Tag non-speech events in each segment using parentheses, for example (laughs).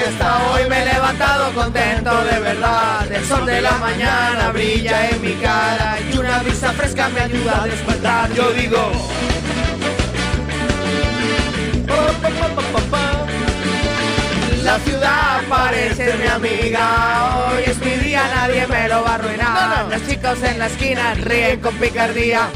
Puesta, hoy me he levantado contento de verdad. El sol de la mañana brilla en mi cara y una brisa fresca me ayuda a despertar. Yo digo, la ciudad parece mi amiga, hoy es mi día, nadie me lo va a arruinar. Los chicos en la esquina ríen con picardía.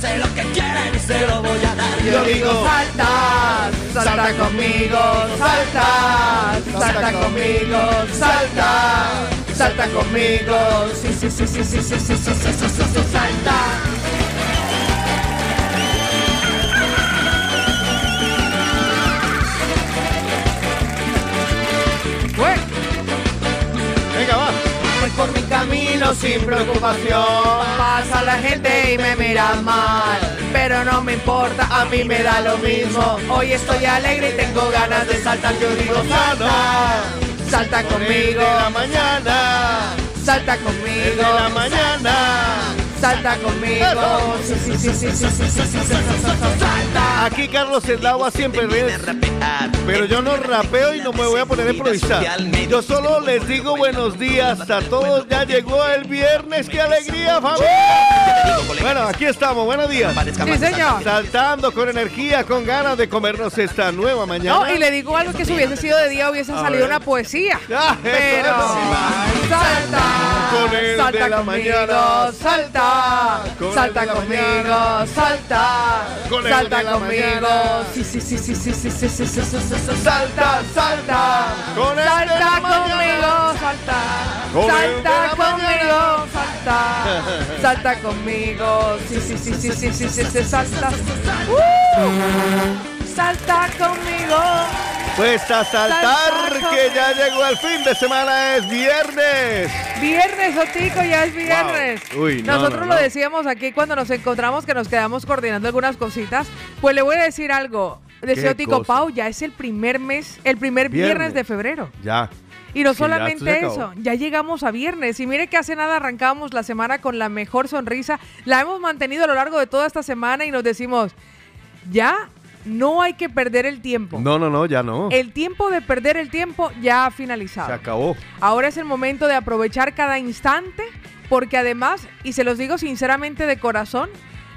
Yo sé lo que quieren y se lo voy a dar. Yo digo, salta, salta conmigo, salta, salta conmigo, salta, salta conmigo. Sí, sí, sí, sí, sí, sí, sí, sí, sí, sí, sí, sí, salta. Venga, va. Voy por mi camino sin preocupación. Pasa la gente y me mira mal. Pero no me importa, a mí me da lo mismo. Hoy estoy alegre y tengo ganas de saltar. Yo digo, salta, salta conmigo. la mañana. Salta conmigo. La mañana salta conmigo. Salta. Aquí Carlos el agua siempre ríe. Pero yo no rapeo y no me voy a poner a improvisar. Yo solo les digo buenos días a todos. Ya llegó el viernes. ¡Qué alegría, familia! Bueno, aquí estamos. Buenos días. Sí, señor. Saltando con energía, con ganas de comernos esta nueva mañana. No, y le digo algo que si hubiese sido de día hubiese salido una poesía. Ah, pero... Salta. Con el salta de la conmigo, mañana. salta, Con salta conmigo, mañana. salta, Con salta conmigo. Sí, sí, sí, sí, sí, sí, sí, sí, sí, sí, sí, sí, salta, salta, Con el de salta la conmigo, salta, Con el de salta la conmigo, salta, salta conmigo. Sí, sí, sí, sí, sí, sí, sí, sí, salta. Uh, salta conmigo. Pues a saltar Salta que ya llegó el fin de semana, es viernes. Viernes, Otico, ya es viernes. Wow. Uy, no, Nosotros no, lo decíamos aquí cuando nos encontramos que nos quedamos coordinando algunas cositas. Pues le voy a decir algo. Decía ¿Qué Otico? Pau, ya es el primer mes, el primer viernes, Viernes. de febrero. Ya. Y no solamente eso, ya llegamos a viernes. Y mire que hace nada arrancábamos la semana con la mejor sonrisa. La hemos mantenido a lo largo de toda esta semana y nos decimos, ya no hay que perder el tiempo. No, no, no, ya no. El tiempo de perder el tiempo ya ha Se finalizado. acabó. Ahora es el momento de aprovechar cada instante porque además, y se los digo sinceramente de corazón,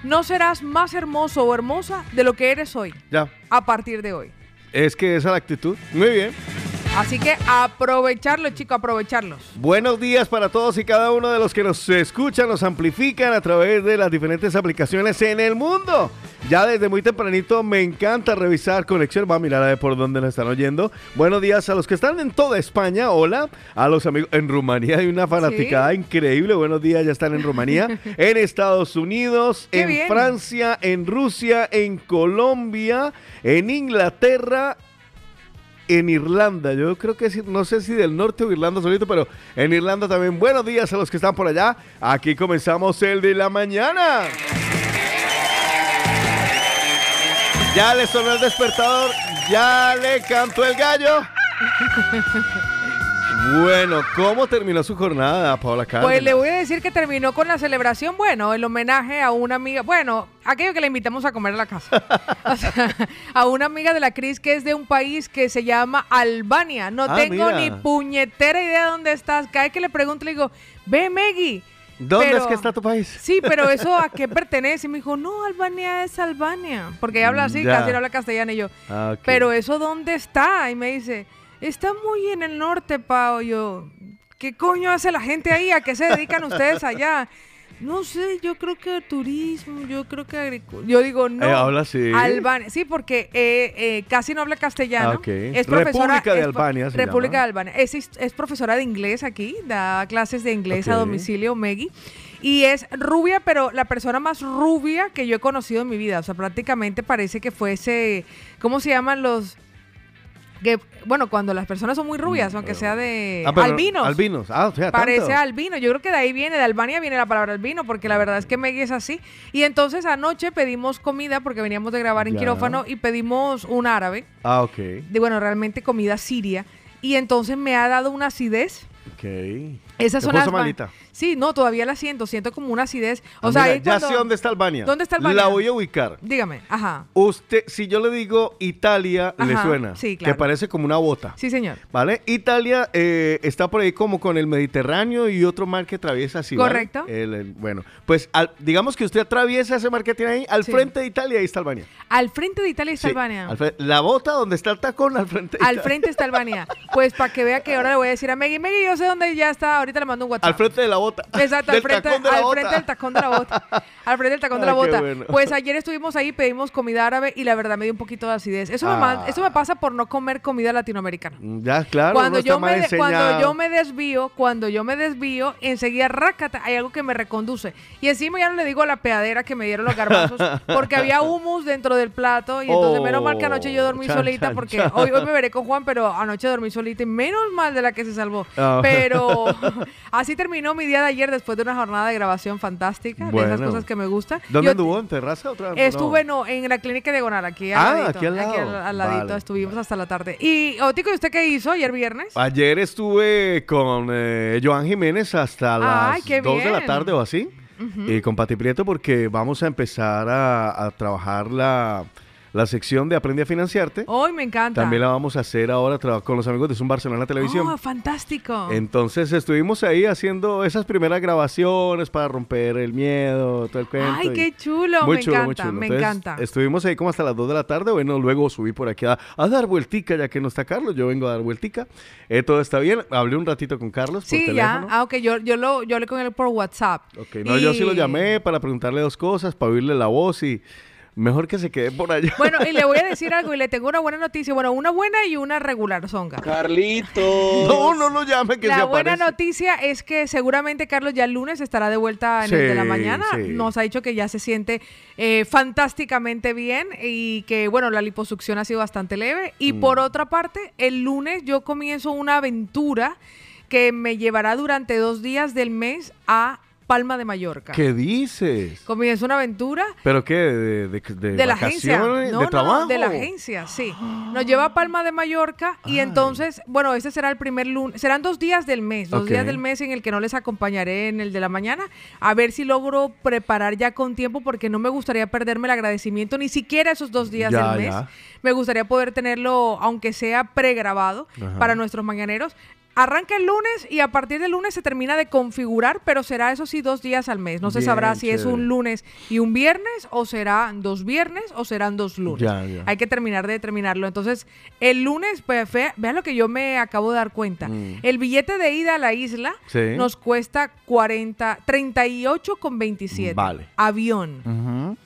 no serás más hermoso o hermosa de lo que eres hoy, Ya. a partir de hoy. Es que esa es la actitud. Muy bien. Así que aprovecharlo, chicos, aprovecharlos. Buenos días para todos y cada uno de los que nos escuchan, nos amplifican a través de las diferentes aplicaciones en el mundo. Ya desde muy tempranito me encanta revisar conexión. Va a mirar a ver por dónde nos están oyendo. Buenos días a los que están en toda España. Hola. A los amigos en Rumanía. Hay una fanaticada increíble. Buenos días, ya están en Rumanía. (laughs) en Estados Unidos, Qué en bien. Francia, en Rusia, en Colombia, en Inglaterra en Irlanda. Yo creo que no sé si del norte o Irlanda solito, pero en Irlanda también. Buenos días a los que están por allá. Aquí comenzamos el de la mañana. Ya le sonó el despertador, ya le cantó el gallo. (laughs) Bueno, ¿cómo terminó su jornada, Paola Cárdenas? Pues le voy a decir que terminó con la celebración, bueno, el homenaje a una amiga, bueno, aquello que le invitamos a comer a la casa. (laughs) O sea, a una amiga de la Cris que es de un país que se llama Albania. No Ah, tengo mira. ni puñetera idea de dónde estás. Cada vez que le pregunto le digo, ve Meggy. ¿Dónde Pero- es que está tu país? Sí, pero eso a qué pertenece. Y me dijo, no, Albania es Albania. Porque ella habla así, Ya. casi no habla castellano. Y yo, Ah, pero eso dónde está? Y me dice, está muy en el norte, Pau. Yo, ¿qué coño hace la gente ahí? ¿A qué se dedican ustedes allá? No sé, yo creo que turismo, yo creo que agricultura. Yo digo, no. Eh, habla así. Albania. Sí, porque eh, eh, casi no habla castellano. Ah. Es profesora. República de es- Albania se República llama. de Albania. Es, es profesora de inglés aquí, da clases de inglés a domicilio, Meggy. Y es rubia, pero la persona más rubia que yo he conocido en mi vida. O sea, prácticamente parece que fuese. ¿Cómo se llaman los.? Que, bueno, cuando las personas son muy rubias, aunque sea de Ah, pero- albinos. Albinos. Ah, o sea, Parece albino. Yo creo que de ahí viene, de Albania viene la palabra albino, porque la verdad es que Meggy es así. Y entonces anoche pedimos comida, porque veníamos de grabar en Ya. quirófano, y pedimos un árabe, Ah, ok. de bueno, realmente comida siria. Y entonces me ha dado una acidez. Ok. ¿Te son puso malita? Sí, no, todavía la siento, siento como una acidez. O Ah, sea, mira, ya cuando- sé dónde está Albania. ¿Dónde está Albania? La voy a ubicar. Dígame, ajá. Usted, si yo le digo Italia, le suena. sí, Que claro. parece como una bota. Sí, señor. ¿Vale? Italia eh, está por ahí como con el Mediterráneo y otro mar que atraviesa así. ¿vale? Correcto. El- el- bueno, pues al- digamos que usted atraviesa ese mar que tiene ahí, al Sí. frente de Italia, ahí está Albania. Al frente de Italia está Sí, Albania. al la bota donde está el tacón, al frente de Al Italia. frente está Albania. Pues para que vea que ahora le voy a decir a Meggy, Meggy, yo sé dónde ya está, ahorita le mando un WhatsApp. Al frente de la bota. Exacto, al frente, de al del tacón de la bota. (laughs) Al frente del tacón de la bota. bueno. Pues ayer estuvimos ahí, pedimos comida árabe y la verdad me dio un poquito de acidez. Eso, me, Ah. ma- eso me pasa por no comer comida latinoamericana. Mm, Ya, claro. Cuando yo, me, de- cuando yo me desvío, cuando yo me desvío, enseguida rácata, hay algo que me reconduce. Y encima ya no le digo a la peadera que me dieron los garbanzos, (laughs) porque había humus dentro del plato. Y entonces, Oh, menos mal que anoche yo dormí chan, solita, chan, porque chan. hoy, hoy me veré con Juan, pero anoche dormí solita y menos mal de la que se salvó. Ah. Pero (laughs) (laughs) así terminó mi día de ayer después de una jornada de grabación fantástica, de esas cosas que me gustan. ¿Dónde Yo- anduvo? ¿En terraza otra vez? Estuve no, en la clínica diagonal, aquí al Ah, ladito. aquí al lado. al, al ladito, Vale. estuvimos hasta la tarde. Y, Otico, ¿y usted qué hizo ayer viernes? Ayer estuve con eh, Joan Jiménez hasta las qué 2 de la tarde o así. Y con Pati Prieto porque vamos a empezar a, a trabajar la, la sección de Aprende a Financiarte. Hoy me encanta. También la vamos a hacer ahora con los amigos de Zoom Barcelona Televisión. Oh, fantástico. Entonces estuvimos ahí haciendo esas primeras grabaciones para romper el miedo, todo el cuento. Ay, qué chulo, Muy me chulo, muy encanta, chulo. me Entonces, encanta. Estuvimos ahí como hasta las 2 de la tarde. Bueno, luego subí por aquí a, a dar vueltica, ya que no está Carlos. Yo vengo a dar vueltica. Eh, todo está bien. Hablé un ratito con Carlos por sí, ya. Ah, ok, yo, yo, lo, yo hablé con él por WhatsApp. Ok, no, yo sí lo llamé para preguntarle dos cosas, para oírle la voz y mejor que se quede por allá. Bueno, y le voy a (laughs) decir algo y le tengo una buena noticia. Bueno, una buena y una regular, Zonga. Carlitos. no, no lo llame que se La buena noticia es que seguramente Carlos ya el lunes estará de vuelta en el de la mañana. sí. Nos ha dicho que ya se siente eh, fantásticamente bien y que, bueno, la liposucción ha sido bastante leve. Y Mm. por otra parte, el lunes yo comienzo una aventura que me llevará durante dos días del mes a Palma de Mallorca. ¿Qué dices? Comienzo una aventura ¿Pero qué? ¿De, de, de, de la agencia. No, ¿De no, trabajo? no, de la agencia, sí. Nos lleva a Palma de Mallorca y entonces, bueno, este será el primer lunes. Serán dos días del mes, dos días del mes en el que no les acompañaré en el de la mañana. A ver si logro preparar ya con tiempo porque no me gustaría perderme el agradecimiento ni siquiera esos dos días Ya, del mes. ya. Me gustaría poder tenerlo, aunque sea pregrabado, Ajá. para nuestros mañaneros. Arranca el lunes y a partir del lunes se termina de configurar, pero será eso sí dos días al mes. No se Bien, sabrá si es un lunes y un viernes o serán dos viernes o serán dos lunes. Ya, ya. Hay que terminar de determinarlo. Entonces, el lunes, pues, ve- vean lo que yo me acabo de dar cuenta. Mm. El billete de ida a la isla Sí. nos cuesta 40, 38,27. Vale. Avión. Ujú.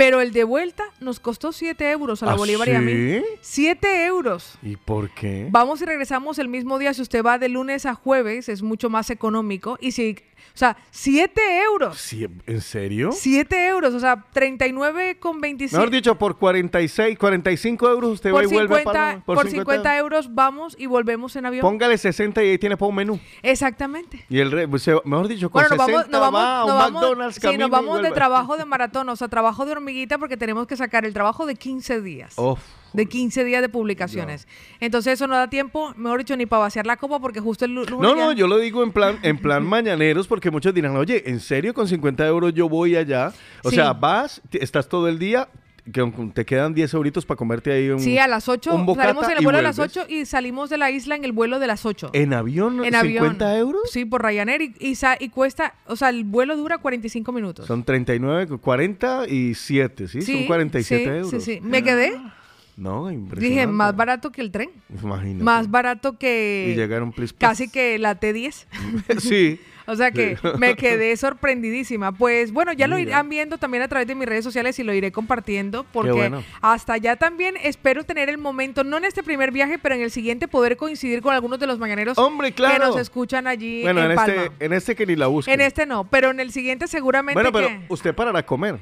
Pero el de vuelta nos costó 7 euros a la ¿Ah, Bolívar y a mí. sí? 7 euros. ¿Y por qué? Vamos y regresamos el mismo día. Si usted va de lunes a jueves, es mucho más económico. Y si, o sea, 7 euros. ¿En serio? 7 euros, o sea, 39,25. Mejor dicho, por 46, 45 euros usted va por y vuelve 50, para por 50 euros vamos y volvemos en avión. Póngale 60 y ahí tiene para un menú. Exactamente. Y el re- mejor dicho, con Bueno, nos 60 vamos, nos vamos, va a un vamos- McDonald's sí, nos vamos de trabajo de maratón, o sea, trabajo de hormiguita porque tenemos que sacar el trabajo de 15 días. Uf. De 15 días de publicaciones. Entonces eso no da tiempo, mejor dicho, ni para vaciar la copa porque justo el lu- lunes No, ya- no, yo lo digo en plan, en plan (laughs) mañaneros porque muchos dirán, oye, ¿en serio con 50 euros yo voy allá? O Sí. sea, vas, estás todo el día, que te quedan 10 euritos para comerte ahí un... Sí, a las 8 un bocata salimos en el vuelo a las vuelves. 8 y salimos de la isla en el vuelo de las 8. ¿En avión? en avión. ¿50 euros? Sí, por Ryanair y, y sa- y cuesta, o sea, el vuelo dura 45 minutos. Son 39, 47, ¿sí? Son 47 sí, euros. Sí, sí, me quedé. No, impresionante. Dije, más barato que el tren. Imagínate. Más barato que Y llegaron, please, please. casi que la T10. (laughs) sí. O sea que Sí. (laughs) me quedé sorprendidísima. Pues bueno, ya lo irán viendo también a través de mis redes sociales y lo iré compartiendo porque bueno. hasta allá también espero tener el momento, no en este primer viaje, pero en el siguiente poder coincidir con algunos de los mañaneros Hombre, claro. que nos escuchan allí Bueno, en, en Palma. este, en este que ni la busque. En este no, pero en el siguiente seguramente bueno, pero que- usted parará a comer.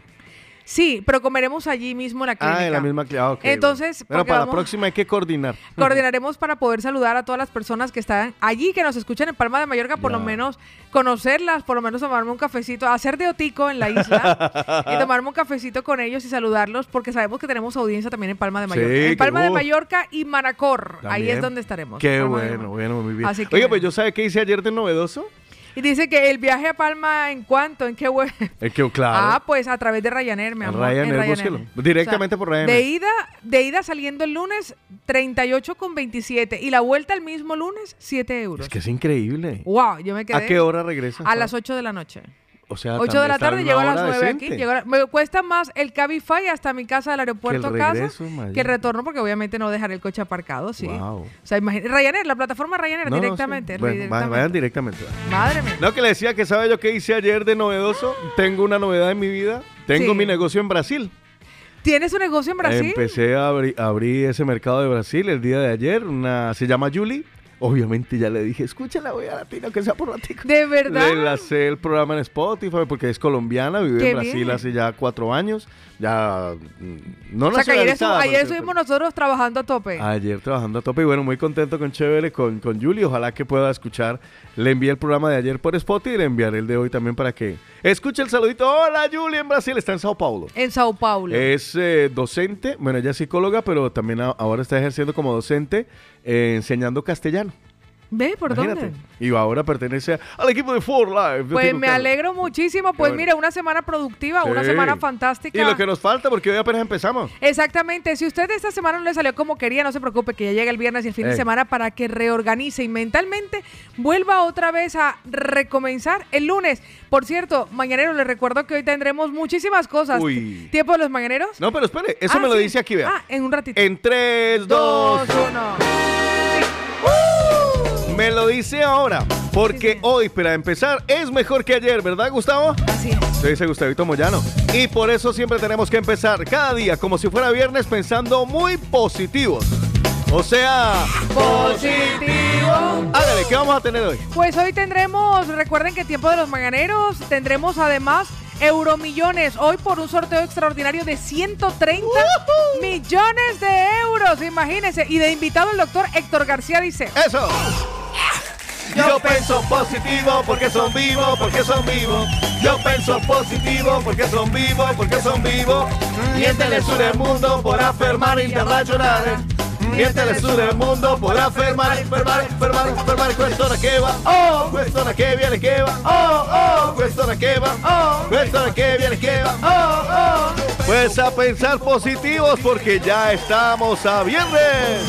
Sí, pero comeremos allí mismo en la clínica. Ah, en la misma clínica. ok, Entonces, bueno. Para la próxima hay que coordinar. (laughs) Coordinaremos para poder saludar a todas las personas que están allí, que nos escuchan en Palma de Mallorca, por lo menos conocerlas, por lo menos tomarme un cafecito, hacer de otico en la isla y (laughs) tomarme un cafecito con ellos y saludarlos, porque sabemos que tenemos audiencia también en Palma de Sí, Mallorca. en que- Palma de. Mallorca y Manacor. Ahí También. es donde estaremos. Qué Palma bueno, bueno, muy bien. Así que- Oye, pues yo sabe qué hice ayer de novedoso. Y dice que el viaje a Palma, ¿en cuánto? ¿En qué web? Es que, claro. Ah, pues a través de Ryanair, mi En amor. Ryanair, búsquelo. Directamente por Ryanair. De ida, de ida saliendo el lunes, 38,27. Y la vuelta el mismo lunes, 7 euros. es que es increíble. Wow, yo me quedé. ¿A qué hora regresa? A las 8 de la noche. O sea, 8 de la tarde, llego a las hora 9 aquí. decente. llego a la- me cuesta más el Cabify hasta mi casa del aeropuerto a casa que el retorno, porque obviamente no dejaré el coche aparcado, sí. Wow. O sea, imagínate. Ryanair, la plataforma Ryanair, No, no, sí. directamente. Bueno, directamente. vayan directamente. Madre mía. No, que le decía que sabe yo qué hice ayer de novedoso. Tengo una novedad en mi vida. Tengo Sí. mi negocio en Brasil. ¿Tienes un negocio en Brasil? Empecé a abrir, abrí ese mercado de Brasil el día de ayer. Una, se llama Julie. Obviamente ya le dije, escúchala, voy a latino, que sea por ratico. ¿De verdad? Le lancé el programa en Spotify porque es colombiana, vive Qué en Brasil bien. hace ya cuatro años. Ya mm, no o sea, que ayer, estuvimos nosotros trabajando a tope. Ayer trabajando a tope y bueno, muy contento con Chévere, con, con Julie. Ojalá que pueda escuchar. Le envié el programa de ayer por Spotify y le enviaré el de hoy también para que escuche el saludito. Hola Julie en Brasil, está en Sao Paulo. En Sao Paulo. Es eh, docente, bueno, ella es psicóloga, pero también a- ahora está ejerciendo como docente eh, enseñando castellano. ¿Ve por Imagínate. dónde? Y ahora pertenece al equipo de For Life. Pues me alegro muchísimo. Pues bueno. mire, una semana productiva, una semana fantástica. Y lo que nos falta, porque hoy apenas empezamos. Exactamente. Si usted esta semana no le salió como quería, no se preocupe, que ya llega el viernes y el fin de semana para que reorganice y mentalmente vuelva otra vez a recomenzar el lunes. Por cierto, mañanero, les recuerdo que hoy tendremos muchísimas cosas. Uy. ¿Tiempo de los mañaneros? No, pero espere, eso Ah, me lo dice aquí, vea. Ah, en un ratito. En 3, 2, Dos, uno. Me lo dice ahora, porque Sí, sí. hoy, para empezar, es mejor que ayer, ¿verdad, Gustavo? Así es. Se dice Gustavito Moyano. Y por eso siempre tenemos que empezar cada día, como si fuera viernes, pensando muy positivos. O sea, Positivo. hágale, ¿qué vamos a tener hoy? Pues hoy tendremos, recuerden que tiempo de los mañaneros, tendremos además euromillones, hoy por un sorteo extraordinario de 130 millones de euros, imagínense, y de invitado el doctor Héctor García dice, Eso. Yo pienso positivo porque son vivos, porque son vivos. Yo pienso positivo porque son vivos, porque son vivos. Miéntele sur el mundo por afirmar internacionales. Miéntele sur el mundo por afirmar, enfermar, enfermar, enfermar. Cuestiona que va, oh, cuestiona que viene que va, oh, oh, cuestiona que va, oh, cuestiona que viene que va, oh, oh. Pues a pensar positivos porque ya estamos a viernes.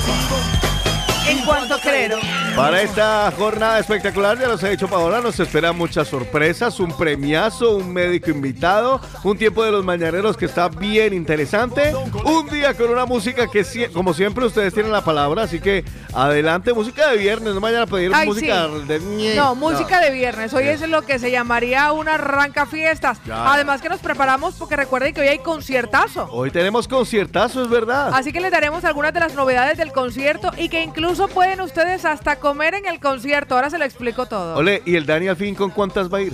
en cuanto creo. Para esta jornada espectacular, ya los he dicho Paola, nos esperan muchas sorpresas, un premiazo, un médico invitado, un tiempo de los mañaneros que está bien interesante, un día con una música que como siempre ustedes tienen la palabra, así que adelante, música de viernes, no vayan a pedir Ay, música sí. de. No, música de viernes. Hoy es lo que se llamaría una arranca fiestas. Ya. Además que nos preparamos porque recuerden que hoy hay conciertazo. Hoy tenemos conciertazo, es verdad. Así que les daremos algunas de las novedades del concierto y que incluso pueden ustedes hasta comer en el concierto. Ahora se lo explico todo. Ole, ¿y el Dani al fin con cuántas va a ir?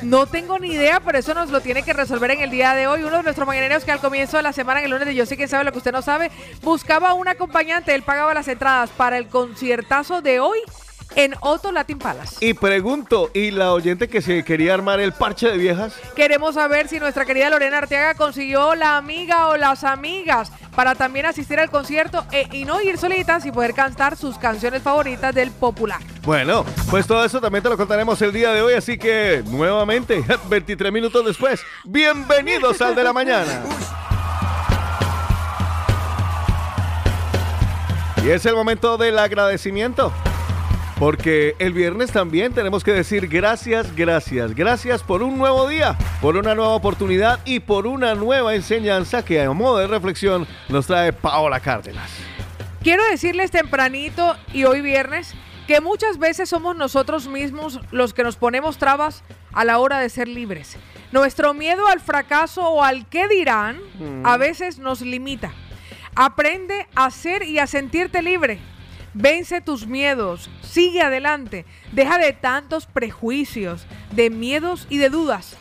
No tengo ni idea, pero eso nos lo tiene que resolver en el día de hoy. Uno de nuestros mañaneros que al comienzo de la semana, en el lunes de Yo sé que sabe lo que usted no sabe, buscaba un acompañante. Él pagaba las entradas para el conciertazo de hoy en Otto Latin Palace. Y pregunto, ¿y la oyente que se quería armar el parche de viejas? Queremos saber si nuestra querida Lorena Arteaga consiguió la amiga o las amigas para también asistir al concierto e- y no ir solitas y poder cantar sus canciones favoritas del popular. Bueno, pues todo eso también te lo contaremos el día de hoy, así que nuevamente, (laughs) 23 minutos después, bienvenidos al de la mañana. Y es el momento del agradecimiento. Porque el viernes también tenemos que decir gracias, gracias, gracias por un nuevo día, por una nueva oportunidad y por una nueva enseñanza que a modo de reflexión nos trae Paola Cárdenas. Quiero decirles tempranito y hoy viernes que muchas veces somos nosotros mismos los que nos ponemos trabas a la hora de ser libres. Nuestro miedo al fracaso o al qué dirán a veces nos limita. Aprende a ser y a sentirte libre. Vence tus miedos, sigue adelante, deja de tantos prejuicios, de miedos y de dudas.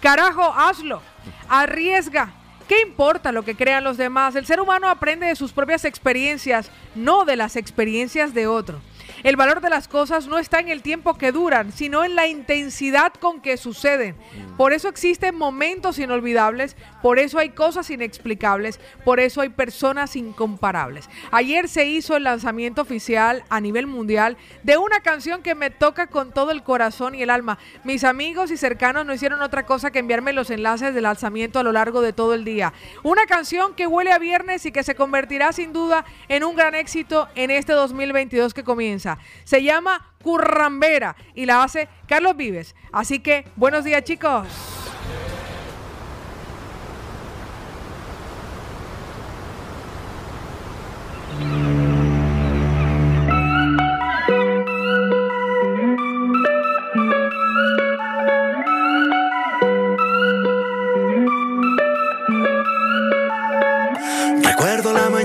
Carajo, hazlo, arriesga. ¿Qué importa lo que crean los demás? El ser humano aprende de sus propias experiencias, no de las experiencias de otros. El valor de las cosas no está en el tiempo que duran, sino en la intensidad con que suceden. Por eso existen momentos inolvidables, por eso hay cosas inexplicables, por eso hay personas incomparables. Ayer se hizo el lanzamiento oficial a nivel mundial de una canción que me toca con todo el corazón y el alma. Mis amigos y cercanos no hicieron otra cosa que enviarme los enlaces del lanzamiento a lo largo de todo el día. Una canción que huele a viernes y que se convertirá sin duda en un gran éxito en este 2022 que comienza. Se llama Currambera y la hace Carlos Vives. Así que buenos días chicos.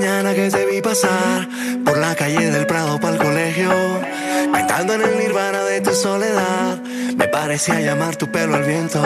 Mañana que te vi pasar por la calle del Prado para el colegio, cantando en el nirvana de tu soledad. Me parecía llamar tu pelo al viento.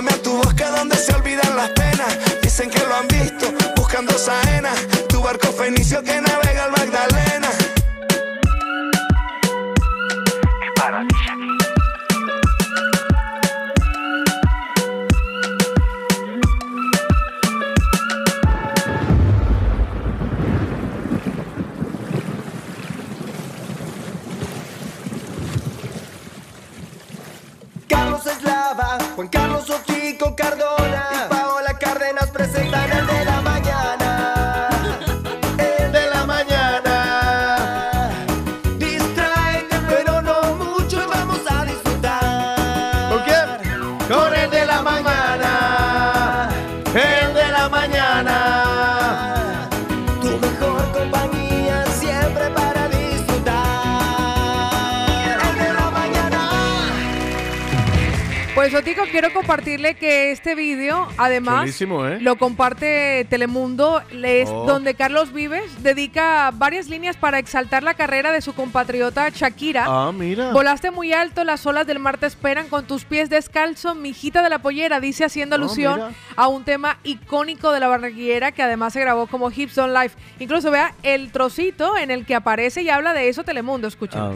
Llévame a tu bosque donde se olvidan las penas. Dicen que lo han visto buscando saena. Tu barco fenicio que navega al Magdalena. Carlos Eslava, Juan Carlos Ochico Cardona y Quiero compartirle que este vídeo, además, ¿eh? lo comparte Telemundo, le- es Oh. donde Carlos Vives dedica varias líneas para exaltar la carrera de su compatriota Shakira. Ah, mira. Volaste muy alto, las olas del mar te esperan con tus pies descalzos, mijita de la pollera, dice haciendo Oh, alusión a un tema icónico de la barranquillera que además se grabó como Hips on Life. Incluso vea el trocito en el que aparece y habla de eso Telemundo, escucha.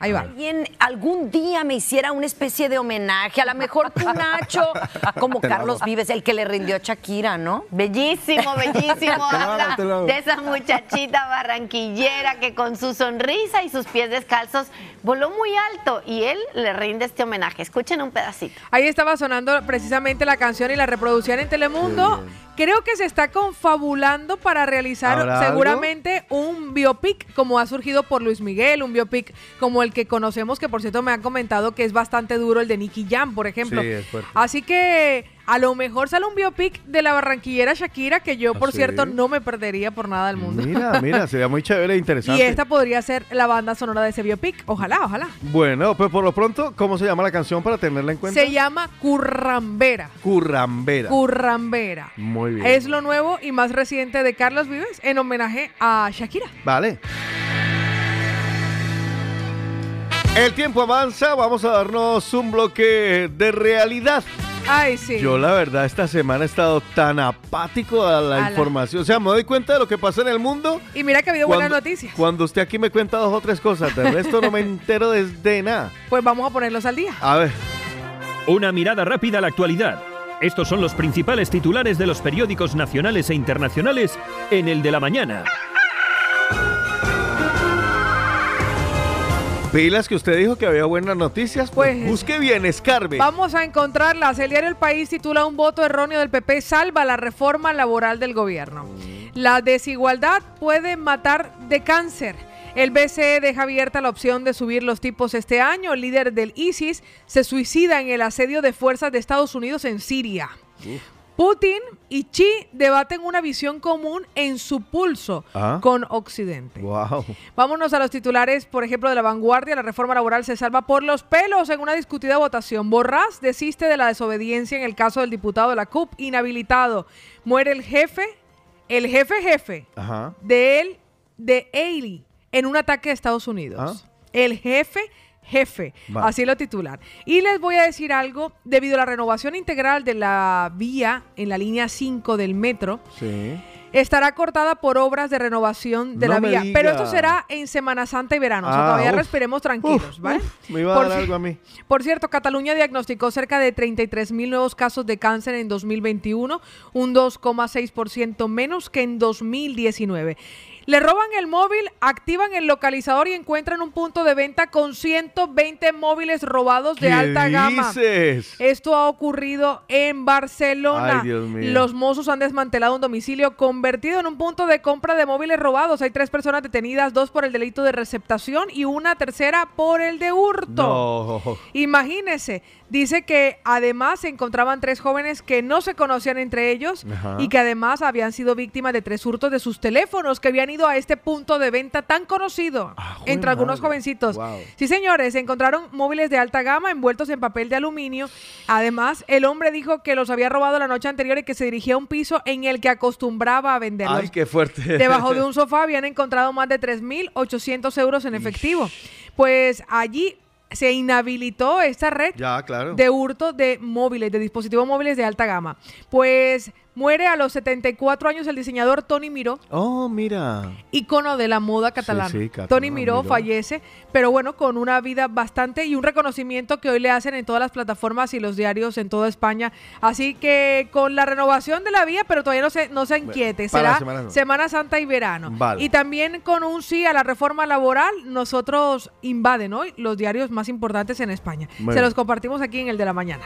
Ahí va. alguien algún día me hiciera una especie de homenaje, a lo mejor tú, (laughs) Nacho, como Carlos Vives, el que le rindió a Shakira, ¿no? Bellísimo, bellísimo. (laughs) Habla te lo hago. de esa muchachita barranquillera que con su sonrisa y sus pies descalzos voló muy alto y él le rinde este homenaje. Escuchen un pedacito. Ahí estaba sonando precisamente la canción y la reproducción en Telemundo. Creo que se está confabulando para realizar ¿Habrá seguramente un biopic como ha surgido por Luis Miguel, un biopic como el que conocemos, que por cierto me han comentado que es bastante duro, el de Nicky Jam, por ejemplo. Sí, es fuerte. Así que a lo mejor sale un biopic de la barranquillera Shakira, que yo, ¿Ah, por sí? cierto, no me perdería por nada del mundo. Mira, mira, sería muy chévere e (laughs) y interesante. esta podría ser la banda sonora de ese biopic. Ojalá, ojalá. Bueno, pues por lo pronto, ¿cómo se llama la canción para tenerla en cuenta? Se llama Currambera. Currambera. Currambera. Muy bien. Es lo nuevo y más reciente de Carlos Vives en homenaje a Shakira. Vale. El tiempo avanza, vamos a darnos un bloque de realidad. Ay, sí. Yo la verdad esta semana he estado tan apático a la A la- información. O sea, me doy cuenta de lo que pasa en el mundo. Y mira que ha habido buenas cuando- noticias. Cuando usted aquí me cuenta dos o tres cosas, del resto no me entero de, de nada. Pues vamos a ponerlos al día. A ver, Una mirada rápida a la actualidad. Estos son los principales titulares de los periódicos nacionales e internacionales en el de la mañana. Pilas que usted dijo que había buenas noticias. Pues, Pues- busque bien, escarbe. Vamos a encontrarlas. El diario El País titula Un voto erróneo del PP salva la reforma laboral del gobierno. La desigualdad puede matar de cáncer. El BCE deja abierta la opción de subir los tipos este año. El líder del ISIS se suicida en el asedio de fuerzas de Estados Unidos en Siria. Putin y Xi debaten una visión común en su pulso Ah. con Occidente. Wow. Vámonos a los titulares, por ejemplo, de la vanguardia. La reforma laboral se salva por los pelos en una discutida votación. Borrás desiste de la desobediencia en el caso del diputado de la CUP, inhabilitado. Muere el jefe, el jefe jefe Ajá. de él, de Ailey, en un ataque a Estados Unidos. Ah. El jefe jefe, Vale. así lo titular. Y les voy a decir algo, debido a la renovación integral de la vía en la línea 5 del metro, Sí. estará cortada por obras de renovación de No la vía. diga. Pero esto será en Semana Santa y verano. o sea, Ah, todavía uf, respiremos tranquilos, uf, ¿vale? uf, me iba a Por dar algo a mí. Por cierto, Cataluña diagnosticó cerca de 33 mil nuevos casos de cáncer en 2021, un 2,6% menos que en 2019. Le roban el móvil, activan el localizador y encuentran un punto de venta con 120 móviles robados de ¿Qué alta gama. dices? Esto ha ocurrido en Barcelona. Ay, Dios mío. Los mozos han desmantelado un domicilio convertido en un punto de compra de móviles robados. Hay tres personas detenidas, dos por el delito de receptación y una tercera por el de hurto. No. Imagínese, dice que además se encontraban tres jóvenes que no se conocían entre ellos Ajá. y que además habían sido víctimas de tres hurtos de sus teléfonos que habían ido a este punto de venta tan conocido Ah, entre algunos madre. jovencitos. Wow. Sí, señores, se encontraron móviles de alta gama envueltos en papel de aluminio. Además, el hombre dijo que los había robado la noche anterior y que se dirigía a un piso en el que acostumbraba a venderlos. Ay, qué fuerte. Debajo de (laughs) un sofá habían encontrado más de 3.800 euros en efectivo. Pues allí se inhabilitó esta red Ya, claro. de hurto de móviles, de dispositivos móviles de alta gama. Pues muere a los 74 años el diseñador Tony Miró, Oh, mira. ícono de la moda catalana. sí, catalán, Tony Miró, Miró. fallece, pero bueno, con una vida bastante y un reconocimiento que hoy le hacen en todas las plataformas y los diarios en toda España. Así que con la renovación de la vía, pero todavía no se, no se inquiete, será Semana Semana, Santa. Y verano. Vale. Y también con un sí a la reforma laboral, nosotros invaden hoy los diarios más importantes en España. Se los compartimos aquí en el de la mañana.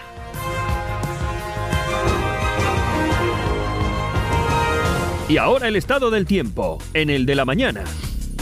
Y ahora el estado del tiempo en el de la mañana.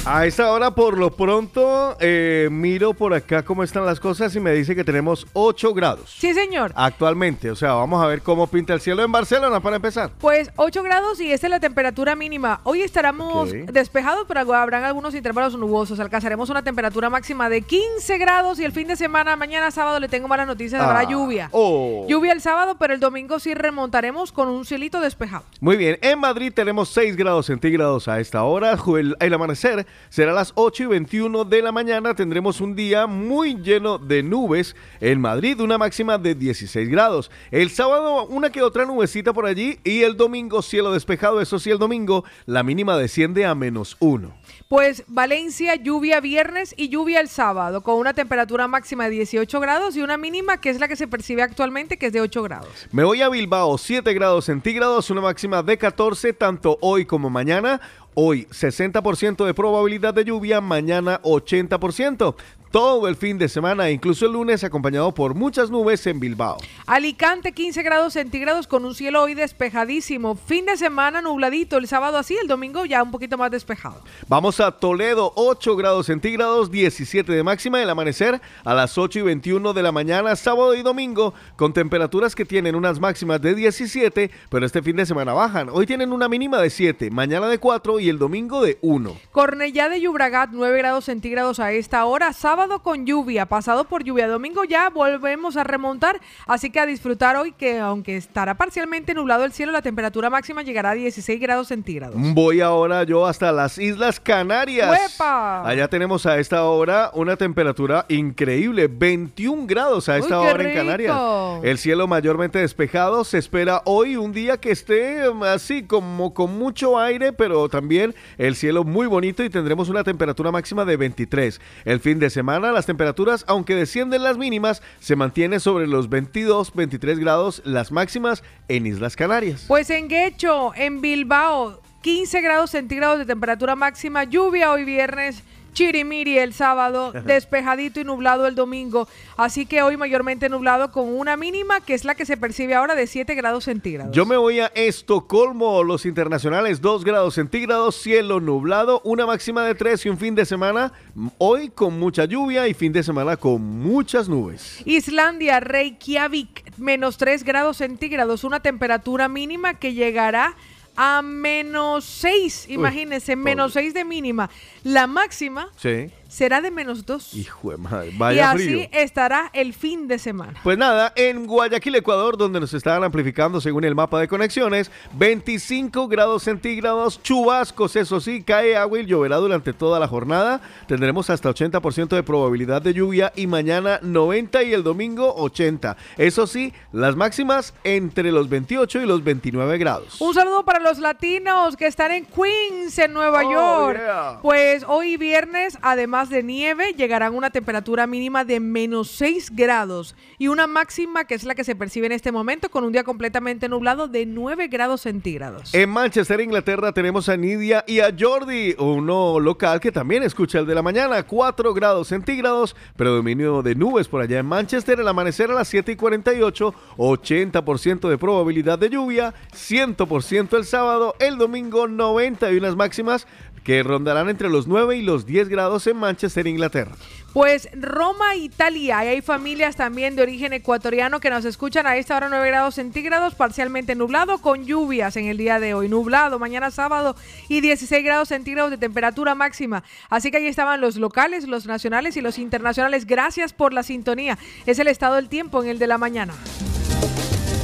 A esta hora, por lo pronto, eh, miro por acá cómo están las cosas y me dice que tenemos 8 grados. Sí, señor. Actualmente, o sea, vamos a ver cómo pinta el cielo en Barcelona para empezar. Pues 8 grados y esta es la temperatura mínima. Hoy estaremos Ok. despejados, pero habrán algunos intervalos nubosos. Alcanzaremos una temperatura máxima de 15 grados y el fin de semana, mañana sábado, le tengo malas noticias, habrá Ah, lluvia. oh. Lluvia el sábado, pero el domingo sí remontaremos con un cielito despejado. Muy bien, en Madrid tenemos 6 grados centígrados a esta hora. El amanecer será a las 8 y 21 de la mañana. Tendremos un día muy lleno de nubes. En Madrid, una máxima de 16 grados. El sábado, una que otra nubecita por allí. Y el domingo, cielo despejado. Eso sí, el domingo, la mínima desciende a menos 1. Pues Valencia, lluvia viernes y lluvia el sábado, con una temperatura máxima de 18 grados y una mínima que es la que se percibe actualmente, que es de 8 grados. Me voy a Bilbao, 7 grados centígrados, una máxima de 14, tanto hoy como mañana. Hoy 60% de probabilidad de lluvia, mañana 80%. Todo el fin de semana, incluso el lunes, acompañado por muchas nubes en Bilbao. Alicante, 15 grados centígrados con un cielo hoy despejadísimo. Fin de semana nubladito, el sábado así, el domingo ya un poquito más despejado. Vamos a Toledo, 8 grados centígrados, 17 de máxima, el amanecer a las 8 y 21 de la mañana, sábado y domingo, con temperaturas que tienen unas máximas de 17, pero este fin de semana bajan. Hoy tienen una mínima de 7, mañana de 4 y el domingo de 1. Cornellá de Llobregat, 9 grados centígrados a esta hora. Sábado con lluvia, pasado por lluvia. Domingo ya volvemos a remontar, así que a disfrutar hoy que aunque estará parcialmente nublado el cielo, la temperatura máxima llegará a 16 grados centígrados. Voy ahora yo hasta las Islas Canarias. ¡Huepa! Allá tenemos a esta hora una temperatura increíble, 21 grados a esta Uy, hora en Canarias. El cielo mayormente despejado. Se espera hoy un día que esté um, así como con mucho aire, pero también el cielo muy bonito y tendremos una temperatura máxima de 23. El fin de semana las temperaturas, aunque descienden las mínimas, se mantiene sobre los 22, 23 grados las máximas en Islas Canarias. Pues en Guecho, en Bilbao, 15 grados centígrados de temperatura máxima, lluvia hoy viernes. Chirimiri el sábado, (laughs) despejadito y nublado el domingo. Así que hoy mayormente nublado con una mínima que es la que se percibe ahora de 7 grados centígrados. Yo me voy a Estocolmo, los internacionales 2 grados centígrados, cielo nublado, una máxima de 3 y un fin de semana mm, hoy con mucha lluvia y fin de semana con muchas nubes. Islandia, Reykjavik, menos 3 grados centígrados, una temperatura mínima que llegará a menos 6, imagínense, menos 6 de mínima. La máxima Sí. Será de menos 2. Hijo de madre, Y vaya así frío. estará el fin de semana. Pues nada, en Guayaquil, Ecuador, donde nos estaban amplificando según el mapa de conexiones, 25 grados centígrados, chubascos, eso sí, cae agua y lloverá durante toda la jornada. Tendremos hasta 80% de probabilidad de lluvia y mañana 90 y el domingo 80. Eso sí, las máximas entre los 28 y los 29 grados. Un saludo para los latinos que están en Queens, en Nueva Oh, York. yeah. Pues hoy viernes, además de nieve, llegarán una temperatura mínima de menos 6 grados y una máxima que es la que se percibe en este momento con un día completamente nublado de 9 grados centígrados. En Manchester, Inglaterra, tenemos a Nidia y a Jordi, uno local que también escucha el de la mañana, 4 grados centígrados, predominio de nubes por allá en Manchester, el amanecer a las 7 y 48, 80% de probabilidad de lluvia, 100% el sábado, el domingo 90 y unas máximas que rondarán entre los 9 y los 10 grados en Manchester, Inglaterra. Pues Roma, Italia, y hay familias también de origen ecuatoriano que nos escuchan a esta hora 9 grados centígrados, parcialmente nublado, con lluvias en el día de hoy, nublado, mañana sábado y 16 grados centígrados de temperatura máxima. Así que ahí estaban los locales, los nacionales y los internacionales. Gracias por la sintonía. Es el estado del tiempo en el de la mañana.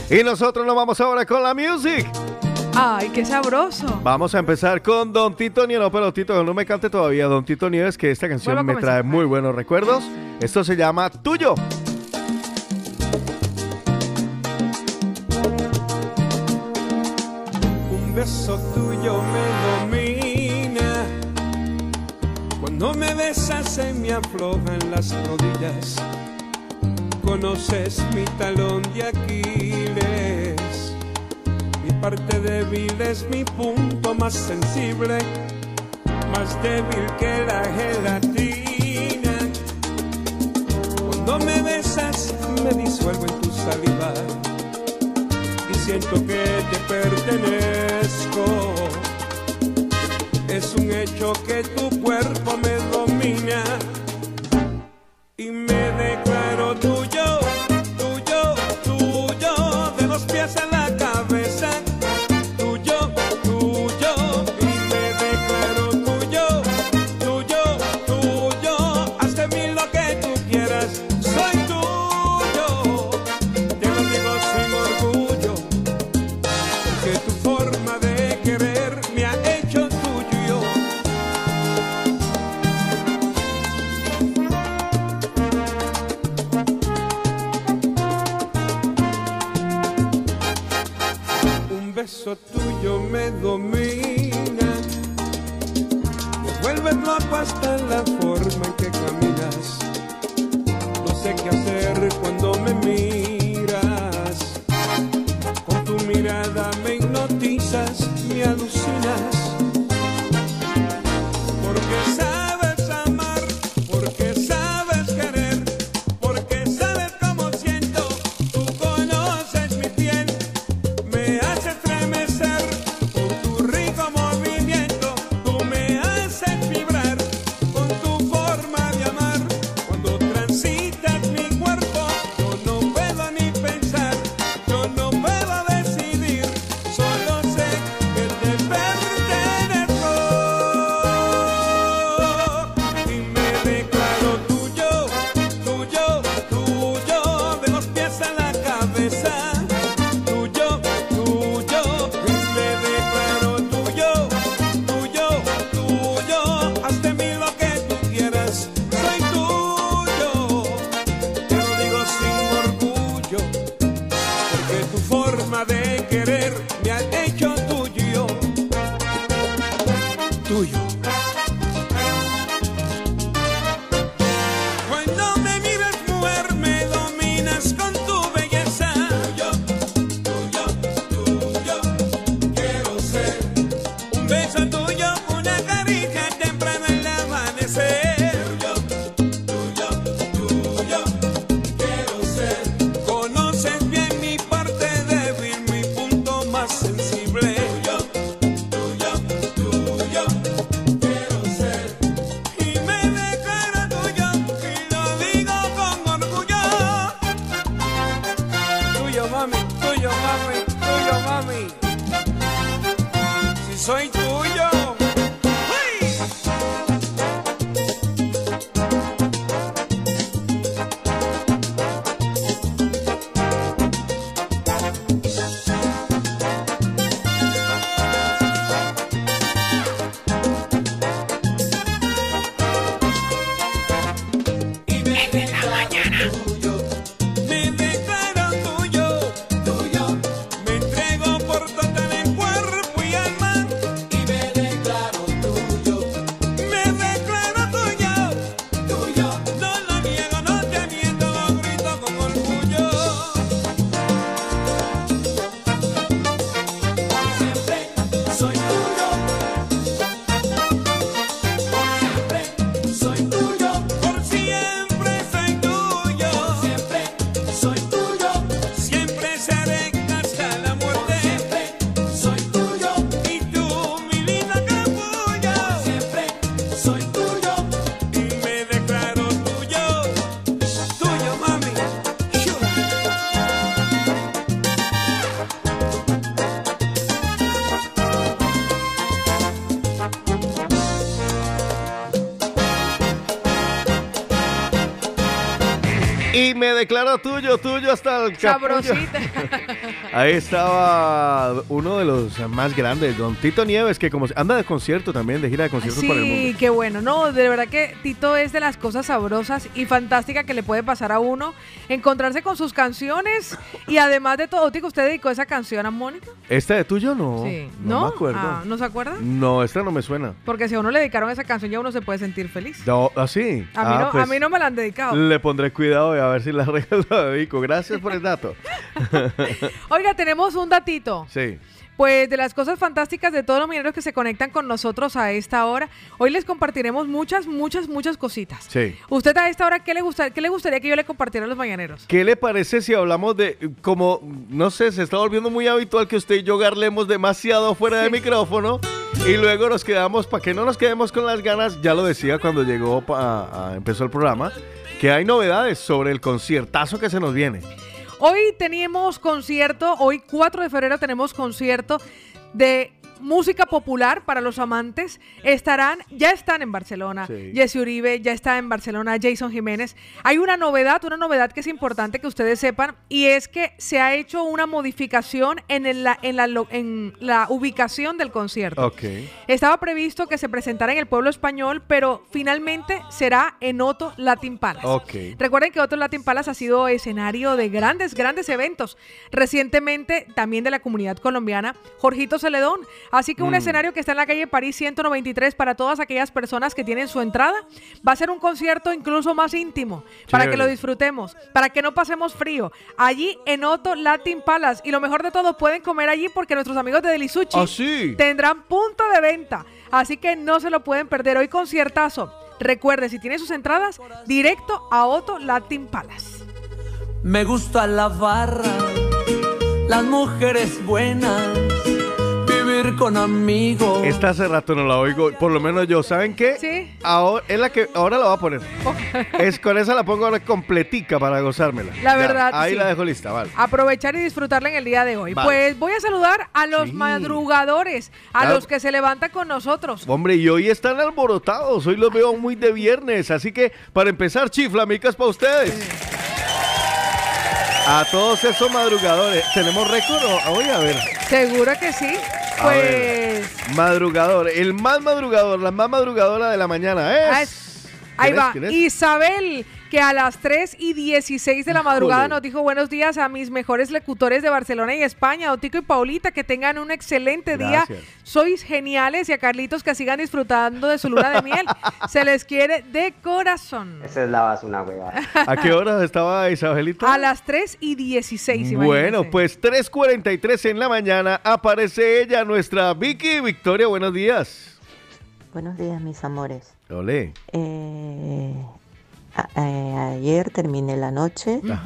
Y nosotros nos vamos ahora con la music. Ay, qué sabroso. Vamos a empezar con Don Tito Nieves. No, pero Tito, no me cante todavía. Don Tito Nieves, que esta canción me trae muy buenos recuerdos. Esto se llama Tuyo. Un beso tuyo me domina. Cuando me besas se me aflojan las rodillas. Conoces mi talón de Aquiles parte débil es mi punto más sensible, más débil que la gelatina. Cuando me besas, me disuelvo en tu saliva y siento que te pertenezco. Es un hecho que tu cuerpo me domina y me deja. forma de querer me ha hecho tuyo, tuyo. declaro tuyo, tuyo hasta el capullo. Sabrosita. (laughs) Ahí estaba uno de los más grandes, don Tito Nieves, que como anda de concierto también, de gira de conciertos sí, por el mundo. Sí, qué bueno. No, de verdad que Tito es de las cosas sabrosas y fantásticas que le puede pasar a uno encontrarse con sus canciones y además de todo, Tico, ¿usted dedicó esa canción a Mónica? ¿Esta de tuyo no? Sí. No, me acuerdo. Ah, ¿No se acuerda? No, esta no me suena. Porque si a uno le dedicaron esa canción ya uno se puede sentir feliz. No, ¿Ah, sí? A mí, ah, no, a pues mí no me la han dedicado. Le pondré cuidado y a ver si la (laughs) regla la dedico. Gracias por el dato. (laughs) Oiga, tenemos un datito. Sí pues de las cosas fantásticas de todos los mineros que se conectan con nosotros a esta hora. Hoy les compartiremos muchas, muchas, muchas cositas. Sí. ¿Usted a esta hora qué le, gusta, qué le gustaría que yo le compartiera a los mañaneros? ¿Qué le parece si hablamos de, como, no sé, se está volviendo muy habitual que usted y yo garlemos demasiado fuera de micrófono y luego nos quedamos, para que no nos quedemos con las ganas, ya lo decía cuando llegó, a- empezó el programa, que hay novedades sobre el conciertazo que se nos viene. Hoy teníamos concierto, hoy 4 de febrero tenemos concierto de música popular para los amantes. Estarán, ya están en Barcelona. Sí. Jesse Uribe, ya está en Barcelona, Jason Jiménez. Hay una novedad, una novedad que es importante que ustedes sepan, y es que se ha hecho una modificación en, la, en, la, lo- en la ubicación del concierto. Estaba previsto que se presentara en el pueblo español, pero finalmente será en Otto Latin Palace. Recuerden que Otto Latin Palace ha sido escenario de grandes, grandes eventos. Recientemente también de la comunidad colombiana, Jorgito Celedón. Así que un Mm. escenario que está en la calle París 193 para todas aquellas personas que tienen su entrada. Va a ser un concierto incluso más íntimo, para que lo disfrutemos, para que no pasemos frío. Allí en Otto Latin Palace. Y lo mejor de todo, pueden comer allí porque nuestros amigos de Delisuchi Ah, sí. tendrán punto de venta. Así que no se lo pueden perder. Hoy conciertazo. Recuerde, si tiene sus entradas, directo a Otto Latin Palace. Me gusta la barra, las mujeres buenas, vivir con amigos. Esta hace rato no la oigo, por lo menos yo. ¿Saben qué? Sí. Ahora, es la que ahora la voy a poner. Es con esa la pongo ahora completica para gozármela. La Ya, verdad, Ahí sí. la dejo lista, vale. Aprovechar y disfrutarla en el día de hoy. Vale. Pues voy a saludar a los Sí. madrugadores, a Claro. los que se levantan con nosotros. Hombre, y hoy están alborotados, hoy los veo muy de viernes, así que para empezar, chiflamicas para ustedes. A todos esos madrugadores, ¿tenemos récord o- hoy? A ver. Seguro que sí. A Pues. Madrugador, el más madrugador, la más madrugadora de la mañana Ah, es... es- ahí va. Isabel, que a las 3 y 16 de la madrugada nos dijo buenos días a mis mejores locutores de Barcelona y España, Otico y Paulita, que tengan un excelente día. Sois geniales y a Carlitos que sigan disfrutando de su luna de miel. (laughs) Se les quiere de corazón. Esa es la base una hueva. ¿A qué hora estaba Isabelita? A las 3 y 16, Bueno, imagínense. pues 3.43 en la mañana aparece ella, nuestra Vicky Victoria. Buenos días. Buenos días, mis amores. Ole. Eh, a- a- ayer terminé la noche Ajá.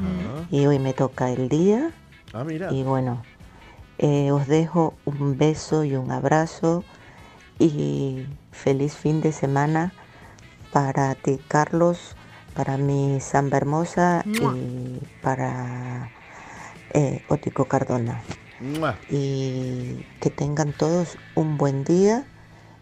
y hoy me toca el día. Ah, mira. Y bueno, eh, os dejo un beso y un abrazo y feliz fin de semana para ti, Carlos, para mi Samba Hermosa Mua. y para eh, Otico Cardona. Mua. Y que tengan todos un buen día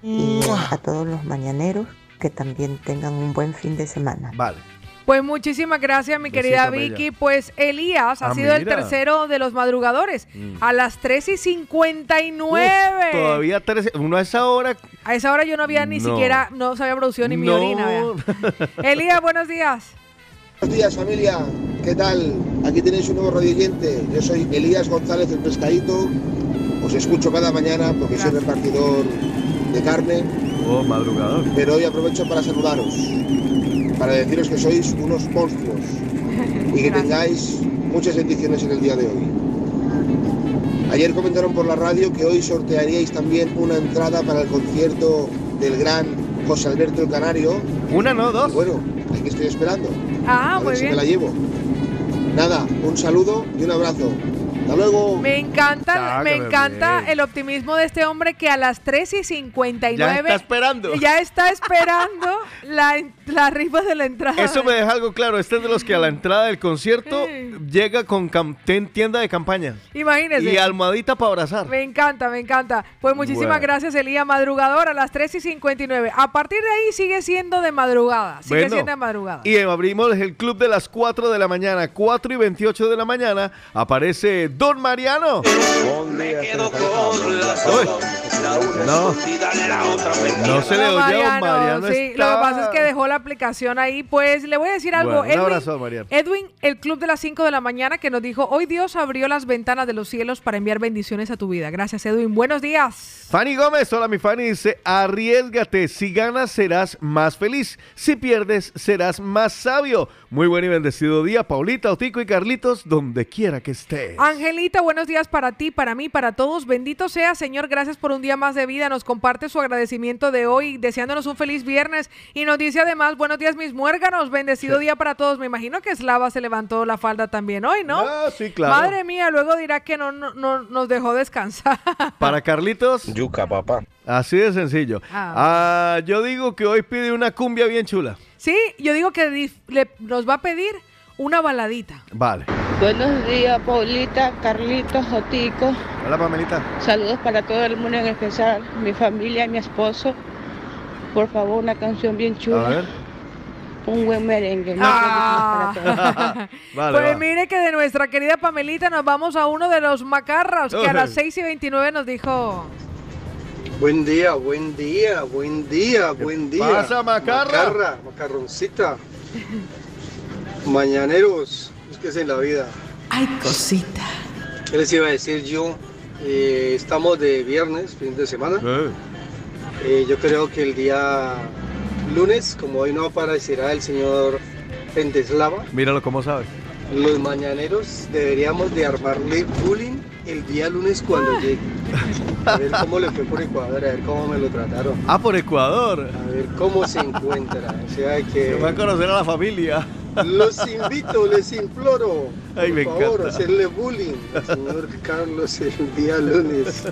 y a todos los mañaneros que también tengan un buen fin de semana. Vale. Pues muchísimas gracias, mi Besito, querida bella. Vicky. Pues Elías ha Ah, sido el tercero de los madrugadores. Mm. A las 3 y 59. Uf, todavía tres, uno a esa hora. A esa hora yo no había ni No. siquiera, no sabía producción ni mi no. orina. vea. (laughs) Elías, buenos días. Buenos días familia, ¿qué tal? Aquí tenéis un nuevo radioyente. Yo soy Elías González del Pescadito. Os escucho cada mañana porque soy repartidor de carne, Oh, madrugador. pero hoy aprovecho para saludaros, para deciros que sois unos monstruos (laughs) y que tengáis muchas bendiciones en el día de hoy. Ayer comentaron por la radio que hoy sortearíais también una entrada para el concierto del gran José Alberto el Canario. Una, no, Y dos. bueno, aquí estoy esperando. Ah, a muy si bien. me la llevo. Nada, un saludo y un abrazo. Hasta luego. Me encanta, me que me encanta bien. el optimismo de este hombre que a las 3 y 59 Ya está esperando. ya está esperando (laughs) la, la rifa de la entrada. Eso me deja algo claro. Este es de los que a la entrada del concierto llega con cam- tienda de campaña Imagínese. y almohadita para abrazar. Me encanta, me encanta. Pues muchísimas Bueno. gracias, Elías. Madrugador a las 3 y 59. A partir de ahí sigue siendo de madrugada. Sigue Bueno, siendo de madrugada. Y abrimos el club de las 4 de la mañana, 4 y 28 de la mañana. Aparece Don Mariano. Uy. No, no se le oye a Don Mariano. sí, lo que está- pasa es que dejó la aplicación ahí. Pues le voy a decir algo. Bueno, un Edwin, abrazo, Mariano. Edwin, el club de las 5 de la mañana que nos dijo, hoy Dios abrió las ventanas de los cielos para enviar bendiciones a tu vida. Gracias, Edwin. Buenos días. Fanny Gómez, hola mi Fanny, dice, arriesgate, si ganas serás más feliz, si pierdes serás más sabio. Muy buen y bendecido día, Paulita, Otico y Carlitos, donde quiera que estés. Angelita, buenos días para ti, para mí, para todos. Bendito sea, Señor, gracias por un día más de vida. Nos comparte su agradecimiento de hoy, deseándonos un feliz viernes. Y nos dice además, buenos días, mis muérganos. Bendecido día para todos. Me imagino que Slava se levantó la falda también hoy, ¿no? Ah, sí, claro. Madre mía, luego dirá que no, no, no nos dejó descansar. (laughs) Para Carlitos. Yuca, papá. Así de sencillo. Ah. Ah, yo digo que hoy pide una cumbia bien chula. Sí, yo digo que le- nos va a pedir una baladita. Vale. Buenos días, Paulita, Carlitos, Jotico. Hola, Pamelita. Saludos para todo el mundo, en especial mi familia y mi esposo. Por favor, una canción bien chula. A ver. Un buen merengue. ¿no? Ah. Para. (laughs) Vale, pues va. mire que de nuestra querida Pamelita nos vamos a uno de los macarras que a las Ujú. 6 y 29 nos dijo... Buen día, buen día, buen día, buen día. pasa, Macarra? Macarra, macarroncita. Mañaneros, es que es en la vida. Ay, cosita. ¿Qué les iba a decir yo? Eh, estamos de viernes, fin de semana. Eh, yo creo que el día lunes, como hoy no aparecerá el señor Pendeslava, Míralo cómo sabe. los mañaneros deberíamos de armarle bullying el día lunes cuando llegue. A ver cómo le fue por Ecuador, a ver cómo me lo trataron. Ah, por Ecuador. A ver cómo se encuentra. O sea que. Se va a conocer a la familia. Los invito, les imploro. Ay, por me favor, encanta. hacerle bullying al señor Carlos el día lunes.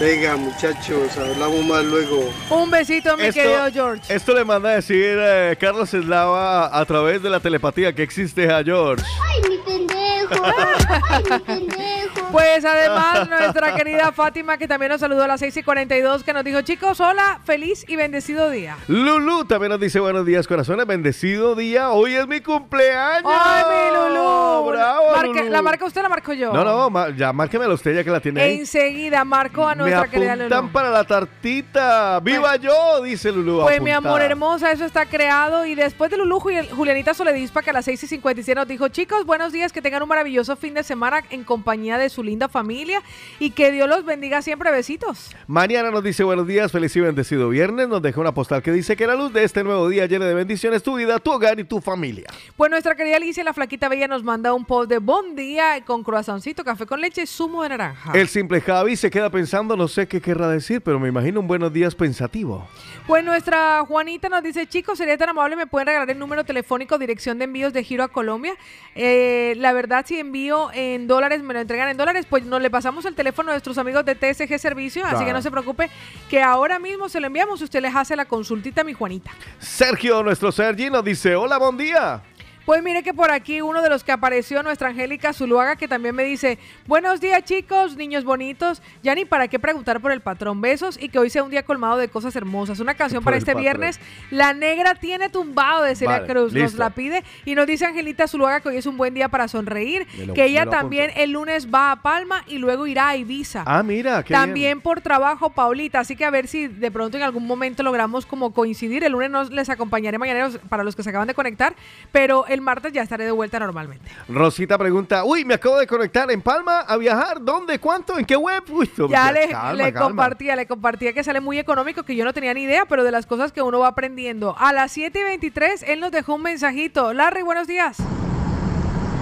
Venga, muchachos, hablamos más luego. Un besito, mi Esto- querido George. Esto le manda a decir eh, Carlos Eslava a través de la telepatía que existe a George. ¡Ay, mi pendejo! (laughs) ¡Ay, mi pendejo! Pues además, nuestra querida Fátima, que también nos saludó a las 6 y 42, que nos dijo, chicos, hola, feliz y bendecido día. Lulu también nos dice buenos días, corazones. Bendecido día. Hoy es mi cumpleaños. ¡Ay, mi Lulú! ¡Bravo, Marque- Lulú! ¿La marca usted o la marco yo? No, no, ma- ya márquemela usted ya que la tiene ahí. Enseguida marco a Me apuntan Lulú. para la tartita. ¡Viva yo! Dice Lulu. Pues mi apuntada. amor hermosa, eso está creado. Y después de Lulú, Juli- Julianita Soledispa, que a las 6 y 57 nos dijo, chicos, buenos días, que tengan un maravilloso fin de semana en compañía de su linda familia y que Dios los bendiga siempre. Besitos. Mariana nos dice buenos días, feliz y bendecido viernes. Nos deja una postal que dice que la luz de este nuevo día llena de bendiciones tu vida, tu hogar y tu familia. Pues nuestra querida Alicia, la flaquita bella, nos manda un post de buen día con croissancito, café con leche y zumo de naranja. El simple Javi se queda pensando, no sé qué querrá decir, pero me imagino un buenos días pensativo. Pues nuestra Juanita nos dice, chicos, sería tan amable, me pueden regalar el número telefónico, dirección de envíos de giro a Colombia. Eh, la verdad, si envío en dólares, me lo entregan en dólares, pues nos le pasamos el teléfono a nuestros amigos de TSG Servicio, así que no se preocupe, que ahora mismo se lo enviamos y usted les hace la consultita a mi Juanita. Sergio, nuestro Sergi, nos dice, hola, buen día. Pues mire que por aquí uno de los que apareció, nuestra Angélica Zuluaga, que también me dice, buenos días chicos, niños bonitos, ya ni para qué preguntar por el patrón, besos y que hoy sea un día colmado de cosas hermosas. Una canción Por para este patrón. viernes, La Negra tiene tumbado de Celia Vale, Cruz, nos la pide y nos dice Angelita Zuluaga que hoy es un buen día para sonreír, lo- que ella también el lunes va a Palma y luego irá a Ibiza. Ah, mira, qué También por trabajo, Paulita. Así que a ver si de pronto en algún momento logramos como coincidir. El lunes no les acompañaré mañaneros para los que se acaban de conectar, pero el martes ya estaré de vuelta normalmente. Rosita pregunta, uy, me acabo de conectar en Palma a viajar, ¿dónde, cuánto, en qué web? Uy, Ya le, calma, le calma. compartía, le compartía que sale muy económico, que yo no tenía ni idea, pero de las cosas que uno va aprendiendo. A las 7 y 23, él nos dejó un mensajito. Larry, buenos días.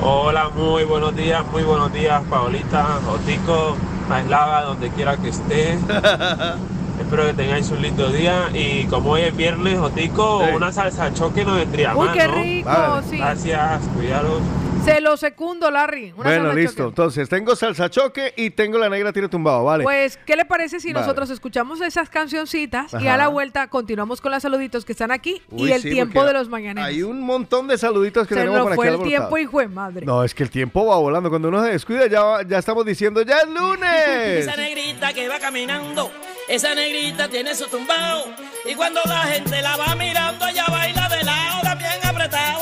Hola, muy buenos días, muy buenos días, Paolita, Otico, Aislava, donde quiera que esté. (laughs) Espero que tengáis un lindo día y como hoy es viernes, Otico, Sí. una salsa choque no vendría Uy, mal, qué ¿no? rico, Vale. sí. Gracias, cuidaros. Se lo secundo, Larry. Una Bueno, listo. choque. Entonces, tengo salsa choque y tengo la negra tiene tumbado, ¿vale? Pues, ¿qué le parece si Vale. nosotros escuchamos esas cancioncitas y a la vuelta continuamos con los saluditos que están aquí Uy, y el sí, tiempo de los mañaneros? Hay un montón de saluditos que Se tenemos nos fue el tiempo, hijo de madre. No, es que el tiempo va volando. Cuando uno se descuida, ya, ya estamos diciendo, ¡ya es lunes! (laughs) Esa negrita que va caminando, esa negrita tiene su tumbao. Y cuando la gente la va mirando, ella baila de lado, también apretado, apretado,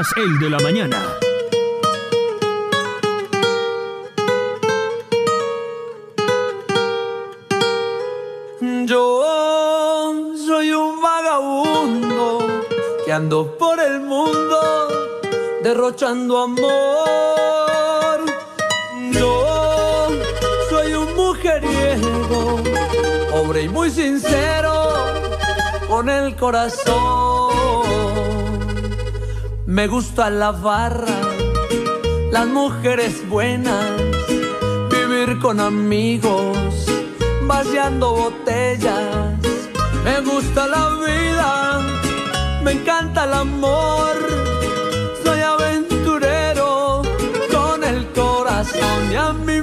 escuchas el de la mañana. Yo soy un vagabundo que ando por el mundo derrochando amor. Yo soy un mujeriego, pobre y muy sincero, con el corazón. Me gusta la barra, las mujeres buenas, vivir con amigos, vaciando botellas. Me gusta la vida, me encanta el amor. Soy aventurero con el corazón y a mí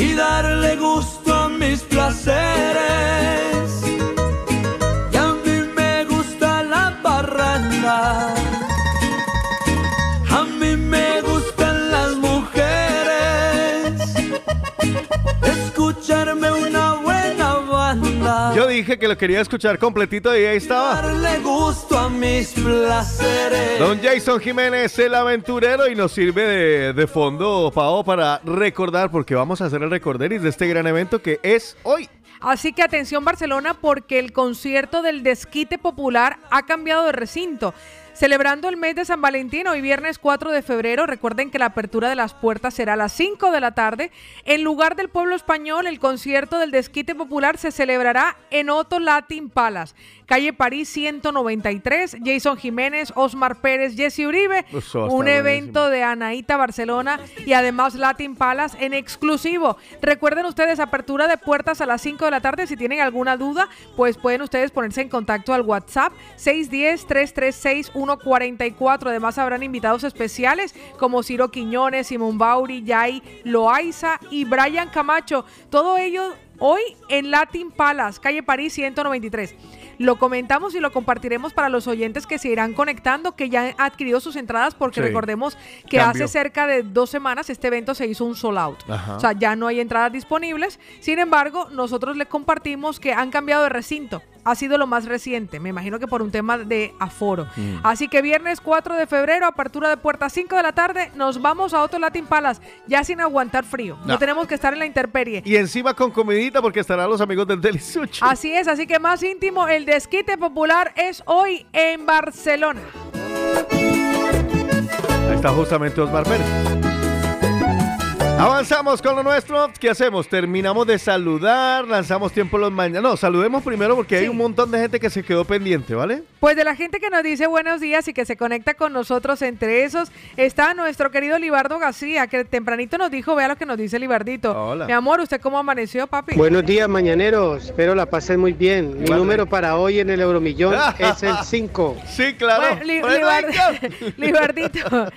y darle gusto a mis placeres. lo quería escuchar completito y ahí estaba. Gusto a mis placeres. Don Jason Jiménez, el aventurero, y nos sirve de, de fondo, Pao, para recordar, porque vamos a hacer el recorderis de este gran evento que es hoy. Así que atención Barcelona porque el concierto del desquite popular ha cambiado de recinto. Celebrando el mes de San Valentín, hoy viernes 4 de febrero, recuerden que la apertura de las puertas será a las 5 de la tarde. En lugar del pueblo español, el concierto del Desquite Popular se celebrará en Otto Latin Palace, calle París 193. Jason Jiménez, Osmar Pérez, Jesse Uribe, un evento de Anaíta Barcelona y además Latin Palace en exclusivo. Recuerden ustedes, apertura de puertas a las 5 de la tarde. Si tienen alguna duda, pues pueden ustedes ponerse en contacto al WhatsApp 610-336-144. Además, habrán invitados especiales como Ciro Quiñones, Simón Bauri, Yay, Loaiza y Brian Camacho. Todo ello hoy en Latin Palace, calle París 193. Lo comentamos y lo compartiremos para los oyentes que se irán conectando, que ya han adquirido sus entradas, porque Sí. recordemos que hace cerca de dos semanas este evento se hizo un sold out. Ajá. O sea, ya no hay entradas disponibles. Sin embargo, nosotros le compartimos que han cambiado de recinto. Ha sido lo más reciente, me imagino que por un tema de aforo. Mm. Así que viernes 4 de febrero, apertura de puertas 5 de la tarde, nos vamos a Otto Latin Palace, ya sin aguantar frío. No, No. tenemos que estar en la intemperie. Y encima con comidita porque estarán los amigos del Deli Sushi. Así es, así que más íntimo, el desquite popular es hoy en Barcelona. Ahí está justamente Osmar Pérez. Avanzamos con lo nuestro. ¿Qué hacemos? Terminamos de saludar, lanzamos tiempo los mañanas. No, saludemos primero porque hay un montón de gente que se quedó pendiente, ¿vale? Pues de la gente que nos dice buenos días y que se conecta con nosotros, entre esos está nuestro querido Libardo García, que tempranito nos dijo, vea lo que nos dice Libardito. Hola. Mi amor, ¿usted cómo amaneció, papi? Buenos días, mañaneros. Espero la pasen muy bien. Mi número para hoy en el Euromillón (laughs) es el 5. Sí, claro. Bueno, Li- Libar- (laughs) Libardito,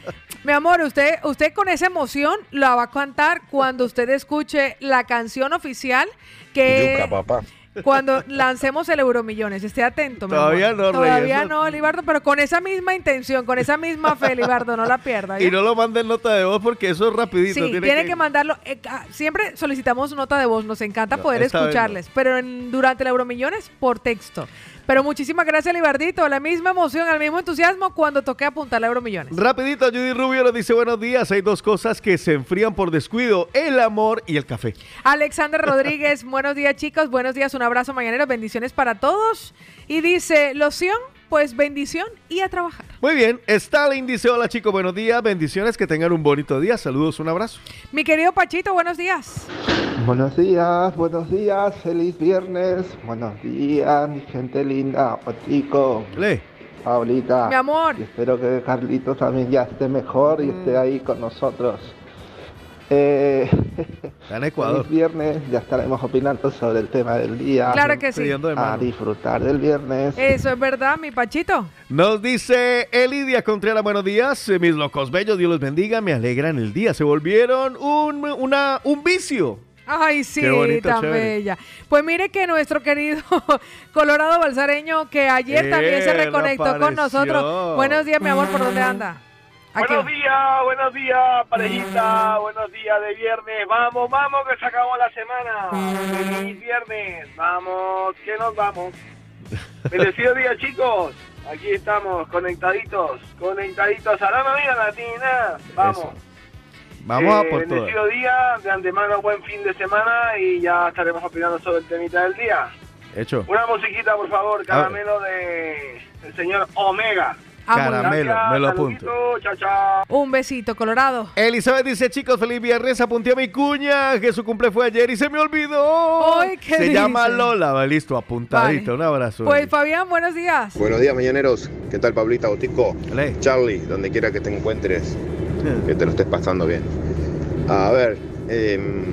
mi amor, usted, usted con esa emoción la va a cantar cuando usted escuche la canción oficial que... Yuca, papá. Cuando lancemos el Euromillones, esté atento. Todavía no, Todavía eso- no, Libardo, pero con esa misma intención, con esa misma fe, Libardo, no la pierda. ¿ya? Y no lo manden nota de voz porque eso es rapidito. Sí, tiene, que... mandarlo. eh, ah, siempre solicitamos nota de voz, nos encanta No, poder escucharles, pero en- durante el Euromillones por texto. Pero muchísimas gracias, Libardito. La misma emoción, el mismo entusiasmo cuando toqué apuntar el Euromillones. Rapidito, Judy Rubio nos dice buenos días. Hay dos cosas que se enfrían por descuido, el amor y el café. Alexander (laughs) Rodríguez, buenos días, chicos. Buenos días, un abrazo mañanero. Bendiciones para todos. Y dice, loción, pues bendición y a trabajar. Muy bien, Stalin dice hola chicos, buenos días, bendiciones, que tengan un bonito día, saludos, un abrazo. Mi querido Pachito, buenos días. Buenos días, buenos días, feliz viernes. Buenos días, mi gente linda, Otico. Le. Paulita. Mi amor. Y espero que Carlitos también ya esté mejor y esté ahí con nosotros. Eh, (laughs) Está en Ecuador. viernes, ya estaremos opinando sobre el tema del día. Claro que sí. A disfrutar del viernes. Eso es verdad, mi Pachito. Nos dice Elidia Contreras, buenos días, eh, mis locos bellos, Dios los bendiga, me alegran el día, se volvieron un, una, un vicio. Ay, sí, bonito, tan chévere. bella. Pues mire que nuestro querido (laughs) Colorado Balsareño, que ayer también se reconectó con nosotros. Buenos días, mi amor, ¿por dónde anda? Buenos días, buenos días, parejita, buenos días de viernes. Vamos, vamos, que se acabó la semana. Feliz viernes, vamos, que nos vamos. (laughs) Bendecido día, chicos. Aquí estamos, conectaditos, conectaditos a la Navidad Latina. Vamos. Vamos a Eh, por todo. Bendecido día, de antemano buen fin de semana y ya estaremos opinando sobre el temita del día. Hecho. Una musiquita, por favor, caramelo de el señor Omega. Ah, Caramelo, me lo apunto. saluditos, chao, chao. Un besito, Colorado. Elizabeth dice, chicos, feliz viernes, apunté a mi cuña, que su cumple fue ayer y se me olvidó. Ay, ¿qué se llama? Lola, va listo, apuntadito, Vale. un abrazo. Pues Fabián, buenos días. Buenos días, mañaneros. ¿Qué tal, Pablita Botico? Charlie, donde quiera que te encuentres, (laughs) que te lo estés pasando bien. A ver, em,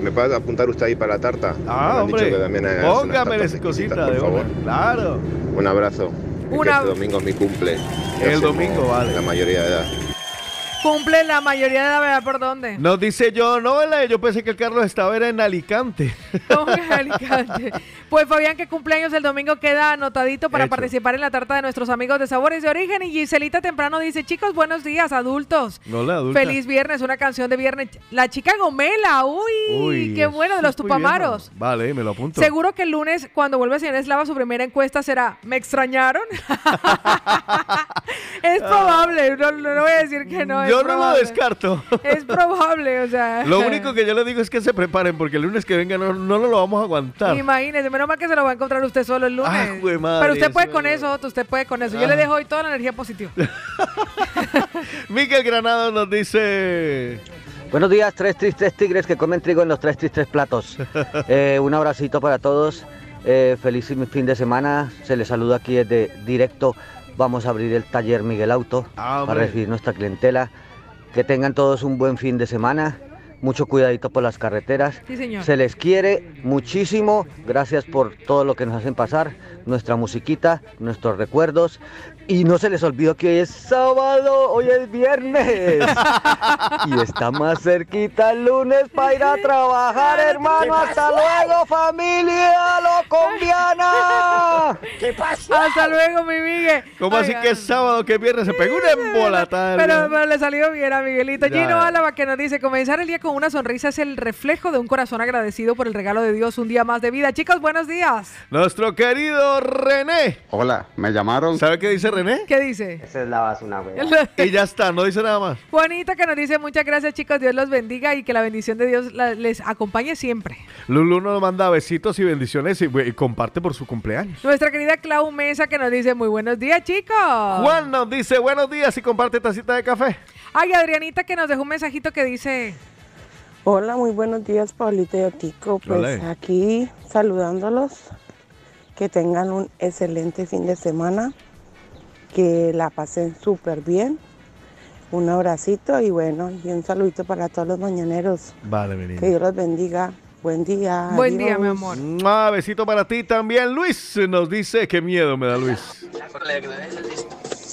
¿me puede apuntar usted ahí para la tarta? Me Ah, han dicho hombre, que también hagas unas póngame tartas esa cosita exquisitas, de por una. favor. Claro. Un abrazo. Una- este domingo es mi cumple. El domingo, vale. La mayoría de edad. Cumple la mayoría de la verdad, ¿por dónde? Nos dice yo, no, vela, yo pensé que el Carlos estaba era en Alicante. No, en Alicante. Pues Fabián, que cumpleaños el domingo queda anotadito para Hecho. participar en la tarta de nuestros amigos de Sabores de Origen. Y Giselita temprano dice, chicos, buenos días, adultos. No la adulta. Feliz viernes, una canción de viernes. La chica Gomela, uy, Uy, qué bueno, de los. Tupamaros. Vale, me lo apunto. Seguro que el lunes, cuando vuelva el señor Eslava, su primera encuesta será, ¿me extrañaron? (laughs) es probable, no, no voy a decir que no. es Yo no lo descarto. Es probable, o sea. Lo único que yo le digo es que se preparen porque el lunes que venga no, no lo vamos a aguantar. Imagínese, menos mal que se lo va a encontrar usted solo el lunes. Ah, madre, Pero usted puede con es- eso, Otto, usted puede con eso. Yo Ah. le dejo hoy toda la energía positiva. (laughs) Miguel Granado nos dice... Buenos días, tres tristes tigres que comen trigo en los tres tristes platos. (laughs) Eh, un abracito para todos. eh, feliz fin de semana. Se les saluda aquí desde directo. Vamos a abrir el taller Miguel Auto para hombre. recibir nuestra clientela. Que tengan todos un buen fin de semana. Mucho cuidadito por las carreteras. Sí, señor. Se les quiere muchísimo. Gracias por todo lo que nos hacen pasar. Nuestra musiquita, nuestros recuerdos. Y no se les olvidó que hoy es sábado, hoy es viernes. (laughs) y está más cerquita el lunes para ir a trabajar, hermano. Hasta luego, familia locombiana. ¿Qué pasa? Hasta luego, mi Miguel. ¿Cómo así que es sábado, que es viernes? Se pegó una embolatada. Pero, pero le salió bien a Miguelito. Ya. Gino Álava que nos dice, comenzar el día con una sonrisa es el reflejo de un corazón agradecido por el regalo de Dios, un día más de vida. Chicos, buenos días. Nuestro querido René. Hola, me llamaron. ¿Sabe qué dice René? ¿Qué dice? Esa es la basura, güey. (laughs) Y ya está, no dice nada más. Juanita que nos dice, muchas gracias chicos, Dios los bendiga y que la bendición de Dios la- les acompañe siempre. Lulu nos manda besitos y bendiciones y, y comparte por su cumpleaños. Nuestra querida Clau Mesa que nos dice, muy buenos días chicos. Juan nos dice buenos días y comparte tacita de café. Ay, Adrianita que nos dejó un mensajito que dice... Hola, muy buenos días, Pablito y Otico. Pues Hola. aquí saludándolos. Que tengan un excelente fin de semana. Que la pasen súper bien. Un abracito y bueno, y un saludito para todos los mañaneros. Vale, mi niña. Que Dios los bendiga. Buen día. Buen día, mi amor. Mua, besito para ti también. Luis nos dice qué miedo me da Luis.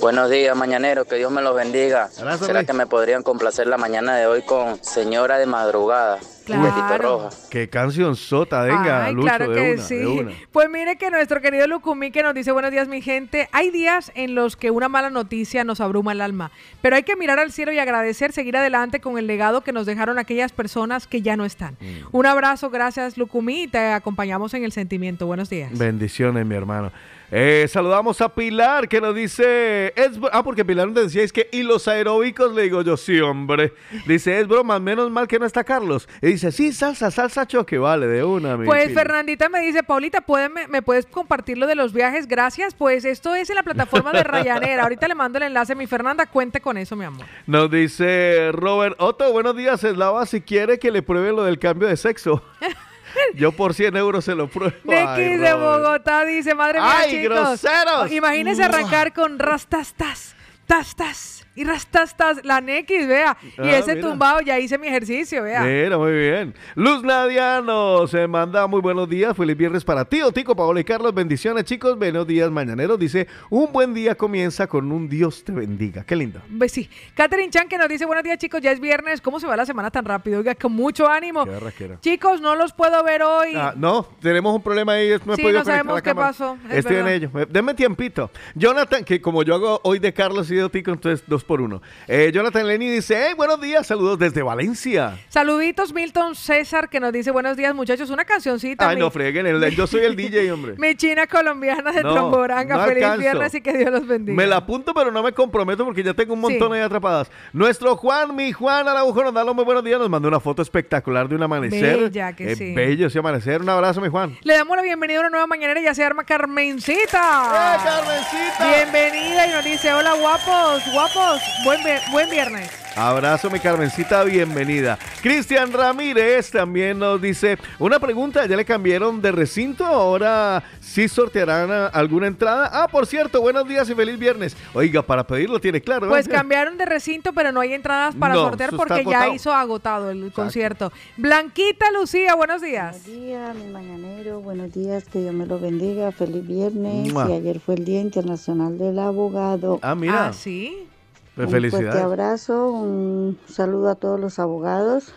Buenos días, mañanero, que Dios me los bendiga. ¿Será Luis. que me podrían complacer la mañana de hoy con Señora de Madrugada? Claro. roja. Qué canción sota, venga, Ay, Lucho, claro de que una, sí. de una. Pues mire que nuestro querido Lucumí que nos dice buenos días mi gente, hay días en los que una mala noticia nos abruma el alma, pero hay que mirar al cielo y agradecer, seguir adelante con el legado que nos dejaron aquellas personas que ya no están. Mm. Un abrazo, gracias Lucumí y te acompañamos en el sentimiento. Buenos días. Bendiciones, mi hermano. Eh, saludamos a Pilar que nos dice. Es, ah, porque Pilar nos decía es que. ¿Y los aeróbicos? Le digo yo, sí, hombre. Dice, es broma, menos mal que no está Carlos. Y dice, sí, salsa, salsa choque, vale, de una. mi Pues Pilar. Fernandita me dice, Paulita, ¿puede- me, me puedes compartir lo de los viajes? Gracias. Pues esto es en la plataforma de Ryanair. Ahorita le mando el enlace. Mi Fernanda, cuente con eso, mi amor. Nos dice Robert Otto, buenos días, Eslava, si quiere que le pruebe lo del cambio de sexo. (laughs) Yo por 100 euros se lo pruebo. Nequis de. Bogotá dice, madre mía, ¡Ay, chicos. groseros! Imagínense arrancar con rastas, tas, tas, tas, y rastas, tas, la Nequis, vea. Y Ah, ese mira. tumbado, ya hice mi ejercicio, vea. Mira, muy bien. Luz Nadia nos eh, manda muy buenos días. Feliz viernes para ti, Tico, Paola y Carlos. Bendiciones, chicos. Buenos días, mañaneros. Dice, un buen día comienza con un Dios te bendiga. Qué lindo. Pues sí. Catherine Chan que nos dice, buenos días chicos, ya es viernes. ¿Cómo se va la semana tan rápido? Oiga, con mucho ánimo. Qué. Chicos, no los puedo ver hoy. Ah, no, tenemos un problema ahí. No Sí, no sabemos la qué cámara. pasó, es Estoy verdad. en ello. Eh, Denme tiempito. Jonathan, que como yo hago hoy de Carlos y de Tico, entonces dos por uno. Eh, Jonathan Lenny dice, hey, buenos días, saludos desde Valencia. Saluditos, Milton César, que nos dice, buenos días muchachos, una cancioncita. Ay, mi- no freguen, el- yo soy el DJ, hombre. (laughs) Mi china colombiana de No, Tromboranga. no Feliz alcanzo. viernes y que Dios los bendiga. Me la apunto, pero no me comprometo porque ya tengo un montón Sí. ahí atrapadas. Nuestro Juan, mi Juan Araujo, nos da los muy buenos días. Nos mandó una foto espectacular de un amanecer. Bella que Eh, sí. Bello ese amanecer. Un abrazo, mi Juan. Le damos la bienvenida a una nueva mañanera y ya se arma Carmencita. ¡Eh, Carmencita! Bienvenida y nos dice, hola guapos, guapos, buen, buen viernes. Abrazo, mi Carmencita, bienvenida. Cristian Ramírez también nos dice, una pregunta, ¿ya le cambiaron de recinto? Ahora sí sortearán ah, alguna entrada. Ah, por cierto, buenos días y feliz viernes. Oiga, para pedirlo tiene claro. ¿eh? Pues cambiaron de recinto, pero no hay entradas para No, sortear porque ya hizo agotado el concierto. Blanquita Lucía, buenos días. Buenos días, mi mañanero. Buenos días, que Dios me lo bendiga. Feliz viernes. Mua. Y ayer fue el Día Internacional del Abogado. Ah, mira. Ah, sí. Pues Un fuerte abrazo, un saludo a todos los abogados,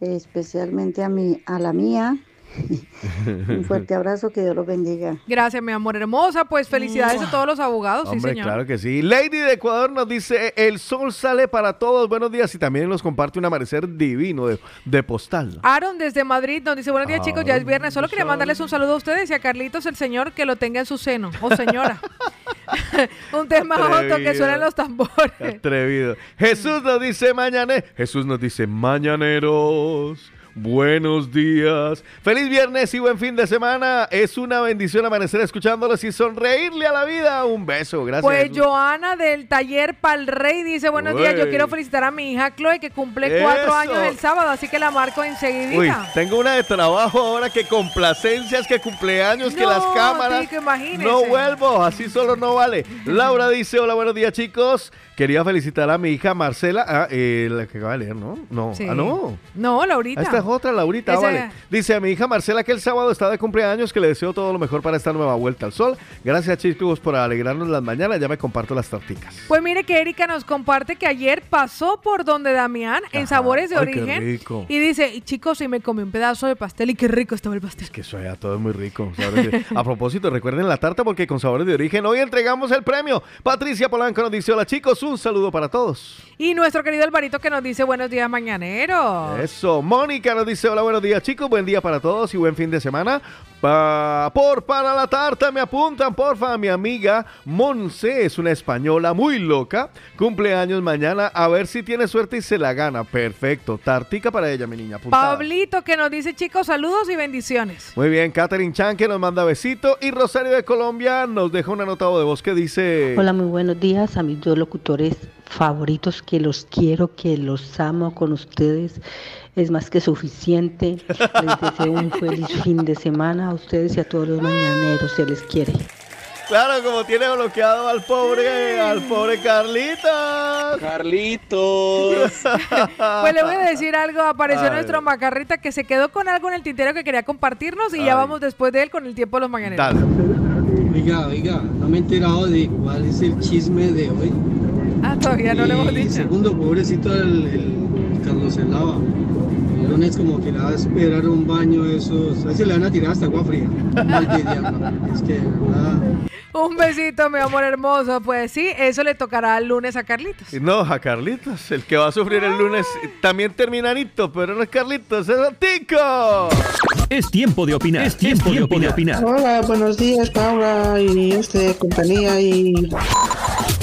especialmente a mi, a la mía. Un fuerte (laughs) abrazo, que Dios los bendiga. Gracias, mi amor hermosa. Pues felicidades a todos los abogados, sí, Hombre, señor. claro que sí. Lady de Ecuador nos dice, el sol sale para todos. Buenos días y también nos comparte un amanecer divino de, de postal. Aaron desde Madrid nos dice, buenos días chicos, ya es viernes. Solo quería mandarles un saludo a ustedes y a Carlitos, el señor, que lo tenga en su seno. O señora. (laughs) (laughs) Un tema Joto que suenan los tambores. Atrevido. Jesús nos dice mañane. Jesús nos dice mañaneros. Buenos días. Feliz viernes y buen fin de semana. Es una bendición amanecer escuchándolos y sonreírle a la vida. Un beso. Gracias. Pues. Joana del taller Pal Rey dice, buenos días, yo quiero felicitar a mi hija Chloe que cumple cuatro Eso. años el sábado, así que la marco Uy, enseguidita. tengo una de trabajo ahora que complacencias, que cumpleaños, que las cámaras. No vuelvo, así solo no vale. Laura dice, hola, buenos días chicos. Quería felicitar a mi hija Marcela, ah, eh, la que acaba de leer, ¿no? No, Sí. ah, no. No, Laurita. Esta es otra, Laurita, ah, vale. Dice a mi hija Marcela que el sábado está de cumpleaños, que le deseo todo lo mejor para esta nueva vuelta al sol. Gracias chicos por alegrarnos las mañanas, ya me comparto las torticas. Pues mire que Erika nos comparte que ayer pasó por donde Damián en Sabores de Ay, qué Origen rico. y dice, chicos, y me comí un pedazo de pastel y qué rico estaba el pastel. Que eso ya todo es muy rico. A propósito, recuerden la tarta porque con sabores de origen hoy entregamos el premio. Patricia Polanco nos dice, hola chicos, un saludo para todos. Y nuestro querido Alvarito que nos dice, buenos días mañaneros. Eso, Mónica nos dice, hola, buenos días chicos, buen día para todos y buen fin de semana. Pa- por para la tarta me apuntan, porfa, mi amiga Monse es una española muy loca, cumpleaños mañana, a ver si tiene suerte y se la gana. Perfecto, tartica para ella, mi niña. apuntada. Pablito que nos dice, chicos, saludos y bendiciones. Muy bien, Catherine Chan que nos manda besito y Rosario de Colombia nos deja un anotado de voz que dice... Hola, muy buenos días a mis dos locutores favoritos que los quiero, que los amo con ustedes. Es más que suficiente. Les deseo un feliz fin de semana a ustedes y a todos los mañaneros. Se les quiere. Claro, como tiene bloqueado al pobre, al pobre Carlitos. Carlitos. (laughs) Pues le voy a decir algo, apareció Ay. nuestro macarrita que se quedó con algo en el tintero que quería compartirnos y ya vamos después de él con el tiempo de los mañaneros. Oiga, oiga, no me he enterado de cuál es el chisme de hoy. Ah, todavía no lo hemos Y dicho. Segundo, pobrecito el, el Carlos Elava. El lunes como que le va a esperar un baño esos. A ese le van a tirar hasta agua fría. Es que, verdad. Un besito, mi amor hermoso. Pues sí, eso le tocará el lunes a Carlitos. No, a Carlitos, el que va a sufrir el lunes también terminanito, pero no es Carlitos, es Tico. Es tiempo de opinar. Es tiempo, de, opinar. Hola, buenos días, Paula y este compañía y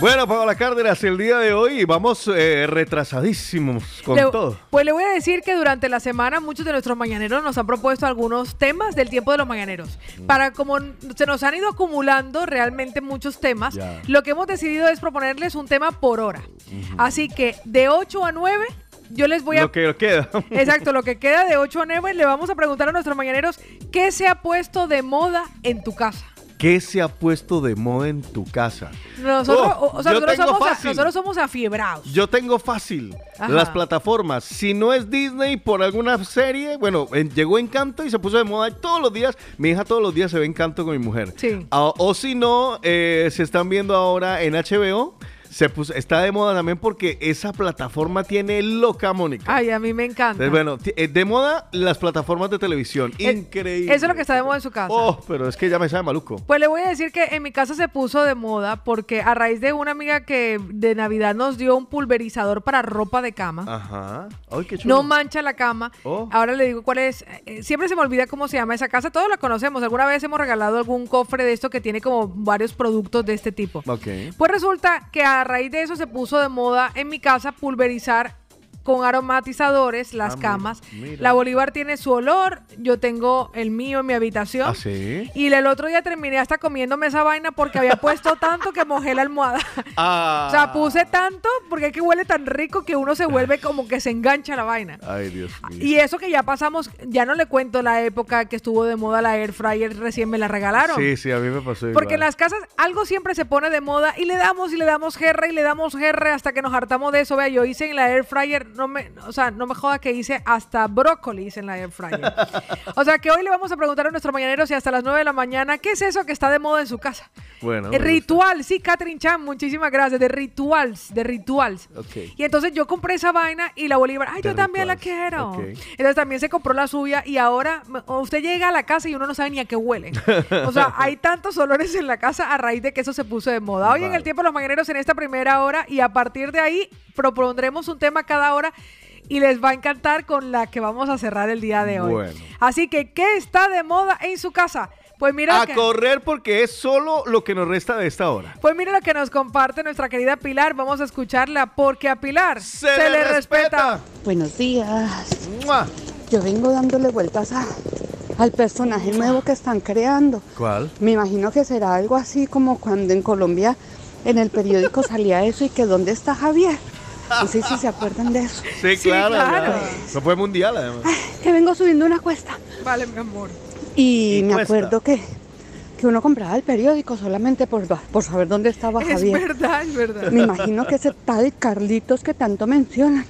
Bueno, Paola Cárdenas, el día de hoy vamos eh, retrasadísimos con Le- todo. Pues le voy a decir que durante la semana muchos de nuestros mañaneros nos han propuesto algunos temas del tiempo de los mañaneros. Para como se nos han ido acumulando realmente muchos temas, lo que hemos decidido es proponerles un tema por hora. Así que de 8 a 9 yo les voy a Lo que queda. (laughs) Exacto, lo que queda de 8 a 9 le vamos a preguntar a nuestros mañaneros qué se ha puesto de moda en tu casa. ¿Qué se ha puesto de moda en tu casa? Nosotros, Oh, o- sea, nosotros, somos, a- fácil. nosotros somos afiebrados. Yo tengo fácil Ajá. las plataformas. Si no es Disney por alguna serie, bueno, en- llegó Encanto y se puso de moda y todos los días. Mi hija todos los días se ve Encanto con mi mujer. Sí. Ah, o si no, eh, se están viendo ahora en HBO. Se puso, está de moda también porque esa plataforma tiene loca Mónica. Ay, a mí me encanta. Entonces, bueno, eh, de moda las plataformas de televisión. Eh, Increíble. Eso es lo que está de moda en su casa. Oh, pero es que ya me sabe maluco. Pues le voy a decir que en mi casa se puso de moda porque a raíz de una amiga que de Navidad nos dio un pulverizador para ropa de cama. Ajá. Ay, qué chulo. No mancha la cama. Oh. Ahora le digo cuál es. eh, siempre se me olvida cómo se llama esa casa. Todos la conocemos. Alguna vez hemos regalado algún cofre de esto que tiene como varios productos de este tipo. Ok. Pues resulta que a raíz de eso se puso de moda en mi casa pulverizar con aromatizadores las Ah, camas. mira. La Bolívar tiene su olor, yo tengo el mío en mi habitación. ¿Ah, sí? Y el otro día terminé hasta comiéndome esa vaina porque había puesto tanto que mojé la almohada. (laughs) Ah. O sea, puse tanto porque es que huele tan rico que uno se vuelve como que se engancha la vaina. Ay, Dios mío. Y eso que ya pasamos, ya no le cuento la época que estuvo de moda la air fryer, recién me la regalaron. Sí, sí, a mí me pasó Porque en las casas algo siempre se pone de moda y le damos y le damos guerra y le damos guerra hasta que nos hartamos de eso. Vea, yo hice en la air fryer no me, o sea, no me joda que hice hasta brócoli hice en la air fryer. o sea que hoy le vamos a preguntar a nuestro mañanero si hasta las 9 de la mañana, ¿qué es eso que está de moda en su casa? Bueno. El gusta. ritual, sí, Catherine Chan, muchísimas gracias, de rituals, de rituals. Y entonces yo compré esa vaina y la Bolívar, ay, yo también la quiero. ok. Entonces también se compró la suya y ahora usted llega a la casa y uno no sabe ni a qué huele. (laughs) O sea, hay tantos olores en la casa a raíz de que eso se puso de moda. Hoy en el tiempo de los mañaneros en esta primera hora y a partir de ahí propondremos un tema cada hora y les va a encantar con la que vamos a cerrar el día de hoy. Bueno. Así que, ¿qué está de moda en su casa? Pues mira A que... correr porque es solo lo que nos resta de esta hora. Pues mira lo que nos comparte nuestra querida Pilar. Vamos a escucharla porque a Pilar se, le, respeta. Buenos días. Yo vengo dándole vueltas a- al personaje nuevo que están creando. ¿Cuál? Me imagino que será algo así como cuando en Colombia en el periódico salía eso y que ¿dónde está Javier? No sé si se acuerdan de eso. Sí, Sí, claro. claro. Eso fue mundial, además. Que vengo subiendo una cuesta. Vale, mi amor. Y, Y me cuesta. acuerdo que, que uno compraba el periódico solamente por, por saber dónde estaba Es Javier. verdad, es verdad. Me imagino que ese tal Carlitos que tanto mencionan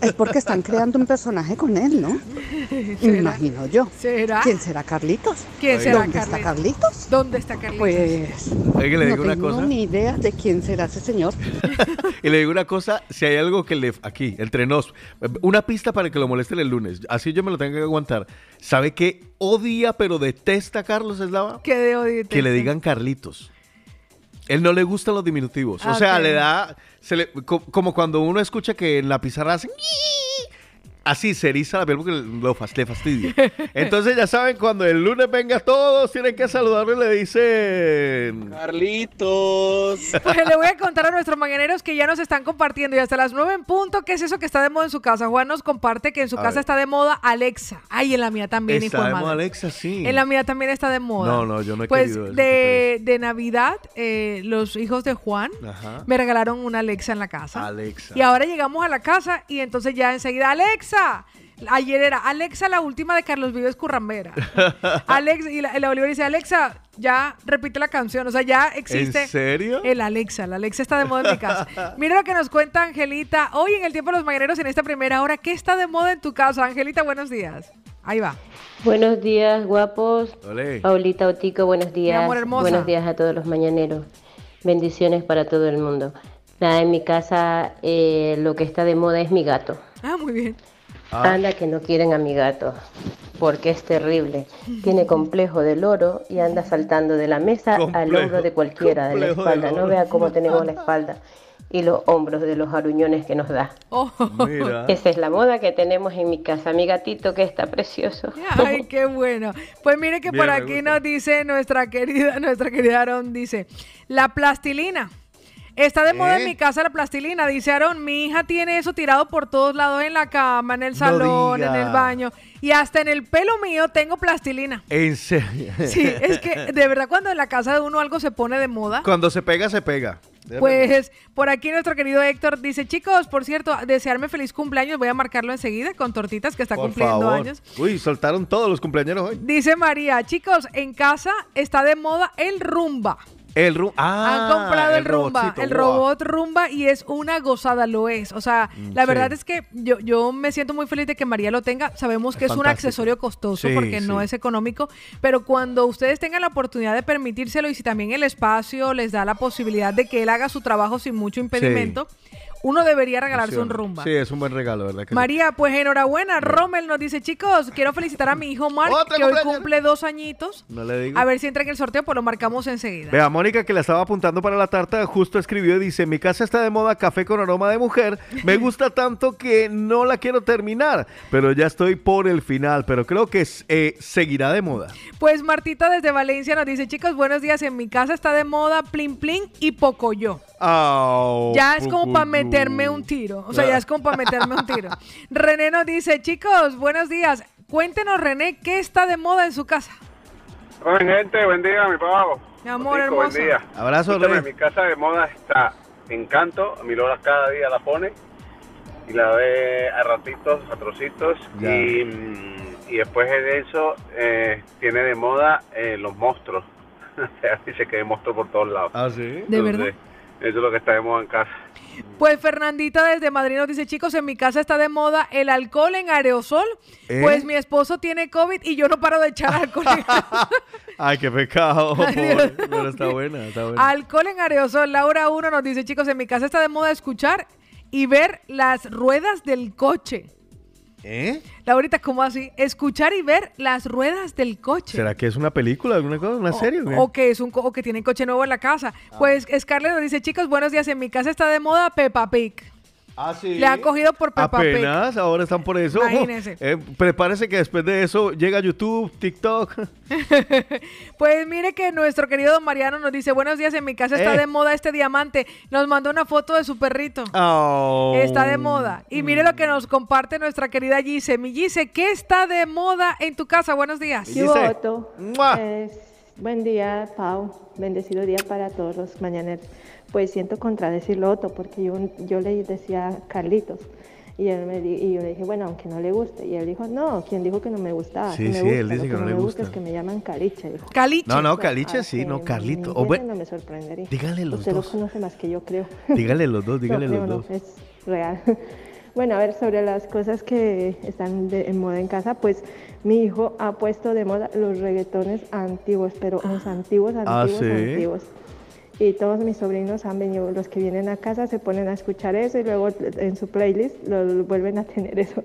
es porque están creando un personaje con él, ¿no? (laughs) Me imagino yo. ¿Será? ¿Quién será Carlitos? ¿Quién será ¿Dónde está Carlitos? ¿Dónde está Carlitos? Pues Oye, que le no una tengo cosa. ni idea de quién será ese señor. (laughs) Y le digo una cosa, si hay algo que le... Aquí, entre nos, una pista para que lo molesten el lunes. Así yo me lo tengo que aguantar. ¿Sabe qué odia pero detesta a Carlos Eslava? ¿Qué de odio y Que le digan Carlitos. Él no le gustan los diminutivos. O Ah, sea, le da... se le- co- como cuando uno escucha que en la pizarra hacen... Así se eriza la piel porque lo fas- le fastidia. Entonces ya saben, cuando el lunes venga todos, tienen que saludarlo y le dicen... Carlitos. (laughs) Pues le voy a contar a nuestros mañaneros que ya nos están compartiendo y hasta las 9 en punto, ¿qué es eso que está de moda en su casa? Juan nos comparte que en su A casa ver. está de moda Alexa. Ay, en la mía también, hijo de Está de moda Alexa, sí. En la mía también está de moda. No, no, yo no he pues querido eso, de, de Navidad, eh, los hijos de Juan Ajá. me regalaron una Alexa en la casa. Alexa. Y ahora llegamos a la casa y entonces ya enseguida, Alexa. Ayer era Alexa, la última de Carlos Vives Currambera. (laughs) Alex, y la, la Bolívar dice, Alexa, ya repite la canción. O sea, ya existe. ¿En serio? El Alexa. La Alexa está de moda en mi casa. (laughs) Mira lo que nos cuenta Angelita. Hoy en el tiempo de los mañaneros, en esta primera hora, ¿qué está de moda en tu casa? Angelita, buenos días. Ahí va. Buenos días, guapos. Olé. Paulita Otico, buenos días. amor hermosa. Buenos días a todos los mañaneros. Bendiciones para todo el mundo. Nada, en mi casa eh, lo que está de moda es mi gato. Ah, muy bien. Anda que no quieren a mi gato, porque es terrible. Tiene complejo del oro y anda saltando de la mesa al hombro de cualquiera, de la espalda. No vea cómo tenemos la espalda y los hombros de los aruñones que nos da. Oh. Mira. Esa es la moda que tenemos en mi casa. Mi gatito que está precioso. Ay, qué bueno. Pues mire que Bien, por aquí nos dice nuestra querida, nuestra querida Aaron, dice, la plastilina. Está de moda en mi casa la plastilina, dice Aaron. Mi hija tiene eso tirado por todos lados, en la cama, en el salón, en el baño. Y hasta en el pelo mío tengo plastilina. En serio. (laughs) Sí, es que (laughs) de verdad cuando en la casa de uno algo se pone de moda, Cuando se pega, se pega. pues por aquí nuestro querido Héctor dice, chicos, por cierto, desearme feliz cumpleaños, voy a marcarlo enseguida con tortitas que está Por cumpliendo favor. años. Uy, soltaron todos los cumpleaños hoy. Dice María, chicos, en casa está de moda el rumba. El ru ah, Han comprado el, rumba, el robot rumba y es una gozada, lo es. O sea, Mm, la sí. verdad es que yo, yo me siento muy feliz de que María lo tenga. Sabemos que es, Es un accesorio costoso Sí, porque no es económico, pero cuando ustedes tengan la oportunidad de permitírselo y si también el espacio les da la posibilidad de que él haga su trabajo sin mucho impedimento, uno debería regalarse un rumba. Sí, es un buen regalo, ¿verdad? que sí? María, pues enhorabuena. Rommel nos dice, chicos, quiero felicitar a mi hijo Mark, ¡Otro que hoy cumple dos añitos. No le digo. A ver si entra en el sorteo, pues lo marcamos enseguida. Vea, Mónica, que la estaba apuntando para la tarta, justo escribió y dice, mi casa está de moda café con aroma de mujer, me (laughs) gusta tanto que no la quiero terminar, pero ya estoy por el final, pero creo que eh, seguirá de moda. Pues Martita desde Valencia nos dice, chicos, buenos días. En mi casa está de moda plin plin y pocoyo. Au, Ya es como para pucuyú. Meterme un tiro. O sea, ya es como para meterme un tiro. (laughs) René nos dice, chicos, buenos días. Cuéntenos, René, ¿qué está de moda en su casa? Buen gente, buen día, mi pavo. Mi amor Otico, hermoso. Buen día. Abrazo, Rey. mi casa de moda está Encanto. Mi Lola cada día la pone y la ve a ratitos, a trocitos. Ya. Y, mm, y después de eso eh, tiene de moda eh, los monstruos. (laughs) O sea, dice que hay monstruos por todos lados. ¿Ah, sí? ¿De verdad? Eso es lo que está de moda en casa. Pues Fernandita desde Madrid nos dice, chicos, en mi casa está de moda el alcohol en aerosol. ¿Eh? Pues mi esposo tiene COVID y yo no paro de echar alcohol en, (laughs) Ay, qué pecado. Ay, (laughs) pobre. Dios. Pero está buena, está buena. alcohol en aerosol. Laura 1 nos dice, chicos, en mi casa está de moda escuchar y ver las ruedas del coche. ¿Eh? Laurita, ¿cómo así? Escuchar y ver las ruedas del coche. ¿Será que es una película, alguna cosa, una serie? o qué? O que es un co- o que tienen coche nuevo en la casa. Ah. Pues Scarlett nos dice, chicos, buenos días. En mi casa está de moda Peppa Pig. Ah, sí. Le han cogido por Peppa Pig. Apenas, ahora están por eso. Imagínese. (laughs) Eh, prepárese que después de eso llega YouTube, TikTok. (laughs) Pues mire que nuestro querido don Mariano nos dice, buenos días, en mi casa está Eh. de moda este diamante. Nos mandó una foto de su perrito. Oh. Está de moda. Y mire lo que nos comparte nuestra querida Gise. Mi Gise, ¿qué está de moda en tu casa? Buenos días. Es- buen día, Pau. Bendecido día para todos los mañaneros. Pues siento contradecirlo, Otto, porque yo, yo le decía Carlitos. Y, él me di- y yo le dije, bueno, aunque no le guste. Y él dijo, no, ¿quién dijo que no me gustaba? Sí, me sí, gusta, él dice lo que no le me gusta. es que me llaman Caliche. Dijo. Caliche. No, no, Bueno, Caliche ah, sí, no, Carlito. O buen- entiende, no me sorprendería. Dígale los Usted dos. lo conoce más que yo, creo. (laughs) Dígale los dos, dígale no, los dos. No, es real. (laughs) Bueno, a ver, sobre las cosas que están de- en moda en casa, pues mi hijo ha puesto de moda los reggaetones antiguos, pero los antiguos, Ah, antiguos, ¿sí? antiguos. Y todos mis sobrinos han venido, los que vienen a casa se ponen a escuchar eso y luego en su playlist lo vuelven a tener eso.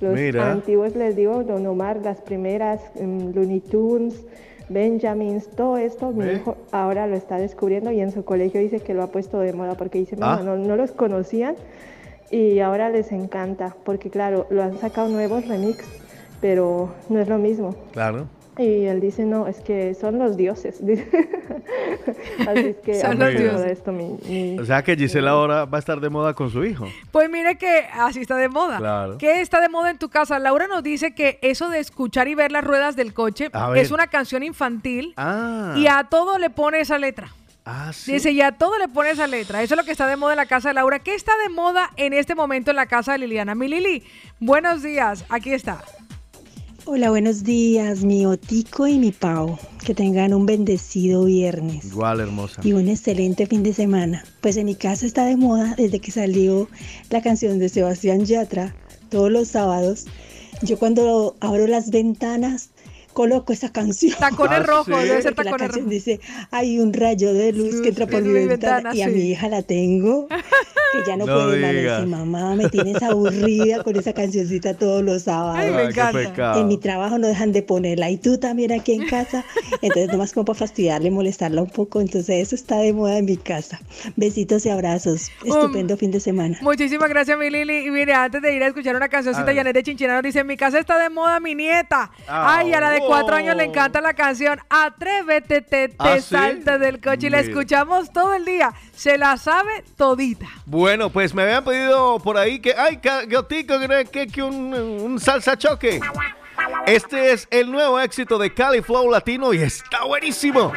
Los Mira. antiguos, les digo, Don Omar, las primeras, mm, Looney Tunes, Benjamins, todo esto, mi hijo ahora lo está descubriendo y en su colegio dice que lo ha puesto de moda porque dice, Ah. no, no los conocían y ahora les encanta porque claro, lo han sacado nuevos remix, pero no es lo mismo. Claro. Y él dice, no, es que son los dioses. (laughs) Así es que Son los dioses. esto mi, mi- O sea que Gisela ahora va a estar de moda con su hijo. Pues mire que así está de moda. Claro. ¿Qué está de moda en tu casa? Laura nos dice que eso de escuchar y ver las ruedas del coche es una canción infantil Ah. y a todo le pone esa letra. Ah, sí. Dice, y a todo le pone esa letra. Eso es lo que está de moda en la casa de Laura. ¿Qué está de moda en este momento en la casa de Liliana? Mi Lili, buenos días. Aquí está. Hola, buenos días, mi Otico y mi Pau. Que tengan un bendecido viernes Igual, hermosa. y un excelente fin de semana. Pues en mi casa está de moda desde que salió la canción de Sebastián Yatra todos los sábados. Yo cuando abro las ventanas coloco esa canción. Tacones Ah, rojos, debe ser tacones canción rojos. dice, hay un rayo de luz que entra por mi ventana, ventana, y a mi hija la tengo, que ya no, No puede más. Dice, mamá, me tienes aburrida con esa cancioncita todos los sábados. Ay, me encanta. En mi trabajo no dejan de ponerla y tú también aquí en casa. Entonces nomás como para fastidiarle, molestarla un poco. Entonces eso está de moda en mi casa. Besitos y abrazos. Estupendo fin de semana. Muchísimas gracias, mi Lili. Y mire, antes de ir a escuchar una cancioncita. Janet de Chinchina nos dice, en mi casa está de moda mi nieta. Ay, a la de cuatro años le encanta la canción Atrévete, te, te ¿Ah, sí? salta del coche y la escuchamos todo el día. Se la sabe todita. Bueno, pues me habían pedido por ahí que, ay, Gotico, que, que, que un, un salsa choque. Este es el nuevo éxito de Cali Flow Latino y está buenísimo.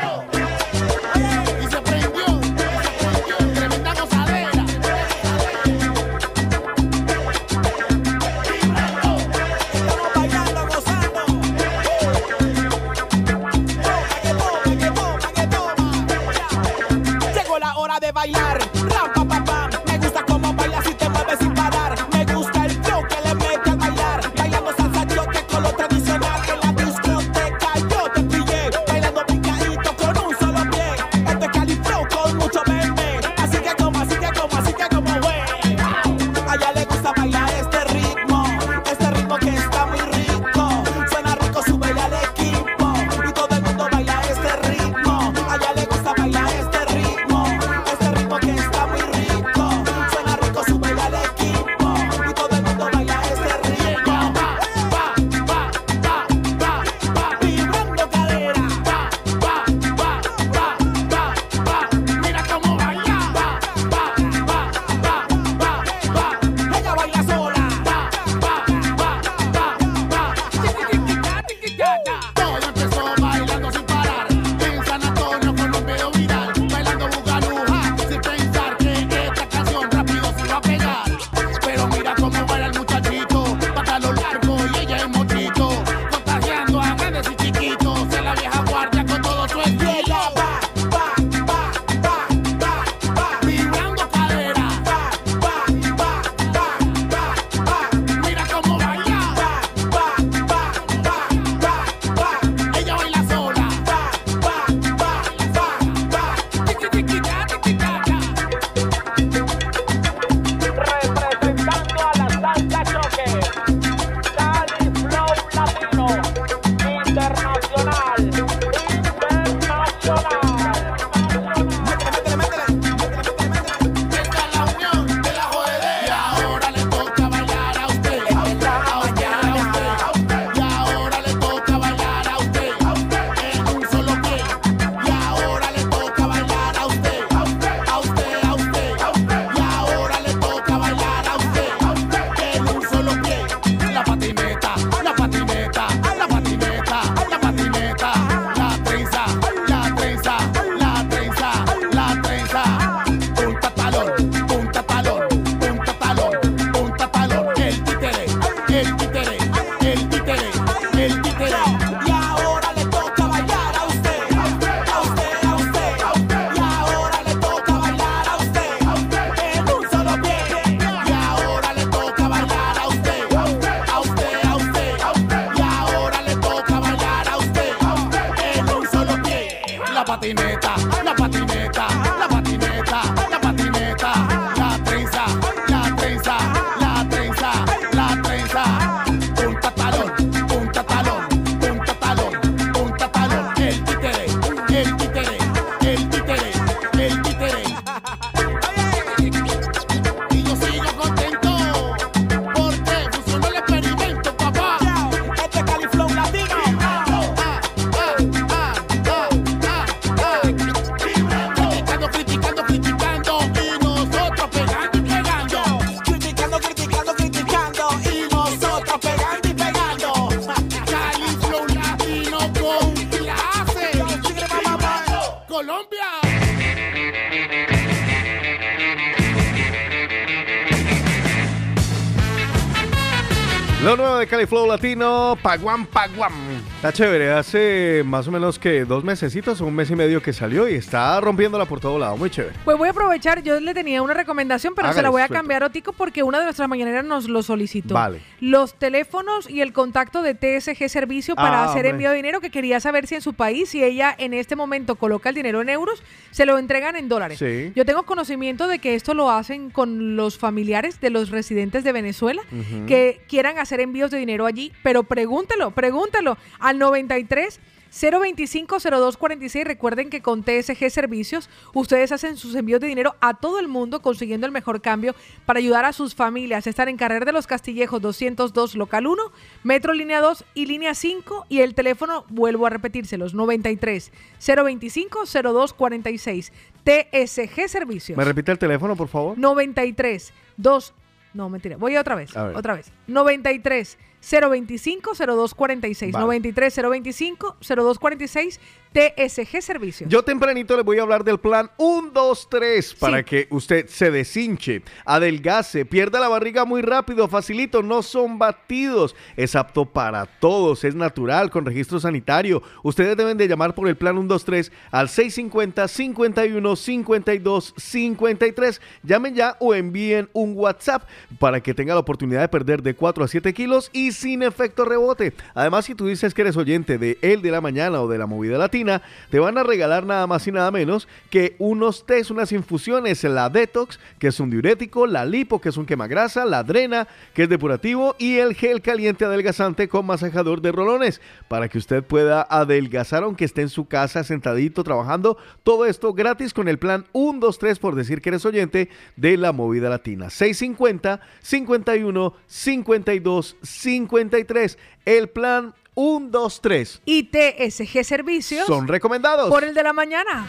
Paguam Paguam. Está chévere, hace más o menos que dos mesecitos o un mes y medio que salió y está rompiéndola por todo lado, muy chévere. Pues voy a aprovechar, yo le tenía una recomendación, pero se la voy a suelta. cambiar a Otico porque una de nuestras mañaneras nos lo solicitó. Vale. Los teléfonos y el contacto de TSG Servicio para Ah, hacer hombre. envío de dinero, que quería saber si en su país, si ella en este momento coloca el dinero en euros, se lo entregan en dólares. Sí. Yo tengo conocimiento de que esto lo hacen con los familiares de los residentes de Venezuela que quieran hacer envíos de dinero allí, pero pregúntelo, pregúntelo al 93 025 0246. Recuerden que con TSG Servicios ustedes hacen sus envíos de dinero a todo el mundo consiguiendo el mejor cambio para ayudar a sus familias. Están en Carrer de los Castillejos 202 local 1, Metro línea 2 y línea 5 y el teléfono vuelvo a repetírselos 93 025 0246. TSG Servicios. ¿Me repite el teléfono, por favor? 93 2 no, mentira. Voy otra vez. Otra vez. 93 025 0246. Vale. 93 025 0246 TSG Servicios. Yo tempranito les voy a hablar del plan 1, 2, 3 para Sí. que usted se deshinche, adelgace, pierda la barriga muy rápido, facilito, no son batidos, es apto para todos, es natural, con registro sanitario. Ustedes deben de llamar por el plan 1, 2, 3 al 650 51 52 53. Llamen ya o envíen un WhatsApp para que tenga la oportunidad de perder de 4 a 7 kilos y sin efecto rebote. Además, si tú dices que eres oyente de El de la Mañana o de la Movida Latina, te van a regalar nada más y nada menos que unos test, unas infusiones, la Detox, que es un diurético, la Lipo, que es un quemagrasa, la Drena, que es depurativo, y el gel caliente adelgazante con masajador de rolones, para que usted pueda adelgazar aunque esté en su casa sentadito trabajando. Todo esto gratis con el plan 1, 2, 3 por decir que eres oyente de la Movida Latina. 650 51 52 53. El plan 1, 2, 3. Y TSG Servicios. Son recomendados. Por el de la mañana.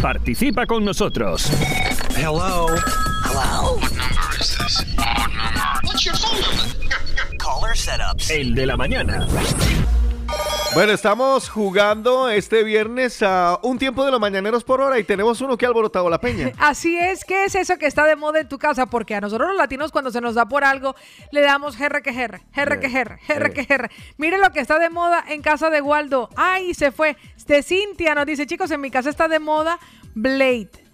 Participa con nosotros. Hello. Hello. What number is this? What number? What's your phone number? Caller setups. El de la mañana. Bueno, estamos jugando este viernes a un tiempo de los mañaneros por hora y tenemos uno que ha alborotado la peña. (laughs) Así es, ¿qué es eso que está de moda en tu casa? Porque a nosotros los latinos cuando se nos da por algo le damos jerre que jerre, jerre que jerre, jerre que jerre. Mire lo que está de moda en casa de Waldo. Ay, se fue. De Cintia nos dice, chicos, en mi casa está de moda Blade.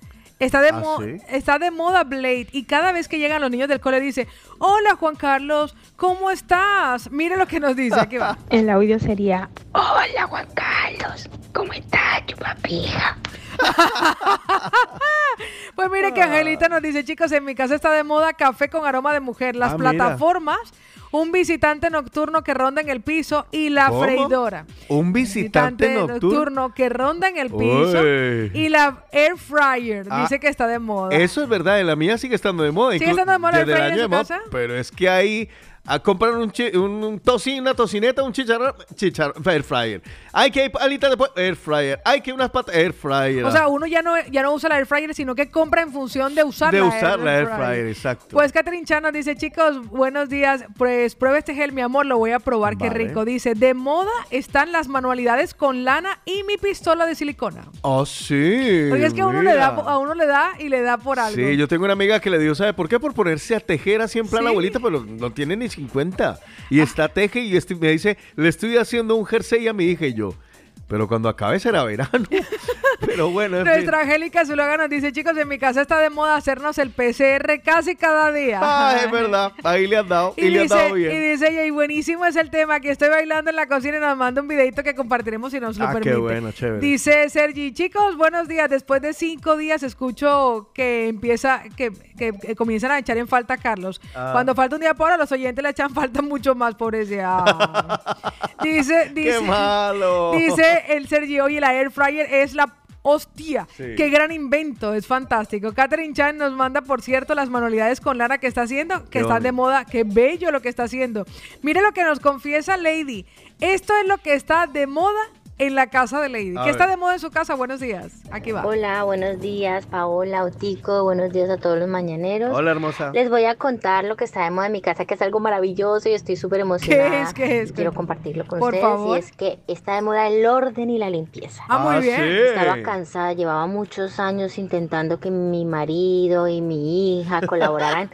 Está de, ¿Ah, mo- sí? está de moda Blade y cada vez que llegan los niños del cole dice, hola Juan Carlos, ¿cómo estás? Mire lo que nos dice, aquí va. (laughs) El audio sería, hola Juan Carlos, ¿cómo estás, chupapija? (laughs) Pues mire que Angelita nos dice, chicos, en mi casa está de moda café con aroma de mujer, las Ah, mira. Un visitante nocturno que ronda en el piso y la ¿Cómo? freidora. Un visitante nocturno. que ronda en el piso Uy. y la air fryer Ah, dice que está de moda. Eso es verdad, en la mía sigue estando de moda. ¿Sigue estando de moda el el fryer en su casa? Pero es que ahí a comprar un, chi- un, un tocino, una tocineta, un chicharrón, chicharrón, air fryer. Hay que alitas después, air fryer. Hay que unas patas, air fryer. O sea, uno ya no, ya no usa la air fryer, sino que compra en función de usar de la usar la air fryer. fryer, exacto. Pues Catherine Chan nos dice, chicos, buenos días. Pues prueba este gel, mi amor, lo voy a probar, qué Vale. rico. Dice, de moda están las manualidades con lana y mi pistola de silicona. oh, sí. Porque es que a uno, le da, a uno le da y le da por algo. Sí, yo tengo una amiga que le dio, ¿sabe por qué? Por ponerse a tejer así en plan Sí. abuelita, pero no tiene ni 50. Y está teje y me dice, le estoy haciendo un jersey a mi hija y yo. Pero cuando acabe será verano. (laughs) pero bueno, en fin. Nuestra Angélica Zuluaga nos dice, chicos, en mi casa está de moda hacernos el PCR casi cada día. Ah, es verdad. Ahí le han dado. Y, Y le han dice, dado y bien. dice ella, y buenísimo es el tema, que estoy bailando en la cocina y nos manda un videito que compartiremos si nos lo Ah, qué bueno, chévere. Dice Sergi, chicos, buenos días. Después de cinco días escucho que empieza, que, que- que comienzan a echar en falta a Carlos. Ah. Cuando falta un día por hora, los oyentes le echan falta mucho más, pobrecito. dice, (laughs) dice, ¡Qué malo! dice el Sergi, oye, la air fryer es la hostia. Sí. Qué gran invento, es fantástico. Catherine Chan nos manda, por cierto, las manualidades con lana que está haciendo, que están de moda. Qué bello lo que está haciendo. Mire lo que nos confiesa Lady. Esto es lo que está de moda en la casa de Lady. A ¿Qué está de moda en su casa? Buenos días. Aquí va. Hola, buenos días, Paola, Otico, buenos días a todos los mañaneros. Hola, hermosa. Les voy a contar lo que está de moda en mi casa, que es algo maravilloso y estoy súper emocionada. es? ¿Qué es? Quiero compartirlo con Por ustedes. favor. Y es que está de moda el orden y la limpieza. Ah, muy Ah, bien. sí. Estaba cansada, llevaba muchos años intentando que mi marido y mi hija (laughs) colaboraran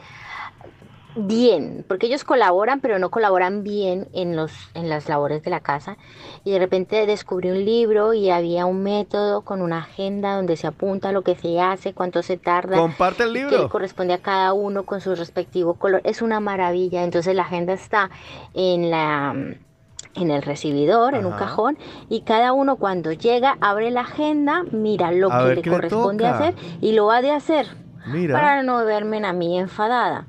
bien, porque ellos colaboran, pero no colaboran bien en, los, en las labores de la casa. Y de repente descubrí un libro y había un método con una agenda donde se apunta lo que se hace, cuánto se tarda. Comparte el libro. Que corresponde a cada uno con su respectivo color. Es una maravilla. Entonces la agenda está en la en el recibidor, en un cajón, y cada uno cuando llega abre la agenda, mira lo A que le corresponde hacer y lo ha de hacer Mira. para no verme a mí enfadada.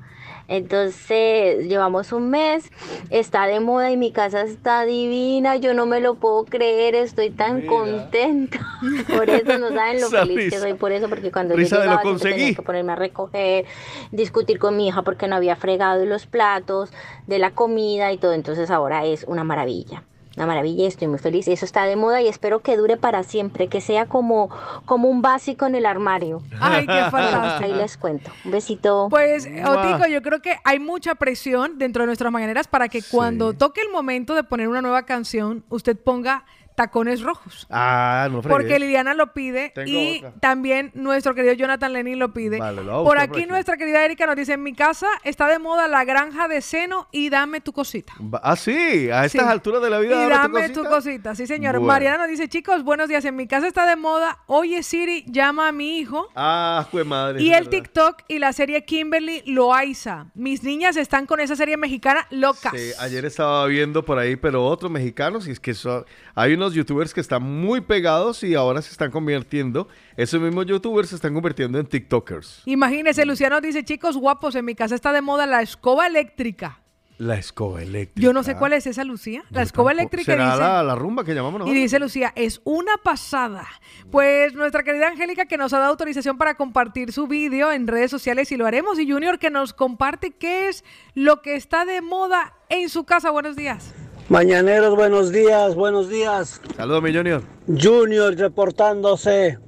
Entonces llevamos un mes, está de moda y mi casa está divina, yo no me lo puedo creer, estoy tan contenta. (laughs) Por eso no saben lo (laughs) feliz que soy por eso, porque cuando Risa yo lo llegaba siempre tenía que ponerme a recoger, discutir con mi hija porque no había fregado los platos de la comida y todo, entonces ahora es una maravilla. Una maravilla y estoy muy feliz. Eso está de moda y espero que dure para siempre, que sea como, como un básico en el armario. Ay, qué (laughs) fantástico. Ahí les cuento. Un besito. Pues, Otico, yo creo que hay mucha presión dentro de nuestras mañaneras para que cuando toque el momento de poner una nueva canción, usted ponga tacones rojos. Ah, no fregues. Porque Liliana lo pide Tengo y otra. también nuestro querido Jonathan Lenin lo pide. Vale, lo por aquí por aquí. nuestra querida Erika nos dice, en mi casa está de moda la granja de seno y dame tu cosita. Ah, sí, a estas Sí. alturas de la vida. Y dame tu cosita. tu cosita, sí señor. Bueno. Mariana nos dice, chicos, buenos días, en mi casa está de moda, oye Siri, llama a mi hijo. Ah, jue madre. Y el verdad. TikTok y la serie Kimberly Loaiza. Mis niñas están con esa serie mexicana locas. Sí, ayer estaba viendo por ahí, pero otros mexicanos, y es que hay unos youtubers que están muy pegados y ahora se están convirtiendo, esos mismos youtubers se están convirtiendo en TikTokers. Imagínense, Luciano dice, chicos guapos, en mi casa está de moda la escoba eléctrica. La escoba eléctrica. Yo no sé cuál es esa, Lucía. La escoba eléctrica ¿Será dice... la, la rumba que llamamos Y dice Lucía, es una pasada. Pues nuestra querida Angélica que nos ha dado autorización para compartir su vídeo en redes sociales y lo haremos. Y Junior que nos comparte qué es lo que está de moda en su casa. Buenos días. Mañaneros, buenos días, buenos días. Saludos, mi Junior. Junior reportándose.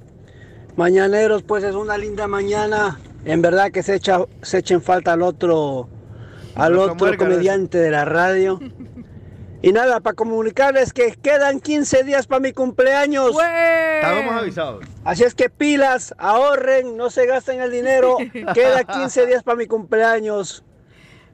Mañaneros, pues es una linda mañana. En verdad que se echa, se echa en falta al otro, al Otro comediante de la radio. (laughs) Y nada, para comunicarles que quedan 15 días para mi cumpleaños. Estábamos avisados. Así es que pilas, ahorren, no se gasten el dinero. (laughs) Queda 15 días para mi cumpleaños.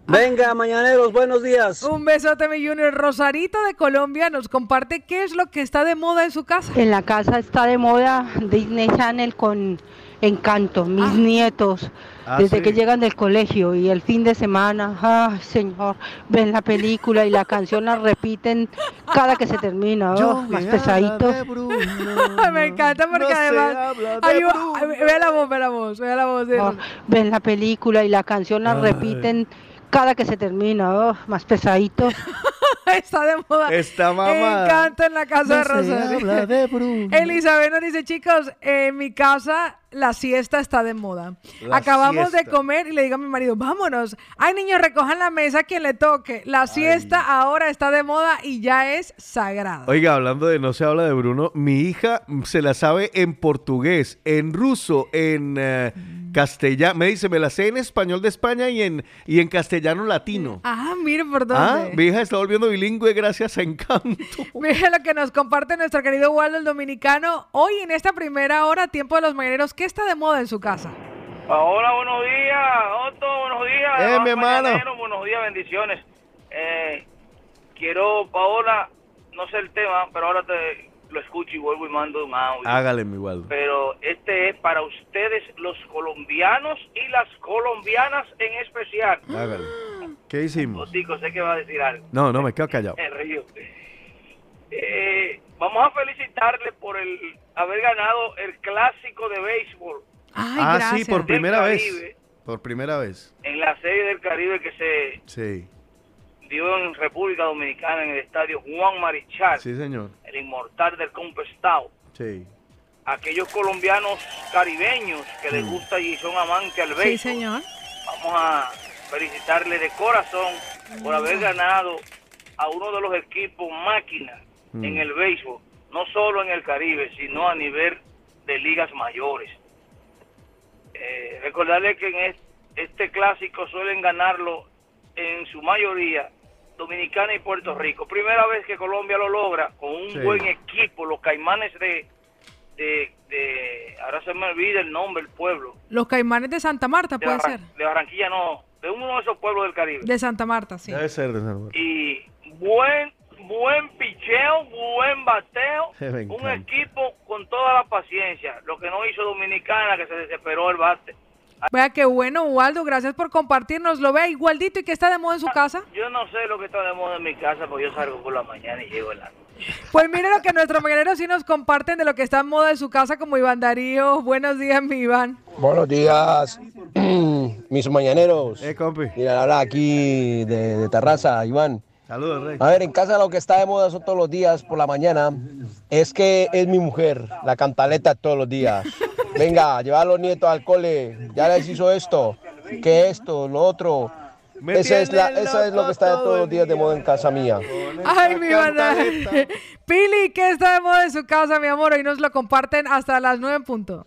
Venga, mañaneros, buenos días. Un besote, mi Junior. Rosarito de Colombia nos comparte qué es lo que está de moda en su casa. En la casa está de moda Disney Channel con Encanto, mis nietos, Ah, desde sí. que llegan del colegio y el fin de semana, ay señor, ven la película y la canción la repiten cada que se termina, oh, más pesadito. (laughs) Me encanta porque No además... Ay, ay, ve la voz, ve la voz, ve la voz. de- Oh, ven la película y la canción la Ay. repiten cada que se termina, oh, más pesadito. (laughs) está de moda. Está mamada. Encanto en la casa de No Rosario. (laughs) Elizabeth nos dice, chicos, en mi casa la siesta está de moda. La Acabamos de comer y le digo a mi marido, vámonos. Ay, niños, recojan la mesa quien le toque. La siesta ahora está de moda y ya es sagrada. Oiga, hablando de no se habla de Bruno, mi hija mm, se la sabe en portugués, en ruso, en eh, castellano. Me dice, me la sé en español de España y en, y en castellano latino. Ah, mire por Ah, dónde. mi hija está volviendo bilingüe gracias a Encanto. (laughs) Mire lo que nos comparte nuestro querido Waldo el Dominicano. Hoy en esta primera hora, tiempo de los mañaneros, ¿qué está de moda en su casa? Hola, buenos días, Otto, buenos días. Eh, hermano mi hermano. mañanero, Buenos días, bendiciones. Eh, quiero, Paola, no sé el tema, pero ahora te lo escucho y vuelvo y mando un audio. Hágale, mi Waldo. Pero este es para ustedes, los colombianos y las colombianas en especial. Hágale. ¿Qué hicimos? Otico, sé que va a decir algo. No, no, me quedo callado. (laughs) Me río. Eh, vamos a felicitarle por el haber ganado el clásico de béisbol ah, sí, por primera vez. Por primera vez. En la serie del Caribe que se Sí, dio en República Dominicana en el estadio Juan Marichal, sí, señor. el inmortal del Compestado. Sí. Aquellos colombianos caribeños que les gusta y son amantes al béisbol. Sí, señor. Vamos a felicitarle de corazón por haber ganado a uno de los equipos máquinas Mm. en el béisbol, no solo en el Caribe, sino a nivel de ligas mayores. Eh, recordarle que en es- este clásico suelen ganarlo en su mayoría Dominicana y Puerto Rico. Primera vez que Colombia lo logra con un Sí. buen equipo, los caimanes de, de, de- ahora se me olvida el nombre, el pueblo, Los caimanes de Santa Marta, de, puede Barran- ser. de Barranquilla no, de uno de esos pueblos del Caribe. De Santa Marta, sí. Debe ser de San Marcos. Y buen, buen picheo, buen bateo, (laughs) un equipo con toda la paciencia. Lo que no hizo Dominicana, que se desesperó el bate. Vea qué bueno, Waldo, gracias por compartirnos. Lo vea igualdito y que está de moda en su casa. Yo no sé lo que está de moda en mi casa, porque yo salgo por la mañana y llego en la noche. Pues mire lo que nuestros mañaneros sí nos comparten de lo que está en moda en su casa, como Iván Darío. Buenos días, mi Iván. Buenos días, (clears throat) mis mañaneros. Eh, compi. Mira, ahora aquí de, de Terraza, Iván. Saludos, Rey. A ver, en casa lo que está de moda son todos los días por la mañana. Es que es mi mujer, la cantaleta todos los días. Venga, llevar a los nietos al cole. Ya les hizo esto, que esto, lo otro. Esa es, la, esa es lo que está de todos los días de moda en casa mía. Ay, mi Iván. (laughs) Pili, ¿qué está de moda en su casa, mi amor? Hoy nos lo comparten hasta las nueve en punto.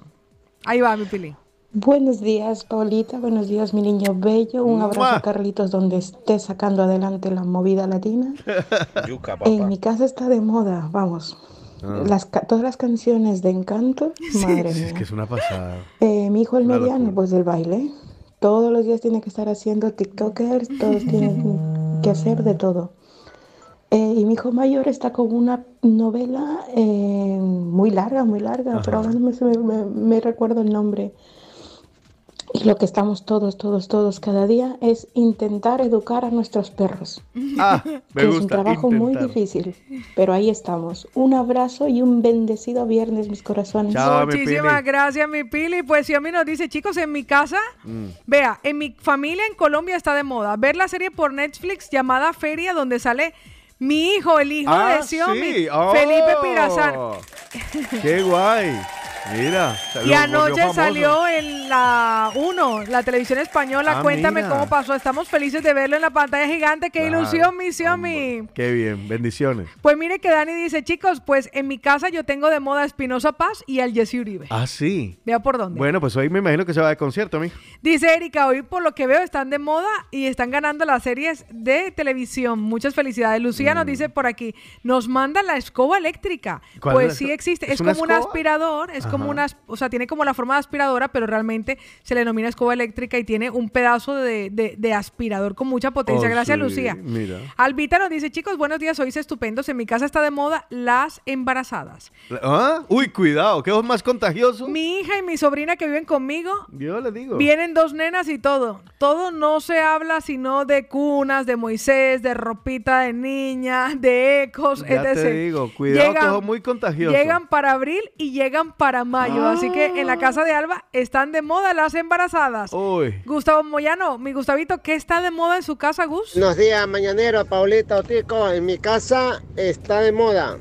Ahí va, mi Pili. Buenos días, Paulita. Buenos días, mi niño bello. Un abrazo Carlitos donde esté sacando adelante la movida latina. (laughs) Yuca, En mi casa está de moda, vamos. Ah. Las, ca- todas las canciones de encanto, madre Sí, mía. es que es una pasada. Eh, mi hijo el Una mediano, locura. pues del baile. Todos los días tiene que estar haciendo TikTokers, todos tienen que hacer de todo. Eh, y mi hijo mayor está con una novela eh, muy larga, muy larga, pero ahora no me recuerdo el nombre. Y lo que estamos todos, todos, todos cada día es intentar educar a nuestros perros. Ah, (laughs) me que es un trabajo muy difícil, pero ahí estamos. Un abrazo y un bendecido viernes, mis corazones. Chao, mi Muchísimas Pili. gracias, mi Pili. Pues si a mí nos dice, chicos, en mi casa, Mm. vea, en mi familia en Colombia está de moda ver la serie por Netflix llamada Feria, donde sale mi hijo, el hijo Ah, de Xiaomi, sí. Oh. Felipe Pirazar. Qué guay. Mira. Y anoche salió en la 1, la televisión española. Ah, Cuéntame mira. cómo pasó. Estamos felices de verlo en la pantalla gigante. ¡Qué Claro, ilusión, mi Xiaomi! Qué bien. Bendiciones. Pues mire que Dani dice, chicos, pues en mi casa yo tengo de moda a Espinosa Paz y al Jesse Uribe. Ah, sí. Vea por dónde. Bueno, pues hoy me imagino que se va de concierto, mijo. Dice Erika, hoy por lo que veo están de moda y están ganando las series de televisión. Muchas felicidades. Lucía nos dice por aquí, nos manda la escoba eléctrica. Mm. ¿Cuál es Pues sí existe, ¿Es como un aspirador, es como una, o sea, tiene como la forma de aspiradora, pero realmente se le denomina escoba eléctrica y tiene un pedazo de, de- de aspirador con mucha potencia. Oh, Gracias, sí, Lucía. Mira. Albita nos dice, chicos, buenos días, sois estupendos. En mi casa está de moda las embarazadas. ¿Ah? Uy, cuidado, ¿qué es más contagioso? Mi hija y mi sobrina que viven conmigo Yo le digo. Vienen dos nenas y todo. Todo no se habla sino de cunas, de Moisés, de ropita de niña, de ecos, Ya etc. te digo, cuidado que es muy contagioso. Llegan para abril y llegan para mayo. Así que en la casa de Alba están de moda las embarazadas. Uy. Gustavo Moyano, mi Gustavito, ¿qué está de moda en su casa, Gus? Buenos días, mañanero, Paulita Otico. En mi casa está de moda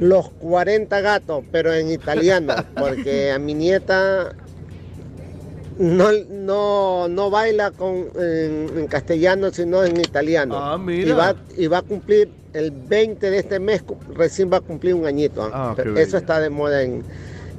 los 40 gatos, pero en italiano, (laughs) porque a mi nieta no, no, no baila con, en, en castellano, sino en italiano. Ah, mira. Y va, y va a cumplir el 20 de este mes, recién va a cumplir un añito. ¿ah? Ah, bello. Eso está de moda en,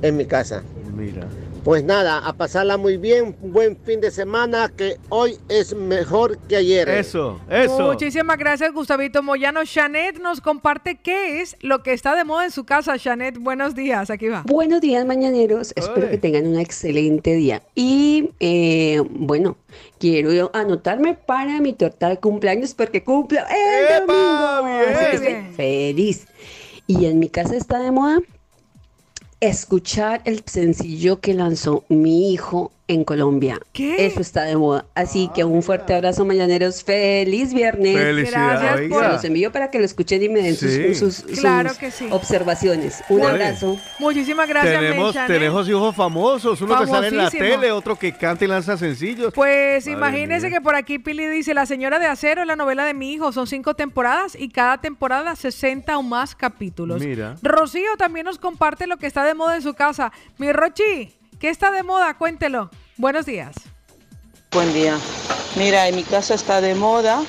en mi casa. Mira. Pues nada, a pasarla muy bien, un buen fin de semana, que hoy es mejor que ayer. Eso, eso. Muchísimas gracias, Gustavito Moyano. Janet nos comparte qué es lo que está de moda en su casa. Janet, buenos días. Aquí va. Buenos días, mañaneros. Espero que tengan un excelente día. Y eh, bueno, quiero yo anotarme para mi torta de cumpleaños porque cumplo el domingo. Así que estoy feliz. Y en mi casa está de moda escuchar el sencillo que lanzó mi hijo en Colombia. ¿Qué? Eso está de moda. Así que un fuerte abrazo, mañaneros. Feliz viernes. Felicidades, Gracias Se por- los envío para que lo escuchen y me den sus- Sí. sus, sus Claro que sí. observaciones. Un Oye. abrazo. Muchísimas gracias, tenemos, tenemos hijos famosos, uno que sale en la tele, otro que canta y lanza sencillos. Pues Madre imagínense mía. que por aquí Pili dice, La Señora de Acero es la novela de mi hijo, son cinco temporadas y cada temporada 60 o más capítulos. Mira. Rocío también nos comparte lo que está de moda en su casa. Mi Rochi, ¿qué está de moda? Cuéntelo. Buenos días. Buen día. Mira, en mi casa está de moda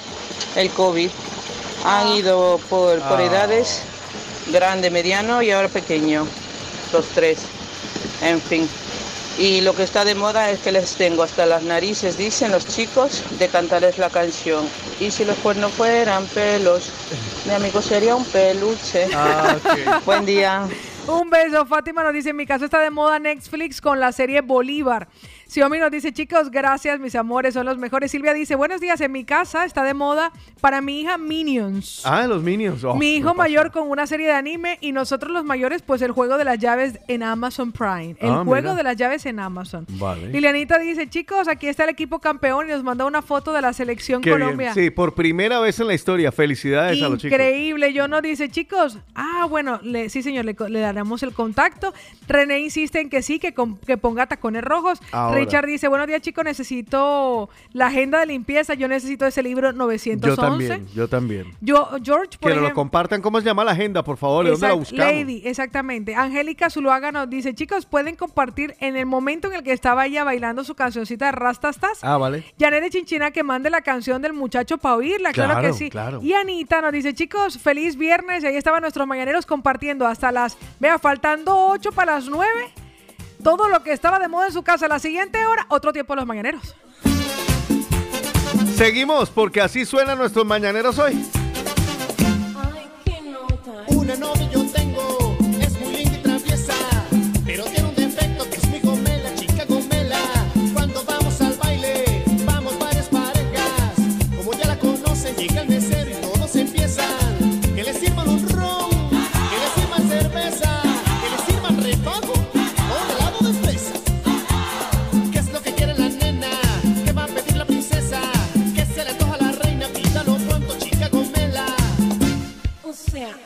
el COVID. Han ido por, por Ah. edades, grande, mediano y ahora pequeño, los tres. En fin. Y lo que está de moda es que les tengo hasta las narices, dicen los chicos, de cantarles la canción. Y si los cuernos fueran pelos, mi amigo sería un peluche. Ah, Buen día. Un beso. Fátima nos dice, en mi casa está de moda Netflix con la serie Bolívar. Xiaomi nos dice, chicos, gracias, mis amores, son los mejores. Silvia dice, buenos días, en mi casa está de moda para mi hija Minions. Ah, los Minions. Oh, mi hijo mayor con una serie de anime y nosotros los mayores, pues el juego de las llaves en Amazon Prime. El Ah, juego mira. de las llaves en Amazon. Vale. Lilianita dice, chicos, aquí está el equipo campeón y nos manda una foto de la selección Qué Colombia. bien. Sí, por primera vez en la historia. Felicidades a los chicos. Increíble, yo nos dice, chicos, ah, bueno, le- sí señor, le, le daremos el contacto. René insiste en que sí, que, con- que ponga tacones rojos. Ahora. Richard dice, buenos días chicos, necesito la agenda de limpieza, yo necesito ese libro 911. Yo también, yo también. Yo, George, por Que lo ejemplo. compartan. ¿Cómo se llama la agenda, por favor? ¿De dónde la Exact- buscamos? Lady, exactamente. Angélica Zuluaga nos dice, chicos, pueden compartir en el momento en el que estaba ella bailando su cancioncita de Rastastas. Ah, vale. Janet de Chinchina que mande la canción del muchacho para oírla, claro, Claro, que sí. claro. Y Anita nos dice, chicos, feliz viernes. Y ahí estaban nuestros mañaneros compartiendo hasta las, vea, faltando 8 para las 9. Todo lo que estaba de moda en su casa. La siguiente hora, otro tiempo de los mañaneros. Seguimos, porque así suenan nuestros mañaneros hoy. Una novia sea,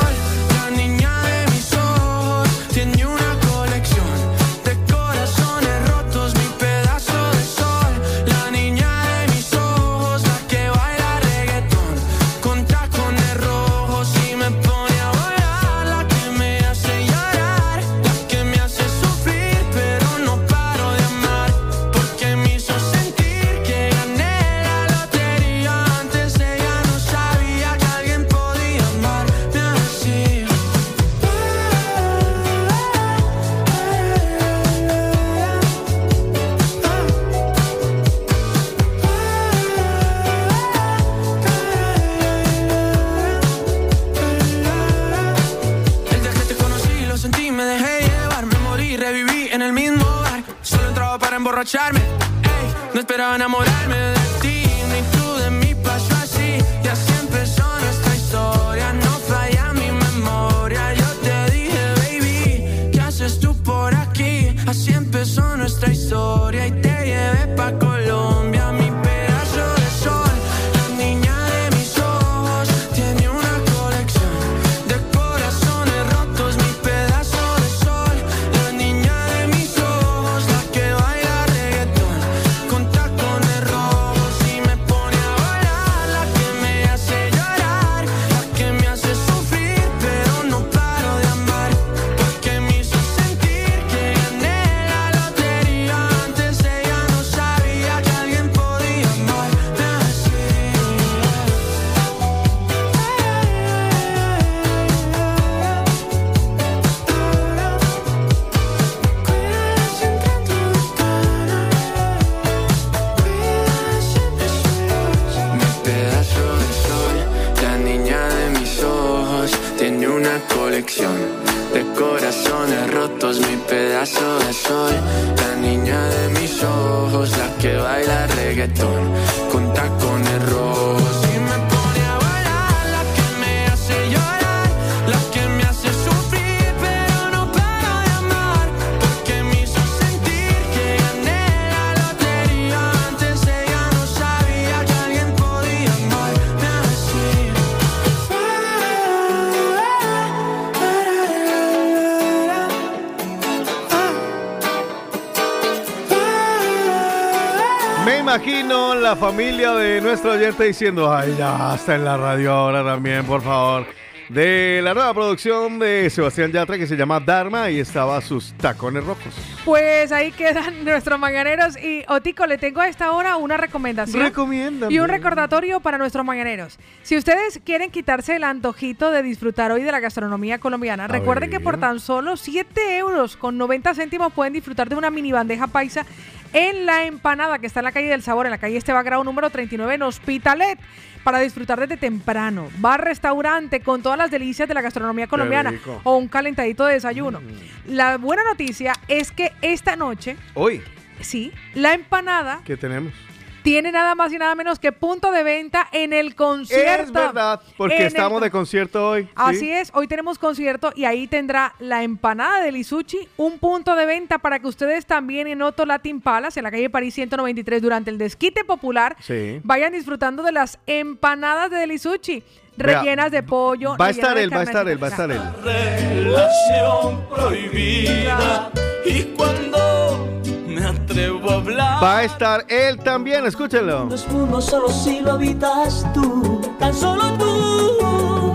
nuestro oyente diciendo, ay, ya, está en la radio ahora también, por favor. De la nueva producción de Sebastián Yatra que se llama Dharma y estaba sus tacones rojos. Pues ahí quedan (laughs) nuestros mañaneros. Y Otico, le tengo a esta hora una recomendación. Recomiéndame. Y un recordatorio para nuestros mañaneros. Si ustedes quieren quitarse el antojito de disfrutar hoy de la gastronomía colombiana, recuerden que por tan solo 7 euros con 90 céntimos pueden disfrutar de una mini bandeja paisa en La Empanada, que está en la calle del Sabor, en la calle Esteban Grau número 39 en Hospitalet, para disfrutar desde temprano. Bar, restaurante, con todas las delicias de la gastronomía colombiana o un calentadito de desayuno. La buena noticia es que esta noche, Hoy, sí, La Empanada ¿qué tenemos? Tiene nada más y nada menos que punto de venta en el concierto. Es verdad, porque el estamos de concierto hoy. ¿sí? Así es, hoy tenemos concierto y ahí tendrá la empanada de Lisuchi, un punto de venta para que ustedes también en Otto Latin Palace, en la calle París 193, durante el desquite popular, Sí. vayan disfrutando de las empanadas de Lisuchi, Vea, rellenas de pollo. Va a estar él, va a estar él, va a estar él. Relación prohibida. Y cuando me atrevo a hablar. Va a estar él también, escúchenlo. No es mundo solo si lo habitas tú, tan solo tú.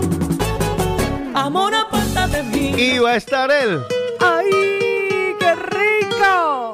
Amor aparta de mí. Y va a estar él. ¡Ay, qué rico!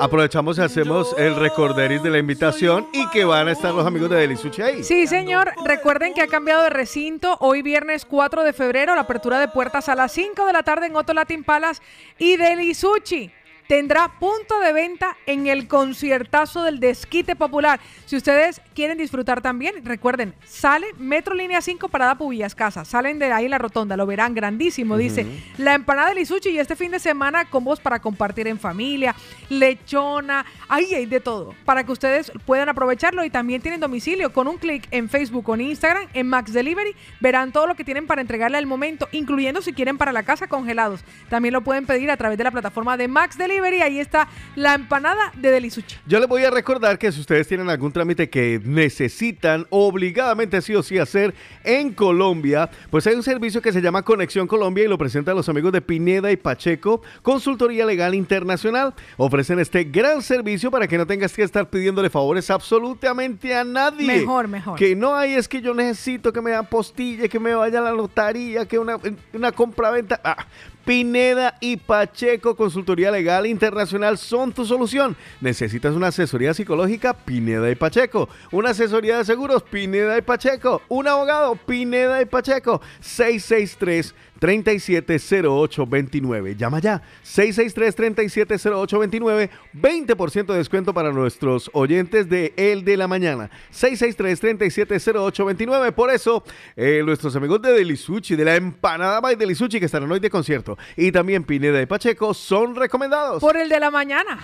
Aprovechamos y hacemos el recorderis de la invitación y que van a estar los amigos de Delisuchi ahí. Sí, señor. Recuerden que ha cambiado de recinto. Hoy viernes 4 de febrero, la apertura de puertas a las 5 de la tarde en Otto Latin Palace y Delisuchi tendrá punto de venta en el conciertazo del Desquite Popular. Si ustedes quieren disfrutar también, recuerden, sale Metro Línea 5 Parada Pubillas Casa. Salen de ahí la rotonda, lo verán grandísimo. Dice, la empanada de Lisuchi y este fin de semana combos para compartir en familia, lechona, ahí hay de todo, para que ustedes puedan aprovecharlo y también tienen domicilio con un clic en Facebook o en Instagram, en Max Delivery, verán todo lo que tienen para entregarle al momento, incluyendo si quieren para la casa congelados. También lo pueden pedir a través de la plataforma de Max Delivery, ahí está la empanada de Delisuchi. Yo les voy a recordar que si ustedes tienen algún trámite que necesitan obligadamente sí o sí hacer en Colombia, pues hay un servicio que se llama Conexión Colombia y lo presentan los amigos de Pineda y Pacheco, Consultoría Legal Internacional. Ofrecen este gran servicio para que no tengas que estar pidiéndole favores absolutamente a nadie. Mejor, mejor. Que no hay, es que yo necesito que me dan postilla, que me vaya a la notaría, que una, una compra-venta. Ah, Pineda y Pacheco, Consultoría Legal Internacional, son tu solución. ¿Necesitas una asesoría psicológica? Pineda y Pacheco. ¿Una asesoría de seguros? Pineda y Pacheco. ¿Un abogado? Pineda y Pacheco. 663 370829. Llama ya. 663-370829. 20% de descuento para nuestros oyentes de El de la Mañana. 663-370829. Por eso, eh, nuestros amigos de Delisuchi, de la empanada by Delisuchi, que estarán hoy de concierto, y también Pineda y Pacheco, son recomendados. Por el de la mañana.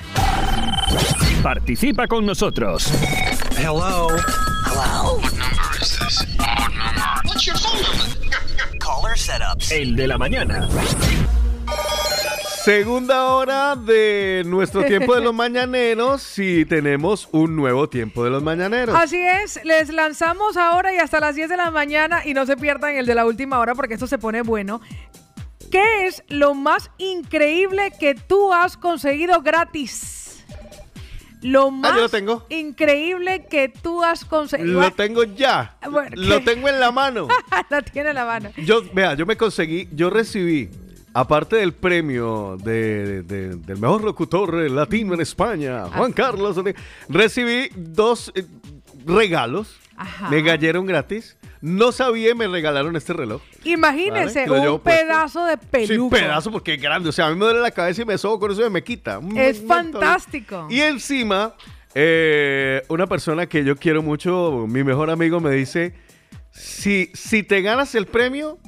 Participa con nosotros. Hello. Hello. What number is this? Caller setups. El de la mañana. Segunda hora de nuestro tiempo de los (laughs) mañaneros. Si tenemos un nuevo tiempo de los mañaneros. Así es, les lanzamos ahora y hasta las 10 de la mañana y no se pierdan el de la última hora porque esto se pone bueno. ¿Qué es lo más increíble que tú has conseguido gratis? Lo más Ah, yo lo tengo. increíble que tú has conseguido. Lo tengo ya. Bueno, Lo tengo en la mano. (laughs) la tiene en la mano. Yo, vea, yo me conseguí, yo recibí, aparte del premio de, de- del mejor locutor latino en España, Ah. Juan Carlos, recibí dos eh, regalos. Ajá. Me cayeron gratis. No sabía y me regalaron este reloj. Imagínese Vale, un puesto. pedazo de Sí, peluca. pedazo porque es grande. O sea, a mí me duele la cabeza y me sobo con eso y me quita. Es fantástico. Y encima, eh, una persona que yo quiero mucho, mi mejor amigo, me dice: si, si te ganas el premio,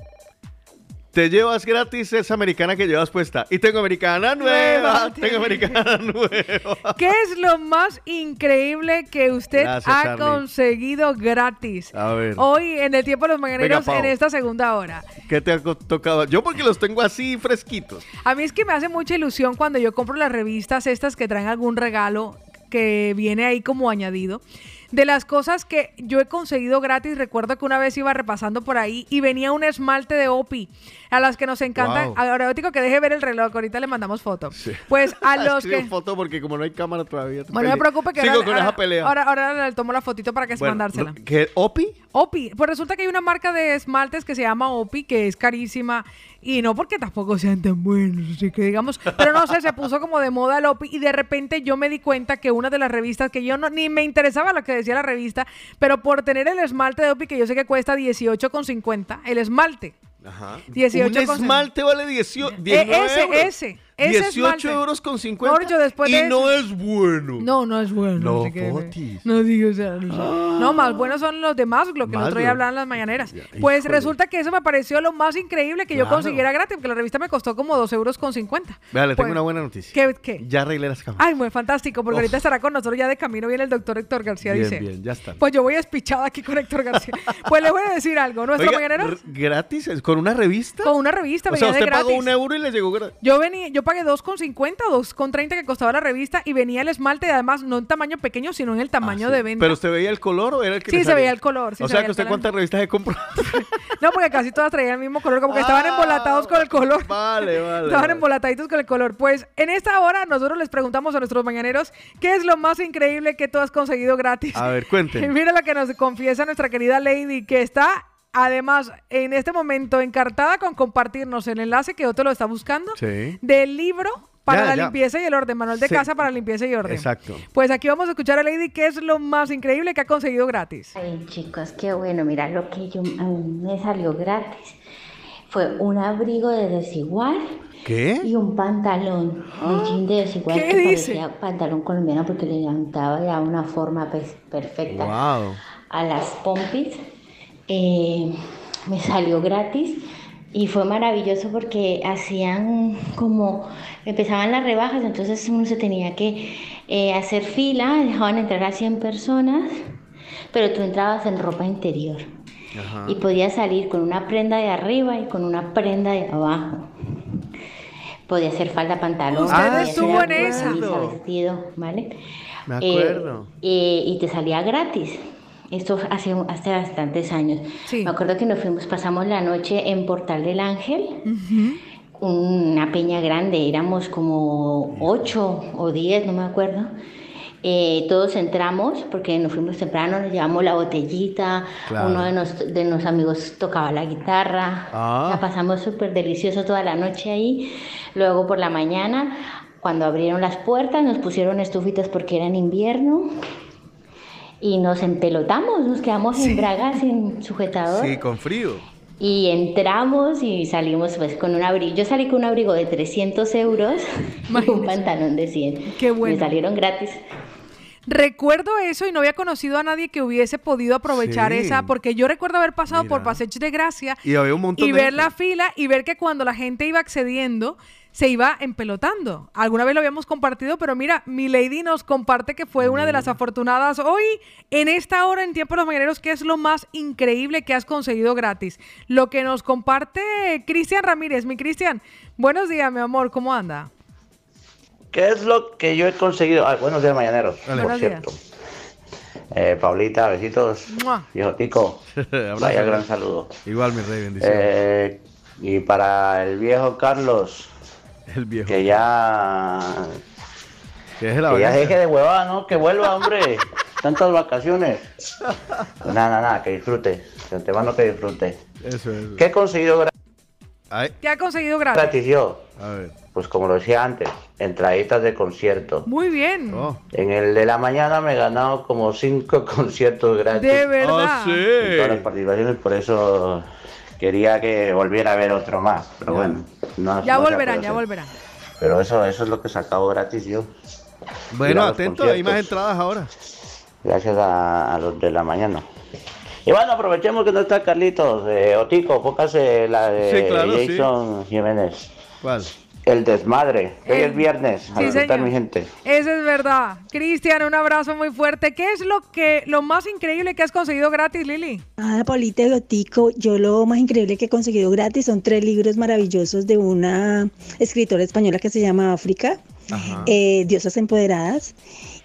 te llevas gratis esa americana que llevas puesta. Y tengo americana nueva. Nueva. tengo americana (laughs) nueva. ¿Qué es lo más increíble que usted Gracias, ha Charlie. conseguido gratis? A ver. Hoy en el tiempo de los mañaneros en esta segunda hora. ¿Qué te ha tocado? Yo porque los tengo así fresquitos. A mí es que me hace mucha ilusión cuando yo compro las revistas estas que traen algún regalo que viene ahí como añadido. De las cosas que yo he conseguido gratis, recuerdo que una vez iba repasando por ahí y venía un esmalte de Opi, a las que nos encanta. Wow. Ahora, Erótico, que deje ver el reloj, ahorita le mandamos foto. Pues a (laughs) los que... foto porque como no hay cámara todavía. Bueno, no me preocupe que Sigo ahora, con ahora- esa pelea. Ahora, ahora le tomo la fotito para que Bueno, mandársela. ¿Qué? ¿Opi? Opi. Pues resulta que hay una marca de esmaltes que se llama Opi, que es carísima. Y no porque tampoco sean tan buenos, así que digamos. Pero no sé, se puso como de moda el Opi. Y de repente yo me di cuenta que una de las revistas que yo no ni me interesaba lo que decía la revista, pero por tener el esmalte de Opi, que yo sé que cuesta 18,50, el esmalte. Ajá. 18 Un esmalte vale 18, Eh, 19 ese, euros. ese, ese 18 esmalte. euros con 50. Mejor dicho, después y de no eso- es bueno. No, no es bueno. No, no digo, o sea, no, sé. No, más buenos son los de Masglo, que el otro día hablaban las mañaneras. Pues híjole. resulta que eso me pareció lo más increíble que yo consiguiera gratis, porque la revista me costó como 2 euros con 50. Vea, le tengo Pues, una buena noticia. ¿Qué? qué? Ya arreglé las cámaras. Ay, muy fantástico, porque Uf. ahorita estará con nosotros ya de camino viene el doctor Héctor García, bien, dice. bien, ya está. Pues yo voy espichada aquí con Héctor García. (laughs) pues le voy a decir algo. Nuestro Oiga, mañanero ¿Gratis? ¿Es ¿Con una revista? con una revista O sea, de usted gratis. pagó un euro y le llegó gratis. Yo venía, yo pagué 2,50 o 2,30 que costaba la revista y venía el esmalte y además no en tamaño pequeño, sino en el tamaño de venta. Ah, ¿Pero usted veía el color o era el que Sí, se salía? veía el color, sí, o se sea, que usted cuántas revistas se compró. (laughs) No, porque casi todas traían el mismo color, como que estaban embolatados con el color. Vale, vale. Estaban vale. embolataditos con el color. Pues en esta hora nosotros les preguntamos a nuestros mañaneros qué es lo más increíble que tú has conseguido gratis. A ver, Y cuéntenme. (laughs) mira lo que nos confiesa nuestra querida Lady, que está además en este momento encartada con compartirnos el enlace que otro lo está buscando Sí. del libro para Ya, la ya. limpieza y el orden, manual de Sí. casa para la limpieza y orden. Exacto. Pues aquí vamos a escuchar a Lady qué es lo más increíble que ha conseguido gratis. Ay, chicos, qué bueno. Mira, lo que yo, a mí me salió gratis fue un abrigo de desigual ¿Qué? y un pantalón, un jean de desigual ¿Qué que dice? parecía pantalón colombiano porque le levantaba ya una forma pues, perfecta Wow. a las pompis. Eh, me salió gratis y fue maravilloso porque hacían como, empezaban las rebajas, entonces uno se tenía que eh, hacer fila, dejaban entrar a 100 personas, pero tú entrabas en ropa interior y podías salir con una prenda de arriba y con una prenda de abajo. Podía ser falda, pantalón, podía estuvo en esa. vestido, ¿vale? Me Eh, acuerdo. eh, y te salía gratis. Esto hace, hace bastantes años. Me acuerdo que nos fuimos, pasamos la noche en Portal del Ángel, una peña grande, éramos como ocho o diez, no me acuerdo. Eh, todos entramos porque nos fuimos temprano, nos llevamos la botellita, Claro. uno de, nos- de nuestros amigos tocaba la guitarra, Ah. la pasamos súper delicioso toda la noche ahí. Luego por la mañana, cuando abrieron las puertas, nos pusieron estufitas porque era en invierno y nos empelotamos, nos quedamos en bragas sin (laughs) sujetador. Sí, con frío. Y entramos y salimos pues con un abrigo. Yo salí con un abrigo de 300 euros (laughs) y un pantalón de 100. Qué bueno. Me salieron gratis. Recuerdo eso y no había conocido a nadie que hubiese podido aprovechar Sí. esa, porque yo recuerdo haber pasado por. Passeig de Gracia Y había un montón y de ver gente. la fila y ver que cuando la gente iba accediendo se iba empelotando. Alguna vez lo habíamos compartido, pero mira, mi lady nos comparte que fue una de las afortunadas hoy en esta hora en Tiempo de los Mañaneros, que es lo más increíble que has conseguido gratis. Lo que nos comparte Cristian Ramírez. Mi Cristian, buenos días, mi amor, ¿cómo anda? ¿Qué es lo que yo he conseguido? Ay, buenos días, mañaneros, por Buenos cierto. Eh, Paulita, besitos. Mua. Viejo Tico, (laughs) vaya gran saludo. Igual, mi rey, bendición. Eh, y para el viejo Carlos, (laughs) el viejo. que ya, Que que ya deje de huevada, ¿no? Que vuelva, hombre. Tantas vacaciones. Nada, nada, nada, que disfrute. De antemano que disfrute. Eso es. ¿Qué he conseguido gra- ¿Qué ha conseguido gratis? gratis yo? A ver. Pues como lo decía antes, entraditas de concierto. Muy bien. Oh. En el de la mañana me he ganado como cinco (laughs) conciertos gratis. De verdad. Sí. En todas las participaciones, por eso quería que volviera a ver otro más. Pero bueno, no, Ya volverán, ya volverán. Pero eso, eso es lo que he sacado gratis yo. Bueno, atento, hay más entradas ahora. Gracias a, a los de la mañana. Y bueno, aprovechemos que no está Carlitos. Eh, Otico, póngase la de Sí, claro, sí. Jason Jiménez. ¿Cuál? El desmadre. Hoy El- es viernes. A Sí, señor. mi gente. Eso es verdad. Cristian, un abrazo muy fuerte. ¿Qué es lo que lo más increíble que has conseguido gratis, Lili? Ah, Paulita Gotico, yo lo más increíble que he conseguido gratis son tres libros maravillosos de una escritora española que se llama África, eh, Diosas Empoderadas.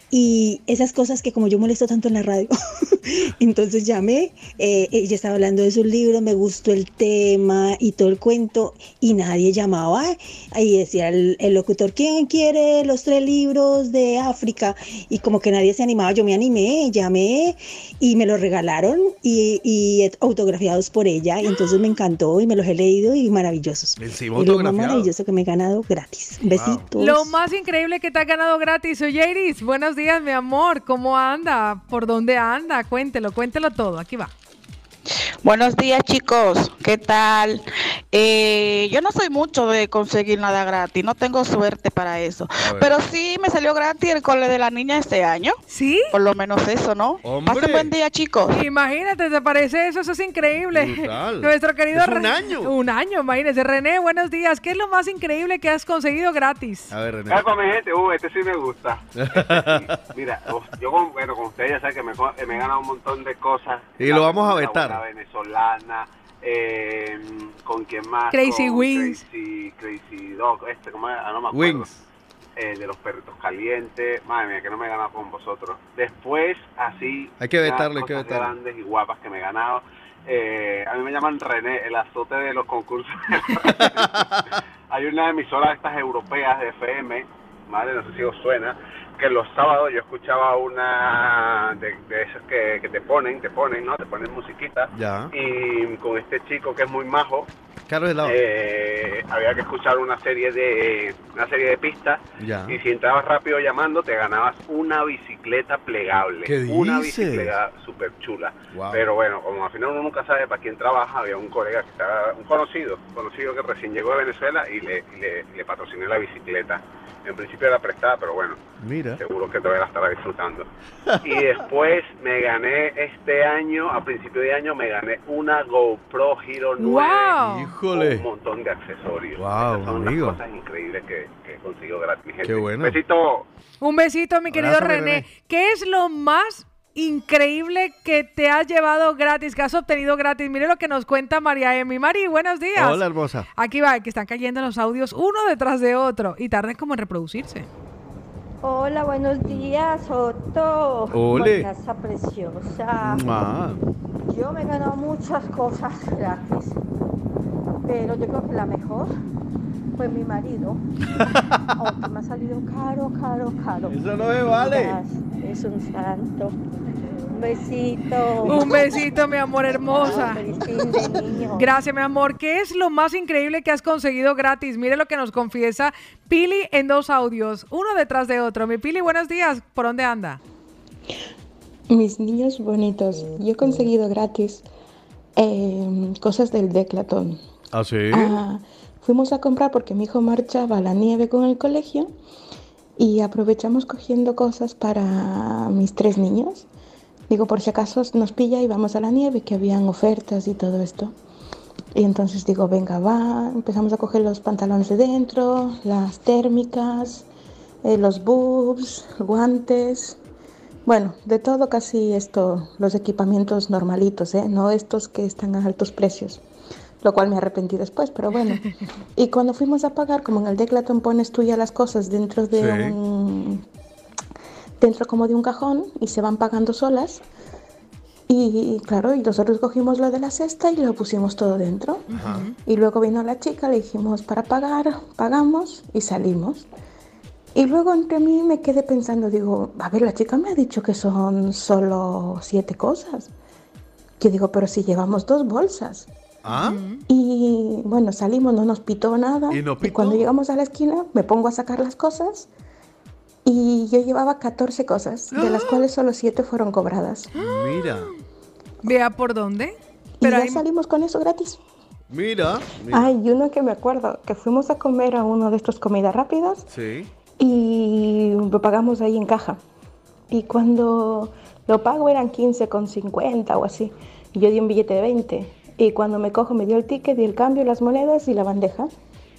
Y esas cosas que como yo molesto tanto en la radio, (laughs) entonces llamé, eh, ella estaba hablando de sus libros, me gustó el tema y todo el cuento y nadie llamaba. Ahí decía el, el locutor, ¿quién quiere los tres libros de África? Y como que nadie se animaba, yo me animé, llamé y me los regalaron y, y autografiados por ella. Y entonces me encantó y me los he leído y maravillosos. Encima Y lo más autografiado. maravilloso que me he ganado gratis. Besitos. Lo más increíble que te has ganado gratis. Oye, Iris, buenos días, mi amor. ¿Cómo anda? ¿Por dónde anda? Cuéntelo, cuéntelo todo. Aquí va. Buenos días chicos, ¿qué tal? Eh, yo no soy mucho de conseguir nada gratis, no tengo suerte para eso. Pero sí me salió gratis el cole de la niña este año. ¿Sí? Por lo menos eso, ¿no? Pasen buen día chicos. Imagínate, ¿te parece eso? Eso es increíble. Brutal. (laughs) Nuestro querido Es un Re- año. Un año, imagínese. René, buenos días. ¿Qué es lo más increíble que has conseguido gratis? A ver, René. Calma, mi gente, uh, este sí me gusta. (laughs) Este sí. Mira, oh, yo con, bueno, con ustedes ya saben que me, me he ganado un montón de cosas. Y lo vamos a vetar. Venezolana, eh, con quién más. Crazy Con Wings. Crazy, Crazy Dog, este, ¿cómo? Ah, no me acuerdo. Wings. Eh, de los perritos calientes. Madre mía, que no me he ganado con vosotros. Después, así. Hay que vetarlo, hay que vetarlo. grandes y guapas que me he ganado. Eh, a mí me llaman René, el azote de los concursos. (laughs) Hay una emisora de estas europeas de FM, madre, no sé si os suena, que los sábados yo escuchaba una de, de esas que, que te ponen, te ponen, ¿no? Te ponen musiquita. Ya. Y con este chico que es muy majo, eh, había que escuchar una serie de una serie de pistas Ya. y si entrabas rápido llamando te ganabas una bicicleta plegable ¿Qué una dices? bicicleta súper chula Wow. pero bueno como al final uno nunca sabe para quién trabaja había un colega que estaba un conocido conocido que recién llegó de Venezuela y le, le, y le patrociné la bicicleta en principio era prestada pero bueno Mira. seguro que todavía la estará disfrutando y después me gané este año a principio de año me gané una GoPro Hero 9 Wow. Híjole. un montón de accesorios. Wow, son amigo. las cosas increíbles que, que he conseguido gratis. mi gente. Qué bueno. Besito. Un besito, mi querido Abrazo, René. René. ¿Qué es lo más increíble que te has llevado gratis, que has obtenido gratis? Mire lo que nos cuenta María Emi. Mari, buenos días. Hola, hermosa. Aquí va, que están cayendo los audios uno detrás de otro y tardan como en reproducirse. Hola, buenos días, Otto. Ole. Casa preciosa. Ah, Yo me he ganado muchas cosas gratis, pero yo creo que la mejor fue mi marido. (laughs) Aunque me ha salido caro, caro, caro. Eso no me vale. Es un santo. Un besito. Un besito, mi amor hermosa. Gracias, mi amor. ¿Qué es lo más increíble que has conseguido gratis? Mire lo que nos confiesa Pili en dos audios, uno detrás de otro. Mi Pili, buenos días. ¿Por dónde anda? Mis niños bonitos, yo he conseguido gratis eh, cosas del Declatón. ¿Ah, sí? Ah, fuimos a comprar porque mi hijo marchaba a la nieve con el colegio y aprovechamos cogiendo cosas para mis tres niños. Digo, por si acaso nos pilla y vamos a la nieve, que habían ofertas y todo esto. Y entonces digo, venga, va, empezamos a coger los pantalones de dentro, las térmicas, eh, los boobs, guantes, bueno, de todo casi esto, los equipamientos normalitos, ¿eh? no estos que están a altos precios, lo cual me arrepentí después, pero bueno. (laughs) Y cuando fuimos a pagar, como en el Declaton pones tú ya las cosas dentro de Sí. un, dentro como de un cajón y se van pagando solas. Y claro, y nosotros cogimos lo de la cesta y lo pusimos todo dentro. Y luego vino la chica, le dijimos para pagar, pagamos y salimos. Y luego entre mí me quedé pensando, digo, a ver, la chica me ha dicho que son solo siete cosas. Yo digo, pero si llevamos dos bolsas. ¿Ah? Y bueno, salimos, no nos pitó nada. ¿Y no pitó? cuando llegamos a la esquina, me pongo a sacar las cosas. Y yo llevaba 14 cosas, de las cuales solo 7 fueron cobradas. (gasps) Mira, Vea por dónde. y ya salimos con eso gratis. mira. mira. Hay uno que me acuerdo, que fuimos a comer a uno de estos comidas rápidas Sí. y lo pagamos ahí en caja. Y cuando lo pago eran 15,50 o así. Y yo di un billete de 20. Y cuando me cojo me dio el ticket y el cambio, las monedas y la bandeja.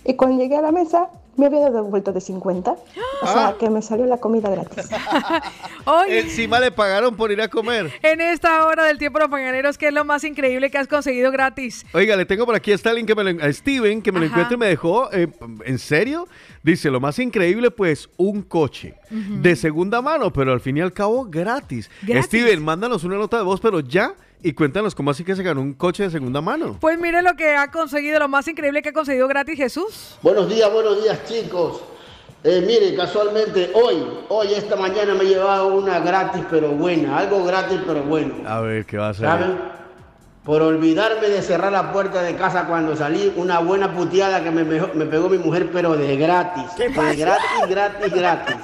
Y cuando llegué a la mesa me había dado vuelto de 50. O sea, Ah. que me salió la comida gratis. (laughs) Encima le pagaron por ir a comer. En esta hora del tiempo de los mañaneros, ¿qué es lo más increíble que has conseguido gratis? Oiga, le tengo por aquí a Stalin que me lo, a Steven que me lo Ajá. encuentra y me dejó. eh, ¿En serio? Dice, lo más increíble, pues, un coche Ujú. de segunda mano, pero al fin y al cabo gratis. Gratis. Steven, mándanos una nota de voz, pero ya, y cuéntanos cómo así que se ganó un coche de segunda mano. Pues mire lo que ha conseguido, lo más increíble que ha conseguido gratis Jesús. Buenos días, buenos días chicos. Eh, mire, casualmente hoy, hoy esta mañana me he llevado una gratis pero buena, algo gratis pero bueno. A ver, ¿qué va a ser? ¿Saben? Por olvidarme de cerrar la puerta de casa cuando salí, una buena puteada que me, me pegó mi mujer, pero de gratis. De gratis, gratis, gratis.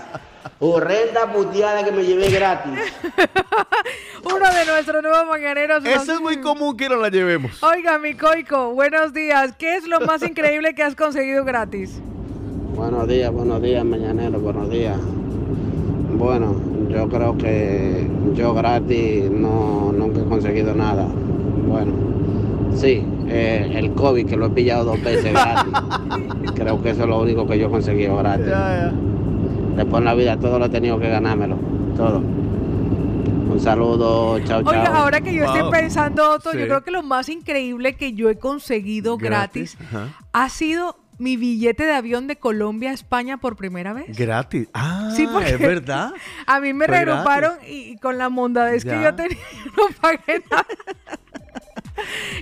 Horrenda puteada que me llevé gratis. (laughs) Uno de nuestros nuevos mañaneros. Eso es muy común que no la llevemos. Oiga, mi coico, buenos días. ¿Qué es lo más (laughs) increíble que has conseguido gratis? Buenos días, buenos días, mañanero, buenos días. Bueno, yo creo que yo gratis no, nunca he conseguido nada. Bueno, sí, eh, el COVID que lo he pillado dos veces (laughs) gratis. creo que eso es lo único que yo he conseguido gratis. Después en la vida todo lo he tenido que ganármelo, todo. Un saludo, chao, chao. Oiga, ahora que yo estoy pensando, Otto, Sí. yo creo que lo más increíble que yo he conseguido gratis, ha sido mi billete de avión de Colombia a España por primera vez. Gratis. Ah, Sí, porque- es verdad. (laughs) A mí me Fue reagruparon y, y con la mondadez que yo tenía, (laughs) no pagué nada.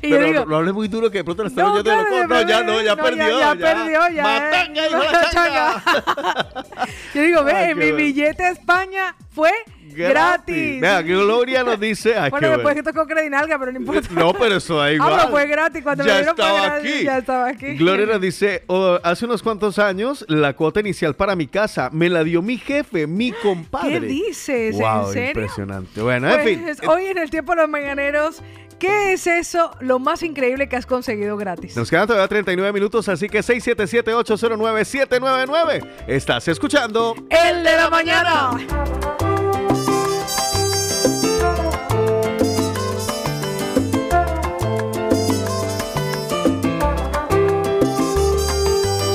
Y Pero yo digo, no, hables muy duro que de pronto le están No, oyendo claro. No, ya no, ya no, perdió. ya- ya perdió, ya, Matanga, eh. hijo la changa. (laughs) yo digo, ve, Ay, mi bueno. billete a España fue gratis. Vea, Gloria nos dice. Ay, bueno, después que tocó Credinalga, pero no importa. (laughs) No, pero eso da igual. Ah, pero fue gratis. Cuando ya me dieron estaba gratis, aquí. Ya estaba aquí. Gloria nos dice, "Oh, hace unos cuantos años, la cuota inicial para mi casa me la dio mi jefe, mi compadre. ¿Qué dices? Wow, ¿En serio? impresionante. Bueno, en fin. Pues, hoy en el tiempo de los mañaneros, ¿qué es eso lo más increíble que has conseguido gratis? Nos quedan todavía 39 minutos, así que 677-809-799. Estás escuchando El de la mañana.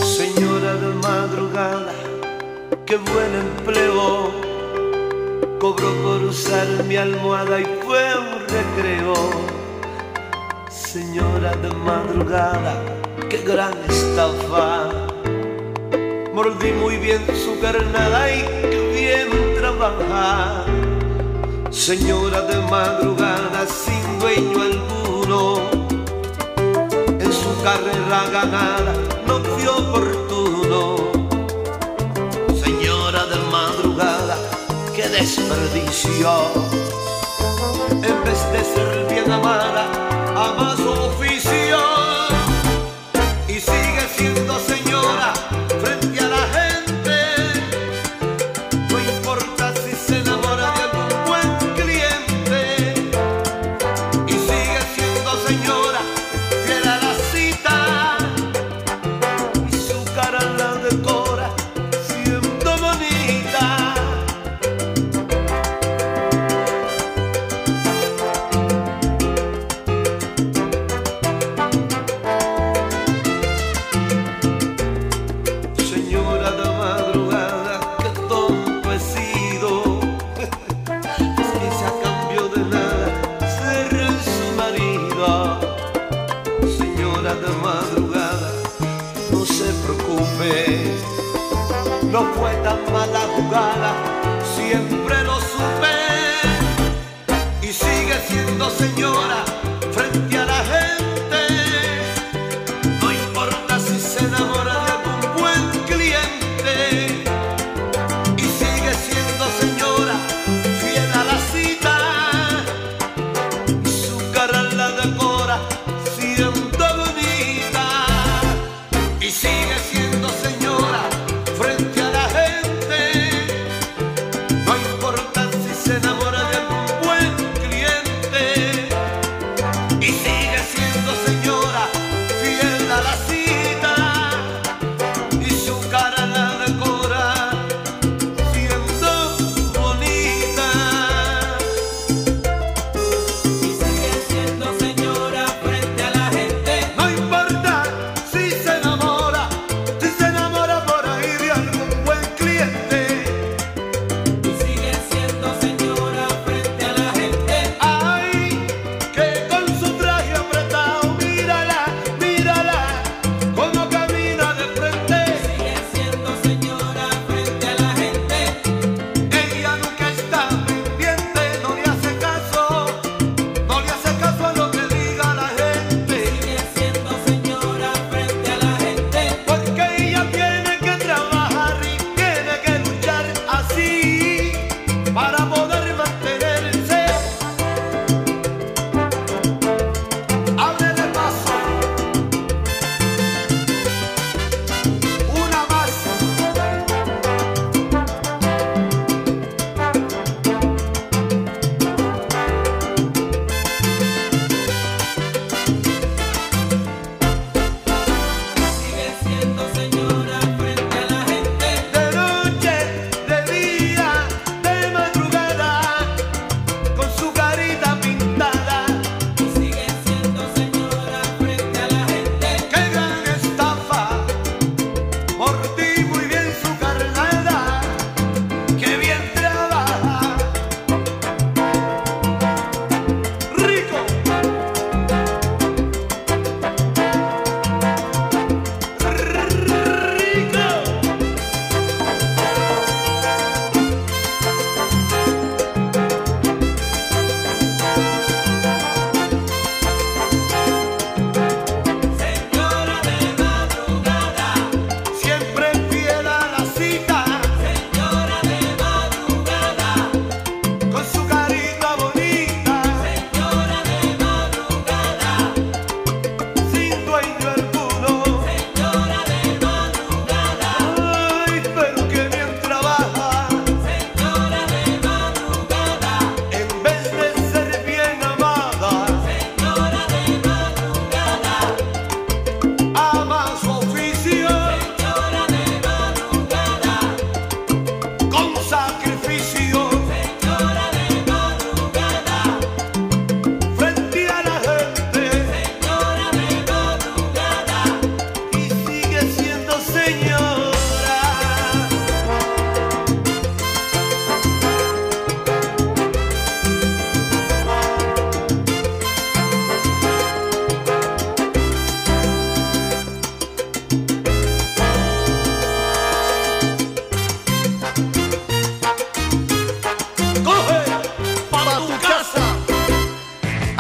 Señora de madrugada, qué buen empleo. Cobró por usar mi almohada y fue un recreo. Señora de madrugada, qué gran estafa. Mordí muy bien su carnada y qué bien trabaja. Señora de madrugada, sin dueño alguno en su carrera ganada no fue oportuno. Señora de madrugada, qué desperdicio. En vez de ser bien amada,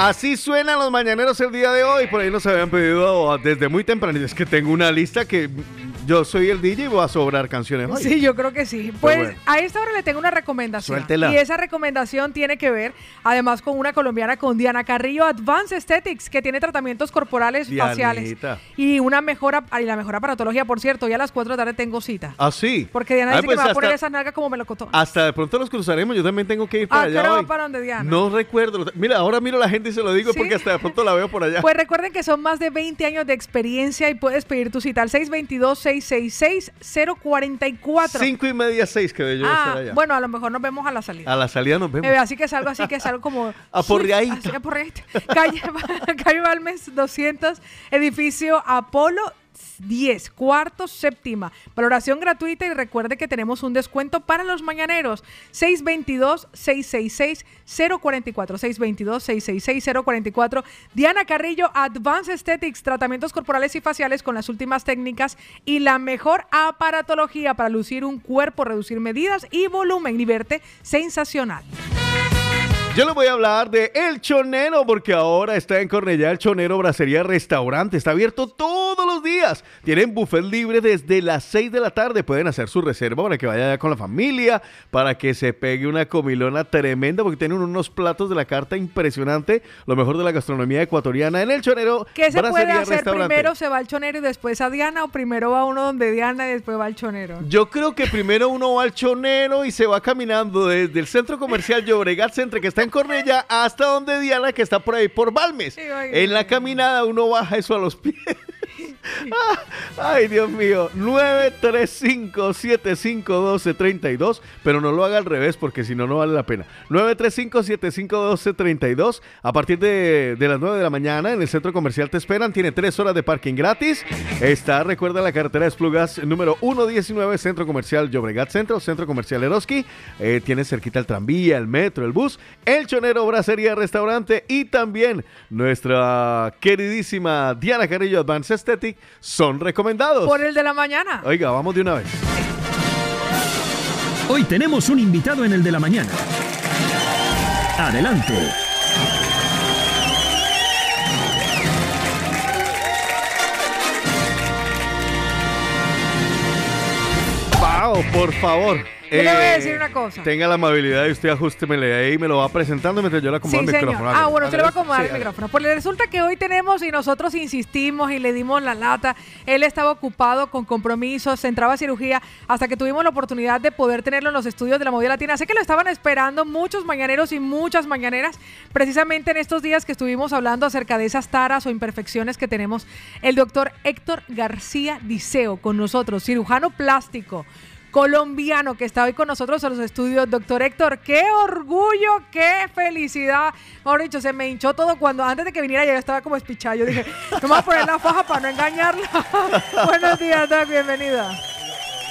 Así suenan los mañaneros el día de hoy. Por ahí nos habían pedido desde muy temprano. Es que tengo una lista que yo soy el DJ y voy a sobrar canciones hoy. Sí, yo creo que sí. Pues bueno. a esta hora le tengo una recomendación. Suéltela. Y esa recomendación tiene que ver, además, con una colombiana, con Diana Carrillo Advanced Aesthetics, que tiene tratamientos corporales faciales. Dianita. Y una mejora, y la mejor aparatología, por cierto, ya a las 4 de la tarde tengo cita. ¿Ah, sí? Porque Diana Ah, dice pues que me va a poner esas nalgas como melocotón. Hasta de pronto los cruzaremos. Yo también tengo que ir para Ah, ¿qué allá hoy. para donde Diana? No recuerdo. Mira, ahora miro a la gente y se lo digo ¿Sí? porque hasta de pronto la veo por allá. Pues recuerden que son más de 20 años de experiencia y puedes pedir tu cita al 622-666-044. Cinco y media, seis que yo Ah, estar allá. bueno, a lo mejor nos vemos a la salida. A la salida nos vemos. Eh, así que es algo así que es algo como... (laughs) Aporreadito. (laughs) Calle, (laughs) calle Balmes 200, edificio Apolo 10, cuarto, séptima. Valoración gratuita y recuerde que tenemos un descuento para los mañaneros. 622-666-044. 622-666-044. Diana Carrillo, Advanced Aesthetics, tratamientos corporales y faciales con las últimas técnicas y la mejor aparatología para lucir un cuerpo, reducir medidas y volumen y verte sensacional. Yo les voy a hablar de El Chonero porque ahora está en Cornellá El Chonero Bracería Restaurante. Está abierto todos los días. Tienen buffet libre desde las 6 de la tarde. Pueden hacer su reserva para que vaya allá con la familia, para que se pegue una comilona tremenda porque tienen unos platos de la carta impresionante. Lo mejor de la gastronomía ecuatoriana en El Chonero ¿Qué se puede hacer? Primero se va al chonero y después a Diana o primero va uno donde Diana y después va al chonero. Yo creo que primero uno va al chonero y se va caminando desde el centro comercial Llobregat Centre, que está en Cornella, hasta donde Diana, que está por ahí, por Balmes. En la caminada uno baja eso a los pies. Ay, Dios mío. 935-7512-32. Pero no lo haga al revés porque si no, no vale la pena. 935-7512-32. A partir de, de las 9 de la mañana en el centro comercial te esperan. Tiene 3 horas de parking gratis. Está, recuerda, la carretera de Esplugas número 119, Centro Comercial Llobregat Centro, Centro Comercial Eroski. Eh, tiene cerquita el tranvía, el metro, el bus, el chonero, bracería, restaurante y también nuestra queridísima Diana Carrillo Advanced Aesthetic son recomendados. Por el de la mañana. Oiga, vamos de una vez. Hoy tenemos un invitado en el de la mañana. Adelante. Pao, por favor. Yo le voy a eh, decir una cosa. Tenga la amabilidad y usted ajustemele ahí y me lo va presentando mientras yo le acomodo Sí, el señor. micrófono. Ah, bueno, usted le va a acomodar Sí, el micrófono. Pues resulta que hoy tenemos y nosotros insistimos y le dimos la lata. Él estaba ocupado con compromisos, se entraba a cirugía hasta que tuvimos la oportunidad de poder tenerlo en los estudios de la Movida Latina. Sé que lo estaban esperando muchos mañaneros y muchas mañaneras, precisamente en estos días que estuvimos hablando acerca de esas taras o imperfecciones que tenemos. El doctor Héctor García Diceo con nosotros, cirujano plástico colombiano que está hoy con nosotros en los estudios. Doctor Héctor, qué orgullo, qué felicidad. Mejor dicho, se me hinchó todo cuando antes de que viniera ya yo estaba como espichado. Yo dije, no me voy a poner la faja para no engañarla. (laughs) Buenos días, Doc, bienvenida.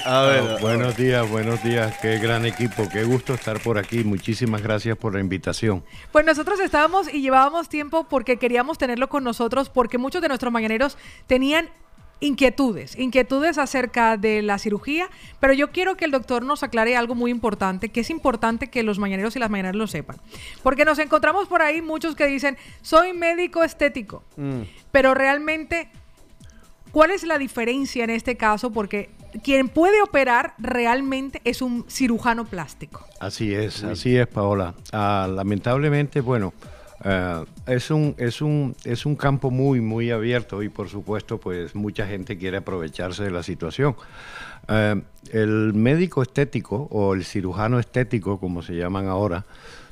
A ver, Ah, buenos días, buenos días. Qué gran equipo, qué gusto estar por aquí. Muchísimas gracias por la invitación. Pues nosotros estábamos y llevábamos tiempo porque queríamos tenerlo con nosotros porque muchos de nuestros mañaneros tenían inquietudes, inquietudes acerca de la cirugía, pero yo quiero que el doctor nos aclare algo muy importante, que es importante que los mañaneros y las mañaneras lo sepan. Porque nos encontramos por ahí muchos que dicen, soy médico estético, pero realmente, ¿cuál es la diferencia en este caso? Porque quien puede operar realmente es un cirujano plástico. Así es, así es, Paola. Ah, lamentablemente, bueno, ah, es, un, es, un, es un campo muy, muy abierto y por supuesto, pues mucha gente quiere aprovecharse de la situación. Ah, el médico estético o el cirujano estético, como se llaman ahora,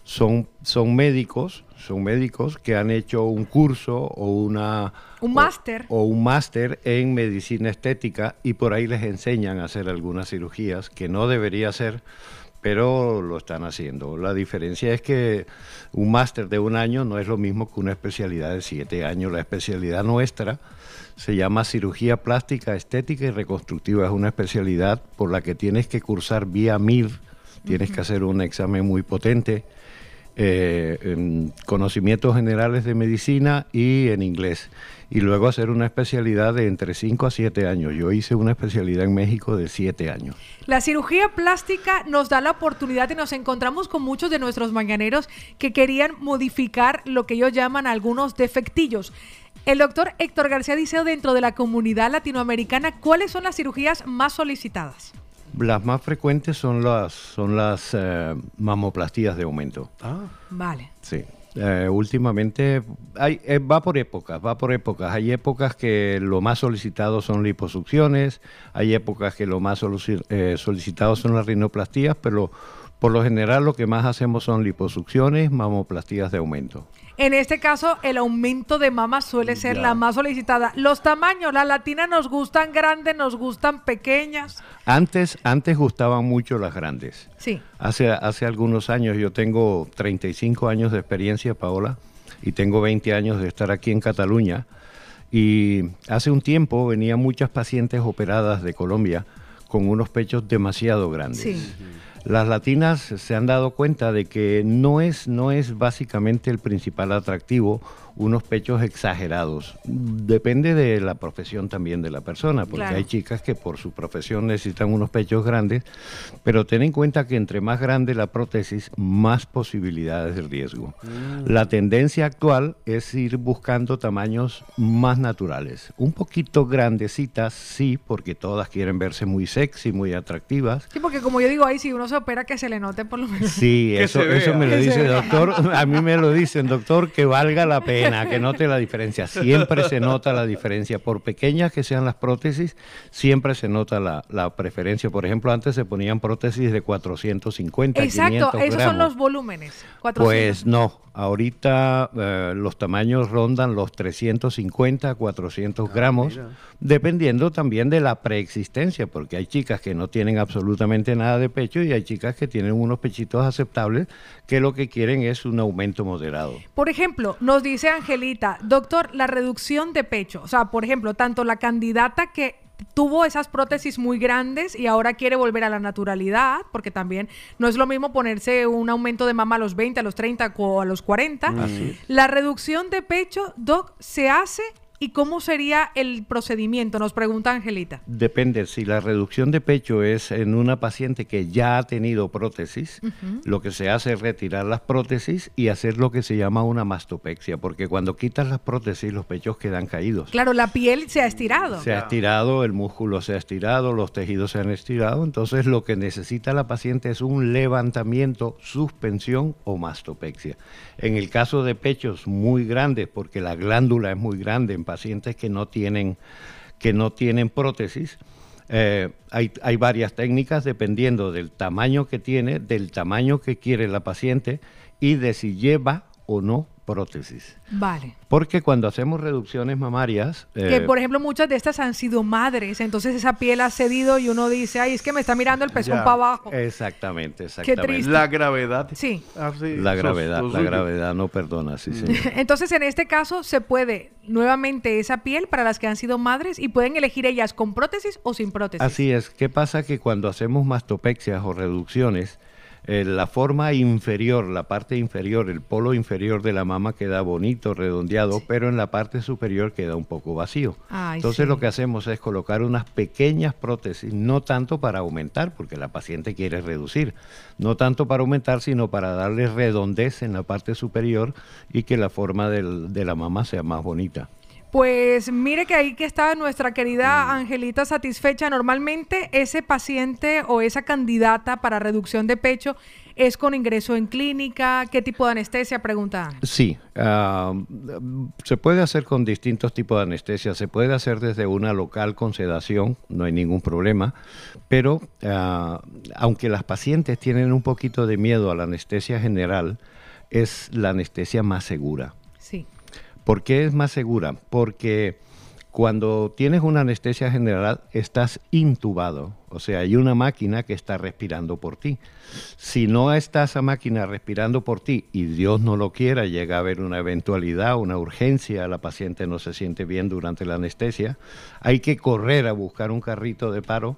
son, son médicos, son médicos que han hecho un curso o una Un máster. o un máster en medicina estética y por ahí les enseñan a hacer algunas cirugías que no debería hacer, pero lo están haciendo. La diferencia es que un máster de un año no es lo mismo que una especialidad de siete años. La especialidad nuestra se llama cirugía plástica, estética y reconstructiva. Es una especialidad por la que tienes que cursar vía MIR, tienes que hacer un examen muy potente eh, en conocimientos generales de medicina y en inglés. Y luego hacer una especialidad de entre 5 a 7 años. Yo hice una especialidad en México de 7 años. La cirugía plástica nos da la oportunidad y nos encontramos con muchos de nuestros mañaneros que querían modificar lo que ellos llaman algunos defectillos. El doctor Héctor García Diceo, dentro de la comunidad latinoamericana, ¿cuáles son las cirugías más solicitadas? Las más frecuentes son las, son las eh, mamoplastías de aumento. Vale. Sí. Eh, últimamente hay, eh, va por épocas, va por épocas. Hay épocas que lo más solicitado son liposucciones, hay épocas que lo más eh, solicitado son las rinoplastías, pero por lo general lo que más hacemos son liposucciones, mamoplastías de aumento. En este caso, el aumento de mama suele ser Ya. la más solicitada. Los tamaños, las latinas nos gustan grandes, nos gustan pequeñas. Antes, antes gustaban mucho las grandes. Sí. Hace, hace algunos años, yo tengo 35 años de experiencia, Paola, y tengo 20 años de estar aquí en Cataluña. Y hace un tiempo venían muchas pacientes operadas de Colombia con unos pechos demasiado grandes. Sí. Las latinas se han dado cuenta de que no es, no es básicamente el principal atractivo unos pechos exagerados. Depende de la profesión también de la persona, porque Claro. hay chicas que por su profesión necesitan unos pechos grandes, pero ten en cuenta que entre más grande la prótesis, más posibilidades de riesgo. Mm. La tendencia actual es ir buscando tamaños más naturales. Un poquito grandecitas, sí, porque todas quieren verse muy sexy, muy atractivas. Sí, porque como yo digo, ahí si uno se opera, que se le note por lo menos. Sí, eso, eso me lo dice el doctor. A mí me lo dicen, doctor, que valga la pena, (laughs) que note la diferencia. Siempre se nota la diferencia. Por pequeñas que sean las prótesis, siempre se nota la, la preferencia. Por ejemplo, antes se ponían prótesis de 450, Exacto, 500 esos son los volúmenes. 400. Pues no, ahorita eh, los tamaños rondan los 350 a 400 gramos, mira. dependiendo también de la preexistencia, porque hay chicas que no tienen absolutamente nada de pecho y hay chicas que tienen unos pechitos aceptables que lo que quieren es un aumento moderado. Por ejemplo, nos dice Angelita, doctor, la reducción de pecho. O sea, por ejemplo, tanto la candidata que tuvo esas prótesis muy grandes y ahora quiere volver a la naturalidad, porque también no es lo mismo ponerse un aumento de mama a los 20, a los 30 o a los 40. Así es. La reducción de pecho, doc, se hace y cómo sería el procedimiento, nos pregunta Angelita. Depende, si la reducción de pecho es en una paciente que ya ha tenido prótesis, lo que se hace es retirar las prótesis y hacer lo que se llama una mastopexia, porque cuando quitas las prótesis los pechos quedan caídos. Claro, la piel se ha estirado. Se ha estirado, el músculo se ha estirado, los tejidos se han estirado, entonces lo que necesita la paciente es un levantamiento, suspensión o mastopexia. En el caso de pechos muy grandes, porque la glándula es muy grande en pacientes que no tienen, que no tienen prótesis, eh, hay, hay varias técnicas dependiendo del tamaño que tiene, del tamaño que quiere la paciente y de si lleva o no prótesis. Vale. Porque cuando hacemos reducciones mamarias... Que eh, por ejemplo muchas de estas han sido madres, entonces esa piel ha cedido y uno dice, ay, es que me está mirando el pezón para abajo. Exactamente, exactamente. triste. La gravedad. Sí. Ah, sí, La gravedad, la suyo. gravedad no perdona, sí, señor. (laughs) Entonces en este caso se puede nuevamente esa piel para las que han sido madres y pueden elegir ellas con prótesis o sin prótesis. Así es. ¿Qué pasa? Que cuando hacemos mastopexias o reducciones, eh, la forma inferior, la parte inferior, el polo inferior de la mama queda bonito, redondeado, pero en la parte superior queda un poco vacío. Ay, Entonces sí. lo que hacemos es colocar unas pequeñas prótesis, no tanto para aumentar, porque la paciente quiere reducir, no tanto para aumentar, sino para darle redondez en la parte superior y que la forma del- de la mama sea más bonita. Pues mire que ahí que está nuestra Mm. querida Angelita satisfecha. Normalmente ese paciente o esa candidata para reducción de pecho es con ingreso en clínica. ¿Qué tipo de anestesia? Pregunta. Sí, se puede hacer con distintos tipos de anestesia. Se puede hacer desde una local con sedación, no hay ningún problema. Pero ah, aunque las pacientes tienen un poquito de miedo a la anestesia general, es la anestesia más segura. ¿Por qué es más segura? Porque cuando tienes una anestesia general estás intubado, o sea, hay una máquina que está respirando por ti. Si no está esa máquina respirando por ti y Dios no lo quiera, llega a haber una eventualidad, una urgencia, la paciente no se siente bien durante la anestesia, hay que correr a buscar un carrito de paro,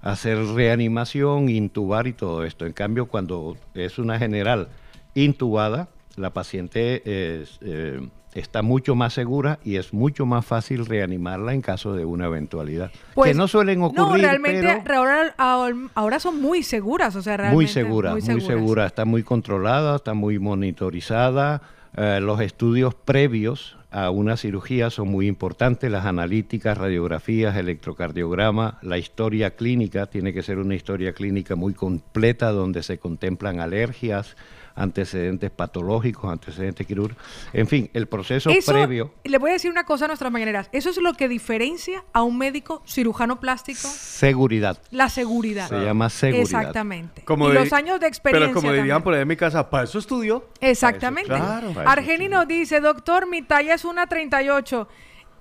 hacer reanimación, intubar y todo esto. En cambio, cuando es una general intubada, la paciente es, eh, está mucho más segura y es mucho más fácil reanimarla en caso de una eventualidad. Pues, que no suelen ocurrir, No, realmente pero ahora, son muy seguras, o sea, realmente muy segura, muy, seguras. segura. Está muy controlada, está muy monitorizada. Eh, los estudios previos a una cirugía son muy importantes, las analíticas, radiografías, electrocardiograma, la historia clínica, tiene que ser una historia clínica muy completa donde se contemplan alergias, antecedentes patológicos, antecedentes quirúrgicos, en fin, el proceso Eso, previo. le voy a decir una cosa a nuestras mañaneras. Eso es lo que diferencia a un médico cirujano plástico, Seguridad. la seguridad. Se llama seguridad. Exactamente. Como y los años de experiencia. Pero como dirían por ahí en mi casa, para eso estudió. Exactamente. Claro. Argeni nos dice, doctor, mi talla es una 38.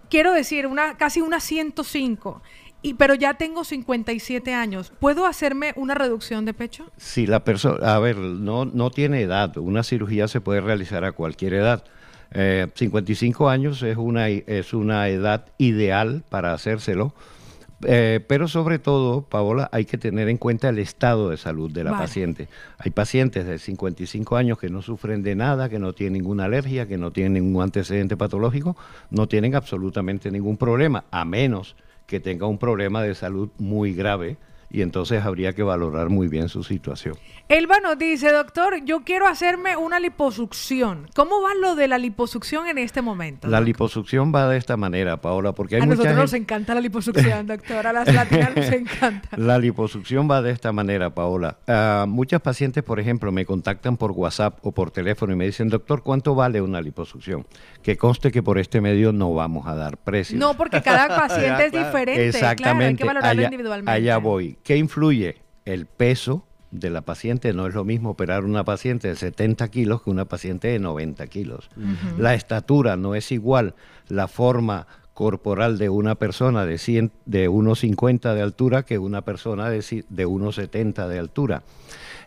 Quiero decir, una casi una 105. Y, pero ya tengo 57 años. ¿Puedo hacerme una reducción de pecho? Si la persona, a ver, no, no tiene edad, una cirugía se puede realizar a cualquier edad. Eh, 55 años es una, es una edad ideal para hacérselo. Eh, pero sobre todo, Paola, hay que tener en cuenta el estado de salud de la Vale. paciente. Hay pacientes de 55 años que no sufren de nada, que no tienen ninguna alergia, que no tienen ningún antecedente patológico, no tienen absolutamente ningún problema, a menos que tenga un problema de salud muy grave y entonces habría que valorar muy bien su situación. Elba nos dice, doctor, yo quiero hacerme una liposucción. ¿Cómo va lo de la liposucción en este momento? La liposucción va de esta manera, Paola, porque hay a mucha nosotros nos encanta la liposucción, (laughs) doctor. A las latinas nos encanta. La liposucción va de esta manera, Paola. Ah, muchas pacientes, por ejemplo, me contactan por WhatsApp o por teléfono y me dicen, doctor, ¿cuánto vale una liposucción? Que conste que por este medio no vamos a dar precios. No, porque cada (laughs) paciente es diferente. Exactamente. Claro, hay que valorarlo allá, individualmente. allá voy. ¿Qué influye? El peso de la paciente. No es lo mismo operar una paciente de 70 kilos que una paciente de 90 kilos. La estatura no es igual. La forma corporal de una persona de, 100, de 1,50 de altura que una persona de, de 1,70 de altura.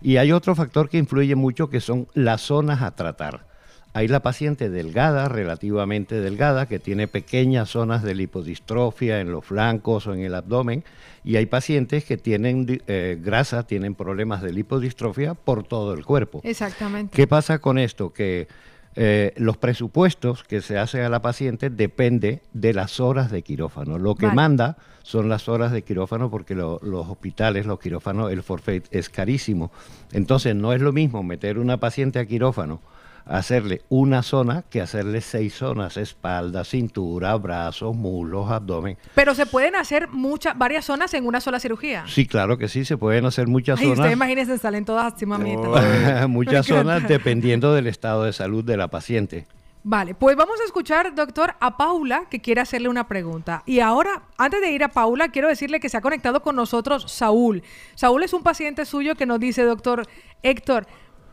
Y hay otro factor que influye mucho que son las zonas a tratar. Hay la paciente delgada, relativamente delgada, que tiene pequeñas zonas de lipodistrofia en los flancos o en el abdomen, y hay pacientes que tienen eh, grasa, tienen problemas de lipodistrofia por todo el cuerpo. Exactamente. ¿Qué pasa con esto? Que eh, los presupuestos que se hacen a la paciente depende de las horas de quirófano. Lo que Vale. manda son las horas de quirófano porque lo- los hospitales, los quirófanos, el forfait es carísimo. Entonces no es lo mismo meter una paciente a quirófano, hacerle una zona que hacerle seis zonas, espalda, cintura, brazos, muslos, abdomen. Pero se pueden hacer muchas, varias zonas en una sola cirugía. Sí, claro que sí, se pueden hacer muchas Ay, ustedes zonas. imagínense, salen todas así, mamita. (laughs) (laughs) muchas Me encanta. zonas dependiendo del estado de salud de la paciente. Vale, pues vamos a escuchar, doctor, a Paula, que quiere hacerle una pregunta. Y ahora, antes de ir a Paula, quiero decirle que se ha conectado con nosotros Saúl. Saúl es un paciente suyo que nos dice, doctor Héctor,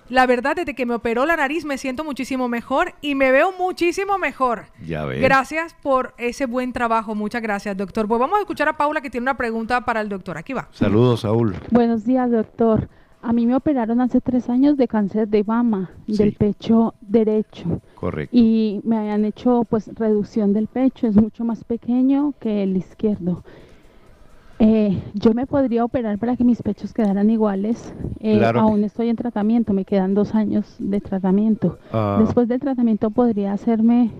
la verdad, desde que me operó la nariz me siento muchísimo mejor y me veo muchísimo mejor. Ya ves. Gracias por ese buen trabajo. Muchas gracias, doctor. Pues vamos a escuchar a Paula, que tiene una pregunta para el doctor. Aquí va. Saludos, Saúl. Buenos días, doctor. A mí me operaron hace tres años de cáncer de mama del pecho derecho Correcto. y me habían hecho pues reducción del pecho, es mucho más pequeño que el izquierdo. Eh, yo me podría operar para que mis pechos quedaran iguales. Eh, Claro aún estoy en tratamiento, me quedan dos años de tratamiento. Ah. Después del tratamiento podría hacerme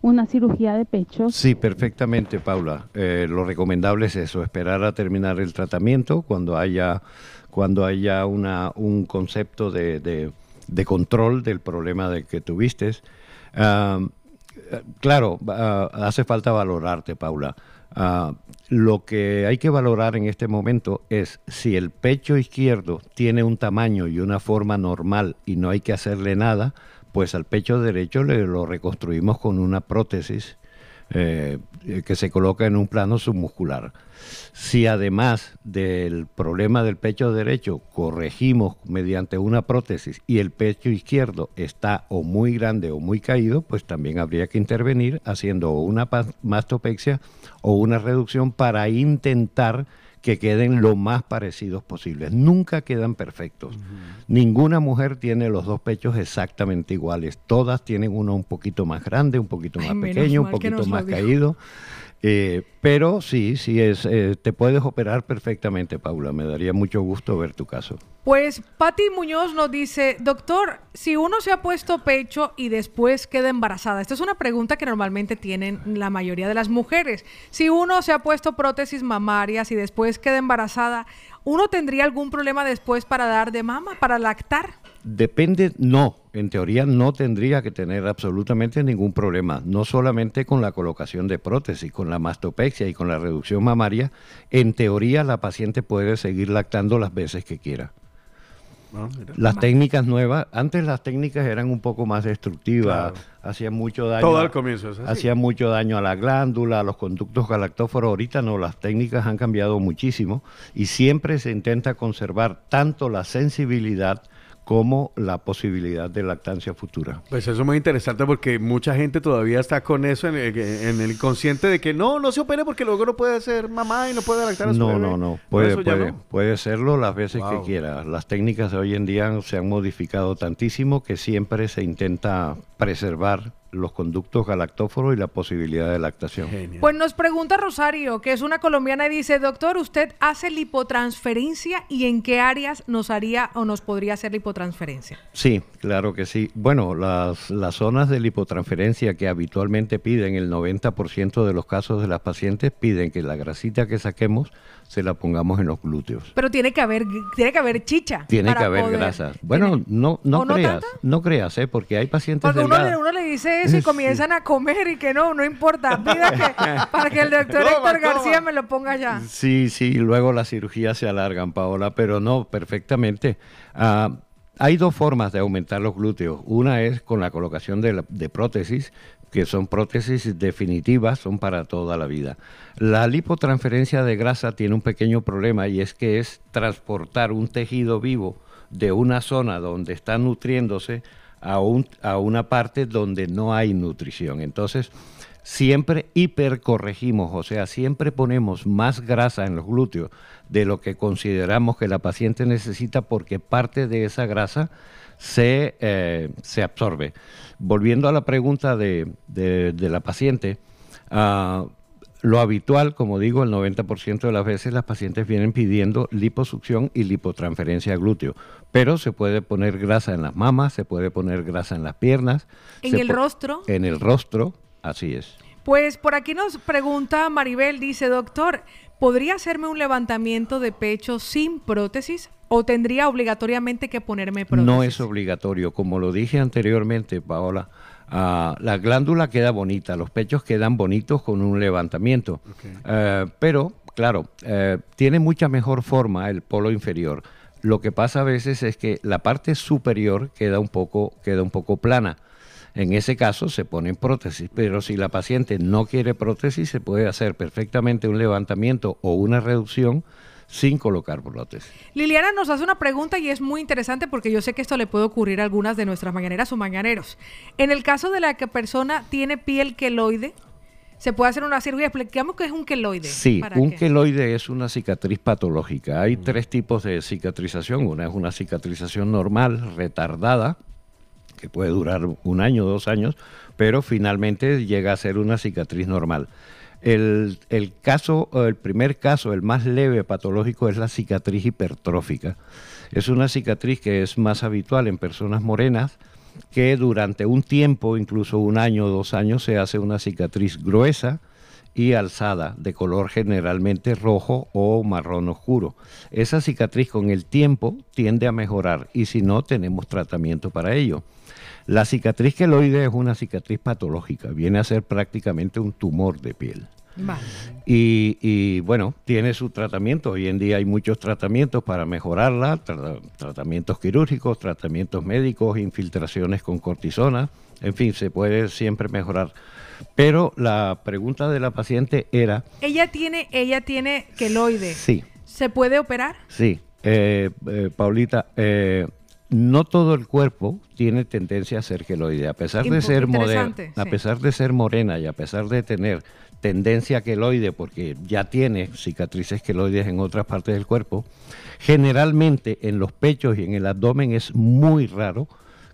una cirugía de pechos. Sí, perfectamente, Paula. Eh, lo recomendable es eso, esperar a terminar el tratamiento cuando haya, cuando haya una, un concepto de, de- de control del problema de que tuviste. Ah, eh, claro, ah, hace falta valorarte, Paula. Ah, lo que hay que valorar en este momento es si el pecho izquierdo tiene un tamaño y una forma normal y no hay que hacerle nada, pues al pecho derecho le lo reconstruimos con una prótesis eh, que se coloca en un plano submuscular. Si además del problema del pecho derecho corregimos mediante una prótesis y el pecho izquierdo está o muy grande o muy caído, pues también habría que intervenir haciendo una mastopexia o una reducción para intentar que queden lo más parecidos posibles. Nunca quedan perfectos. Ninguna mujer tiene los dos pechos exactamente iguales. Todas tienen uno un poquito más grande, un poquito más pequeño, un poquito más caído. Eh, pero sí, sí, es, eh, te puedes operar perfectamente, Paula. Me daría mucho gusto ver tu caso. Pues Patti Muñoz nos dice, doctor, si uno se ha puesto pecho y después queda embarazada, esta es una pregunta que normalmente tienen la mayoría de las mujeres. Si uno se ha puesto prótesis mamarias y después queda embarazada, ¿uno tendría algún problema después para dar de mama, para lactar? Depende, no, en teoría no tendría que tener absolutamente ningún problema, no solamente con la colocación de prótesis, con la mastopexia y con la reducción mamaria, en teoría la paciente puede seguir lactando las veces que quiera. Las técnicas nuevas, antes las técnicas eran un poco más destructivas, hacían mucho daño. Todo a- al comienzo. Hacían mucho daño a la glándula, a los conductos galactóforos. Ahorita no, las técnicas han cambiado muchísimo y siempre se intenta conservar tanto la sensibilidad como la posibilidad de lactancia futura. Pues eso es muy interesante porque mucha gente todavía está con eso en el, en el inconsciente de que no, no se opere porque luego no puede ser mamá y no puede lactar a su No, bebé. no, no. Puede, puede, no. puede serlo las veces Wow. que quiera. Las técnicas de hoy en día se han modificado tantísimo que siempre se intenta preservar los conductos galactóforos y la posibilidad de lactación. Pues nos pregunta Rosario, que es una colombiana, y dice, doctor, ¿usted hace lipotransferencia y en qué áreas nos haría o nos podría hacer lipotransferencia? Sí, claro que sí. Bueno, las, las zonas de lipotransferencia que habitualmente piden, el 90% de los casos de las pacientes piden que la grasita que saquemos se la pongamos en los glúteos. Pero tiene que haber, tiene que haber chicha. Tiene que haber poder- grasa. Bueno, no, no ¿O no creas, no creas, ¿eh? porque hay pacientes Porque uno le, uno le dice eso y Sí. comienzan a comer y que no, no importa. (laughs) Pida que, para que el doctor Toma, Héctor toma. García me lo ponga ya. Sí, sí, luego las cirugías se alargan, Paola, pero no, perfectamente. Ah, hay dos formas de aumentar los glúteos. Una es con la colocación de, la- de prótesis, que son prótesis definitivas, son para toda la vida. La lipotransferencia de grasa tiene un pequeño problema y es que es transportar un tejido vivo de una zona donde está nutriéndose a, un- a una parte donde no hay nutrición. Entonces, siempre hipercorregimos, o sea, siempre ponemos más grasa en los glúteos de lo que consideramos que la paciente necesita porque parte de esa grasa se, eh, se absorbe. Volviendo a la pregunta de, de- de la paciente, ah, lo habitual, como digo, el 90% de las veces las pacientes vienen pidiendo liposucción y lipotransferencia glúteo, pero se puede poner grasa en las mamas, se puede poner grasa en las piernas. ¿En el rostro? En el rostro, así es. Pues por aquí nos pregunta Maribel, dice, doctor, ¿podría hacerme un levantamiento de pecho sin prótesis o tendría obligatoriamente que ponerme prótesis? No es obligatorio. Como lo dije anteriormente, Paola, ah, la glándula queda bonita, los pechos quedan bonitos con un levantamiento. Eh, pero, claro, eh, tiene mucha mejor forma el polo inferior. Lo que pasa a veces es que la parte superior queda un poco, queda un poco plana. En ese caso se ponen prótesis, pero si la paciente no quiere prótesis, se puede hacer perfectamente un levantamiento o una reducción sin colocar prótesis. Liliana nos hace una pregunta y es muy interesante porque yo sé que esto le puede ocurrir a algunas de nuestras mañaneras o mañaneros. En el caso de la que persona tiene piel queloide, se puede hacer una cirugía. Explicamos qué es un queloide. Sí, ¿Para un qué? queloide es una cicatriz patológica. Hay tres tipos de cicatrización. Una es una cicatrización normal, retardada, que puede durar un año, dos años, pero finalmente llega a ser una cicatriz normal. El, el caso, el primer caso, el más leve patológico, es la cicatriz hipertrófica. Es una cicatriz que es más habitual en personas morenas, que durante un tiempo, incluso un año o dos años, se hace una cicatriz gruesa y alzada, de color generalmente rojo o marrón oscuro. Esa cicatriz con el tiempo tiende a mejorar y si no, tenemos tratamiento para ello. La cicatriz queloide es una cicatriz patológica, viene a ser prácticamente un tumor de piel. Vale. Y, y, bueno, tiene su tratamiento. Hoy en día hay muchos tratamientos para mejorarla, tra- tratamientos quirúrgicos, tratamientos médicos, infiltraciones con cortisona, en fin, se puede siempre mejorar. Pero la pregunta de la paciente era, Ella tiene, ella tiene queloide. sí, ¿Se puede operar? sí, eh, eh, Paulita, eh, no todo el cuerpo tiene tendencia a ser queloide, a pesar de ser moderna, a pesar de ser morena y a pesar de tener tendencia a queloide, porque ya tiene cicatrices queloides en otras partes del cuerpo, generalmente en los pechos y en el abdomen es muy raro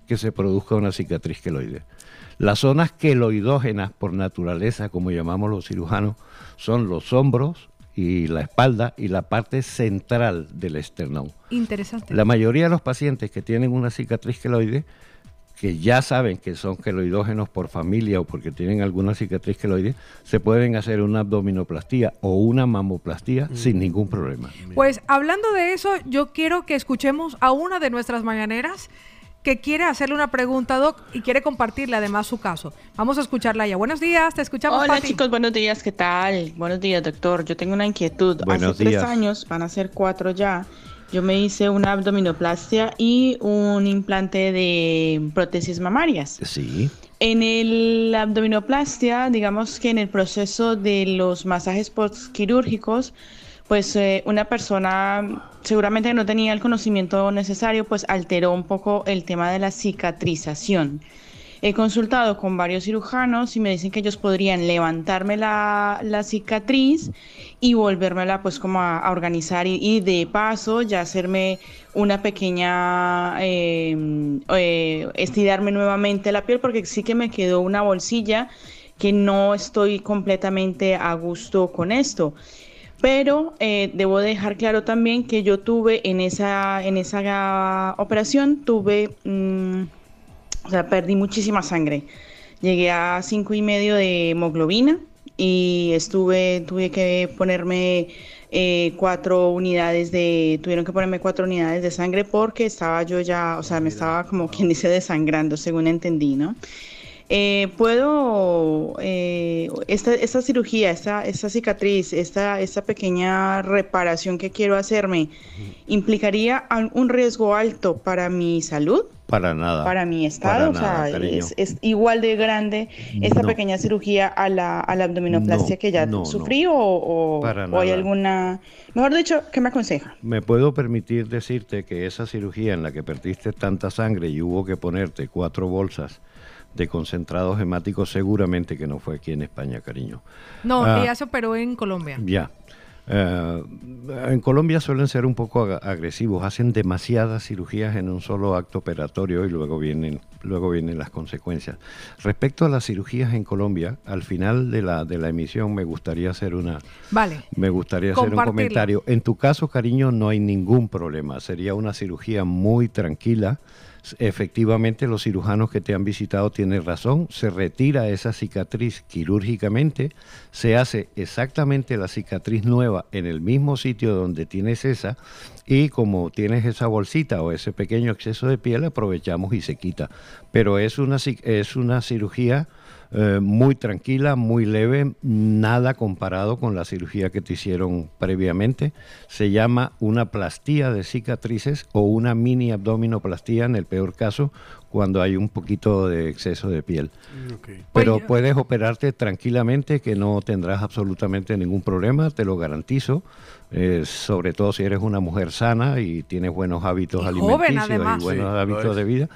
que se produzca una cicatriz queloide. Las zonas queloidógenas por naturaleza, como llamamos los cirujanos, son los hombros y la espalda y la parte central del esternón. Interesante. La mayoría de los pacientes que tienen una cicatriz queloide, que ya saben que son queloidógenos por familia o porque tienen alguna cicatriz queloide, se pueden hacer una abdominoplastía o una mamoplastía sin ningún problema. Pues hablando de eso, yo quiero que escuchemos a una de nuestras mañaneras que quiere hacerle una pregunta, Doc, y quiere compartirle además su caso. Vamos a escucharla ya. Buenos días, te escuchamos, Hola Pati. chicos, buenos días, ¿qué tal? Buenos días, doctor. Yo tengo una inquietud. Buenos Hace tres días. años, van a ser cuatro ya, yo me hice una abdominoplastia y un implante de prótesis mamarias. Sí. En el la abdominoplastia, digamos que en el proceso de los masajes postquirúrgicos, pues eh, una persona seguramente no tenía el conocimiento necesario, pues alteró un poco el tema de la cicatrización. He consultado con varios cirujanos y me dicen que ellos podrían levantarme la, la cicatriz y volvérmela pues como a, organizar y, de paso ya hacerme una pequeña, eh, eh, estirarme nuevamente la piel porque sí que me quedó una bolsilla que no estoy completamente a gusto con esto. Pero eh, debo dejar claro también que yo tuve en esa, en esa operación, tuve, mm, o sea, perdí muchísima sangre. Llegué a cinco y medio de hemoglobina y estuve, tuve que ponerme eh, cuatro unidades de, tuvieron que ponerme cuatro unidades de sangre porque estaba yo ya, o sea, me estaba como quien dice desangrando, según entendí, ¿no? Eh, puedo, eh, esta, esta cirugía, esta, esta cicatriz, esta, esta pequeña reparación que quiero hacerme, ¿implicaría un riesgo alto para mi salud? Para nada. Para mi estado, Para o sea, nada, es, es igual de grande esta No. pequeña cirugía a la, a la abdominoplastia No, que ya no, sufrí o, o- o hay alguna, mejor dicho, ¿qué me aconseja? Me puedo permitir decirte que esa cirugía en la que perdiste tanta sangre y hubo que ponerte cuatro bolsas de concentrados hemáticos, seguramente que no fue aquí en España, cariño. No, Ah, ella se operó en Colombia. Ya. Eh, en Colombia suelen ser un poco ag- agresivos, hacen demasiadas cirugías en un solo acto operatorio y luego vienen, luego vienen las consecuencias. Respecto a las cirugías en Colombia, al final de la, de la emisión me gustaría hacer una, Vale. me gustaría hacer un comentario. En tu caso, cariño, no hay ningún problema. Sería una cirugía muy tranquila. Efectivamente, los cirujanos que te han visitado tienen razón. Se retira esa cicatriz quirúrgicamente, se hace exactamente la cicatriz nueva en el mismo sitio donde tienes esa y como tienes esa bolsita o ese pequeño exceso de piel, aprovechamos y se quita. Pero es una, es una cirugía eh, muy tranquila, muy leve, nada comparado con la cirugía que te hicieron previamente. Se llama una plastía de cicatrices o una mini abdominoplastía en el peor caso cuando hay un poquito de exceso de piel. Pero puedes operarte tranquilamente que no tendrás absolutamente ningún problema, te lo garantizo. eh, sobre todo si eres una mujer sana y tienes buenos hábitos Y alimenticios y buenos Sí, hábitos de vida.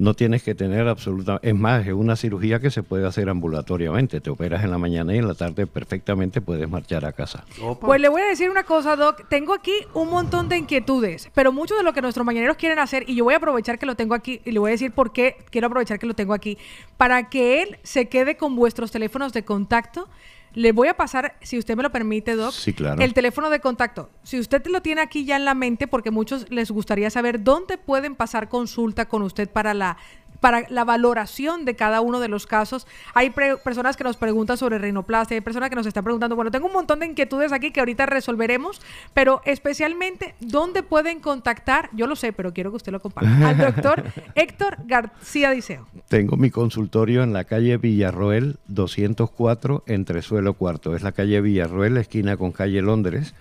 No tienes que tener absolutamente... Es más, es una cirugía que se puede hacer ambulatoriamente. Te operas en la mañana y en la tarde perfectamente puedes marchar a casa. Pues le voy a decir una cosa, Doc. Tengo aquí un montón de inquietudes, pero mucho de lo que nuestros mañaneros quieren hacer, y yo voy a aprovechar que lo tengo aquí, y le voy a decir por qué quiero aprovechar que lo tengo aquí, para que él se quede con vuestros teléfonos de contacto. Le voy a pasar, si usted me lo permite, Doc, Sí, claro. el teléfono de contacto. Si usted lo tiene aquí ya en la mente, porque muchos les gustaría saber dónde pueden pasar consulta con usted para la para la valoración de cada uno de los casos. Hay personas que nos preguntan sobre rinoplastia, hay personas que nos están preguntando, bueno, tengo un montón de inquietudes aquí que ahorita resolveremos, pero especialmente, ¿dónde pueden contactar? Yo lo sé, pero quiero que usted lo comparta. Al doctor (laughs) Héctor García Diceo. Tengo mi consultorio en la calle Villarroel 204 entre suelo cuarto. Es la calle Villarroel, esquina con calle Londres.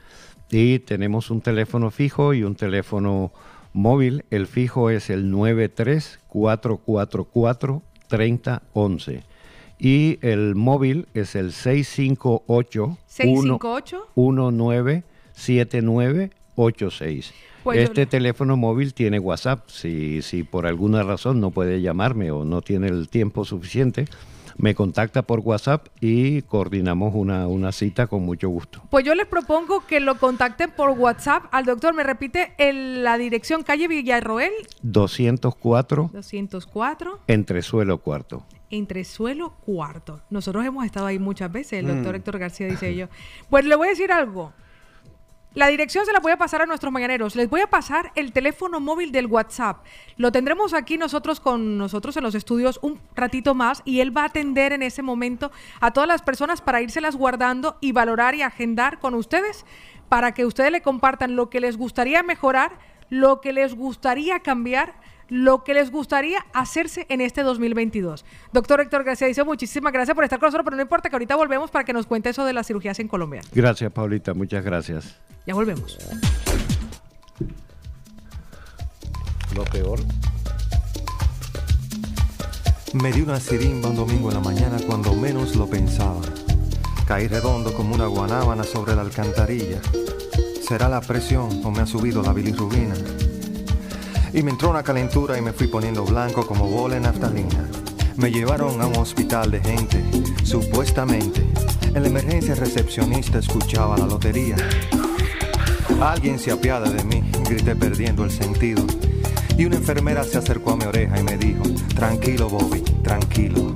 Y tenemos un teléfono fijo y un teléfono móvil. El fijo es el 934443011. Y el móvil es el 658 658 197986. Pues yo- este teléfono móvil tiene WhatsApp. Si, si por alguna razón no puede llamarme o no tiene el tiempo suficiente, me contacta por WhatsApp y coordinamos una, una cita con mucho gusto. Pues yo les propongo que lo contacten por WhatsApp al doctor. Me repite el- la dirección calle Villarroel 204 204 entre suelo cuarto. entre suelo cuarto. Nosotros hemos estado ahí muchas veces, el doctor Mm. Héctor García dice yo. Pues le voy a decir algo. La dirección se la voy a pasar a nuestros mañaneros. Les voy a pasar el teléfono móvil del WhatsApp. Lo tendremos aquí nosotros con nosotros en los estudios un ratito más y él va a atender en ese momento a todas las personas para írselas guardando y valorar y agendar con ustedes para que ustedes le compartan lo que les gustaría mejorar, lo que les gustaría cambiar lo que les gustaría hacerse en este 2022. Doctor Héctor García dice muchísimas gracias por estar con nosotros, pero no importa que ahorita volvemos para que nos cuente eso de las cirugías en Colombia. Gracias, Paulita. Muchas gracias. Ya volvemos. Lo peor. Me di una sirimba un domingo en la mañana cuando menos lo pensaba. Caí redondo como una guanábana sobre la alcantarilla. ¿Será la presión o me ha subido la bilirrubina? Y me entró una calentura y me fui poniendo blanco como bola en naftalina. Me llevaron a un hospital de gente, supuestamente. En la emergencia recepcionista escuchaba la lotería. Alguien se apiada de mí, grité perdiendo el sentido. Y una enfermera se acercó a mi oreja y me dijo, tranquilo Bobby, tranquilo.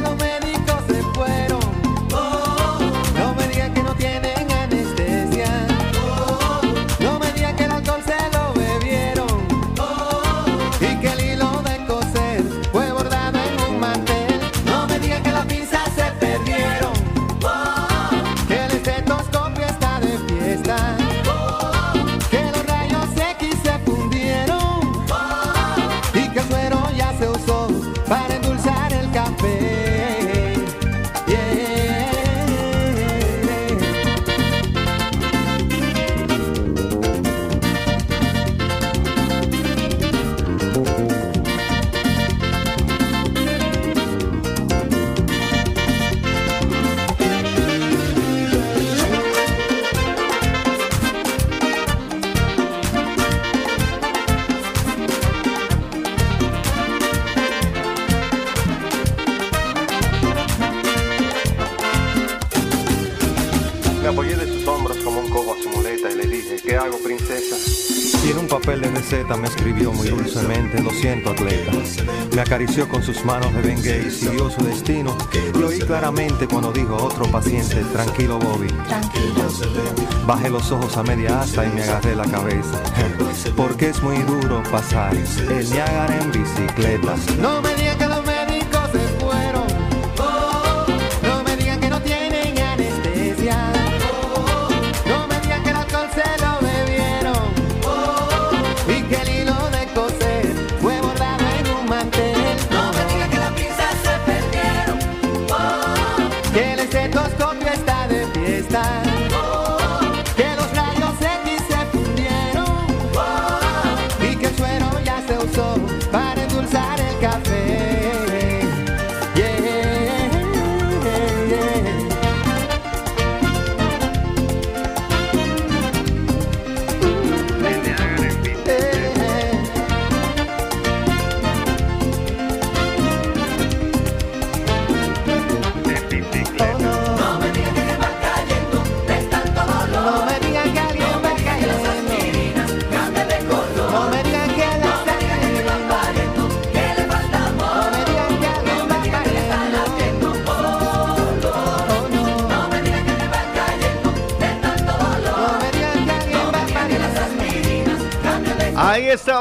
me escribió muy dulcemente, lo siento, atleta. Me acarició con sus manos de Bengay y siguió su destino. Y oí claramente cuando dijo otro paciente, tranquilo, Bobby. Bajé los ojos a media asta y me agarré la cabeza. (laughs) Porque es muy duro pasar el Niágara en bicicleta. No me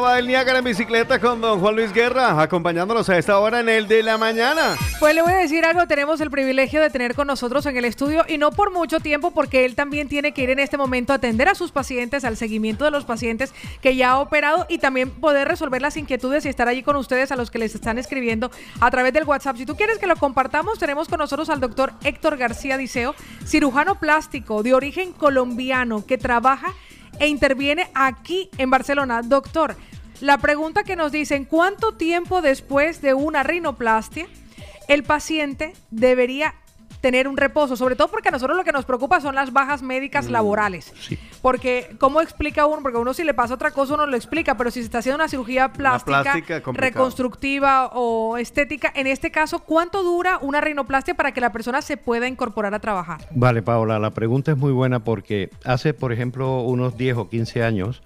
Ahí estaba el Niágara en bicicleta con don Juan Luis Guerra, acompañándonos a esta hora en el de la mañana. Pues le voy a decir algo, tenemos el privilegio de tener con nosotros en el estudio y no por mucho tiempo porque él también tiene que ir en este momento a atender a sus pacientes, al seguimiento de los pacientes que ya ha operado y también poder resolver las inquietudes y estar allí con ustedes a los que les están escribiendo a través del WhatsApp. Si tú quieres que lo compartamos, tenemos con nosotros al doctor Héctor García Diceo, cirujano plástico de origen colombiano que trabaja e interviene aquí en Barcelona. Doctor, la pregunta que nos dicen, ¿cuánto tiempo después de una rinoplastia el paciente debería tener un reposo? Sobre todo porque a nosotros lo que nos preocupa son las bajas médicas Mm, laborales. Porque, ¿cómo explica uno? Porque uno si le pasa otra cosa uno lo explica, pero si se está haciendo una cirugía plástica, plástica, reconstructiva o estética, en este caso, ¿cuánto dura una rinoplastia para que la persona se pueda incorporar a trabajar? Vale, Paola, la pregunta es muy buena porque hace, por ejemplo, unos 10 o 15 años,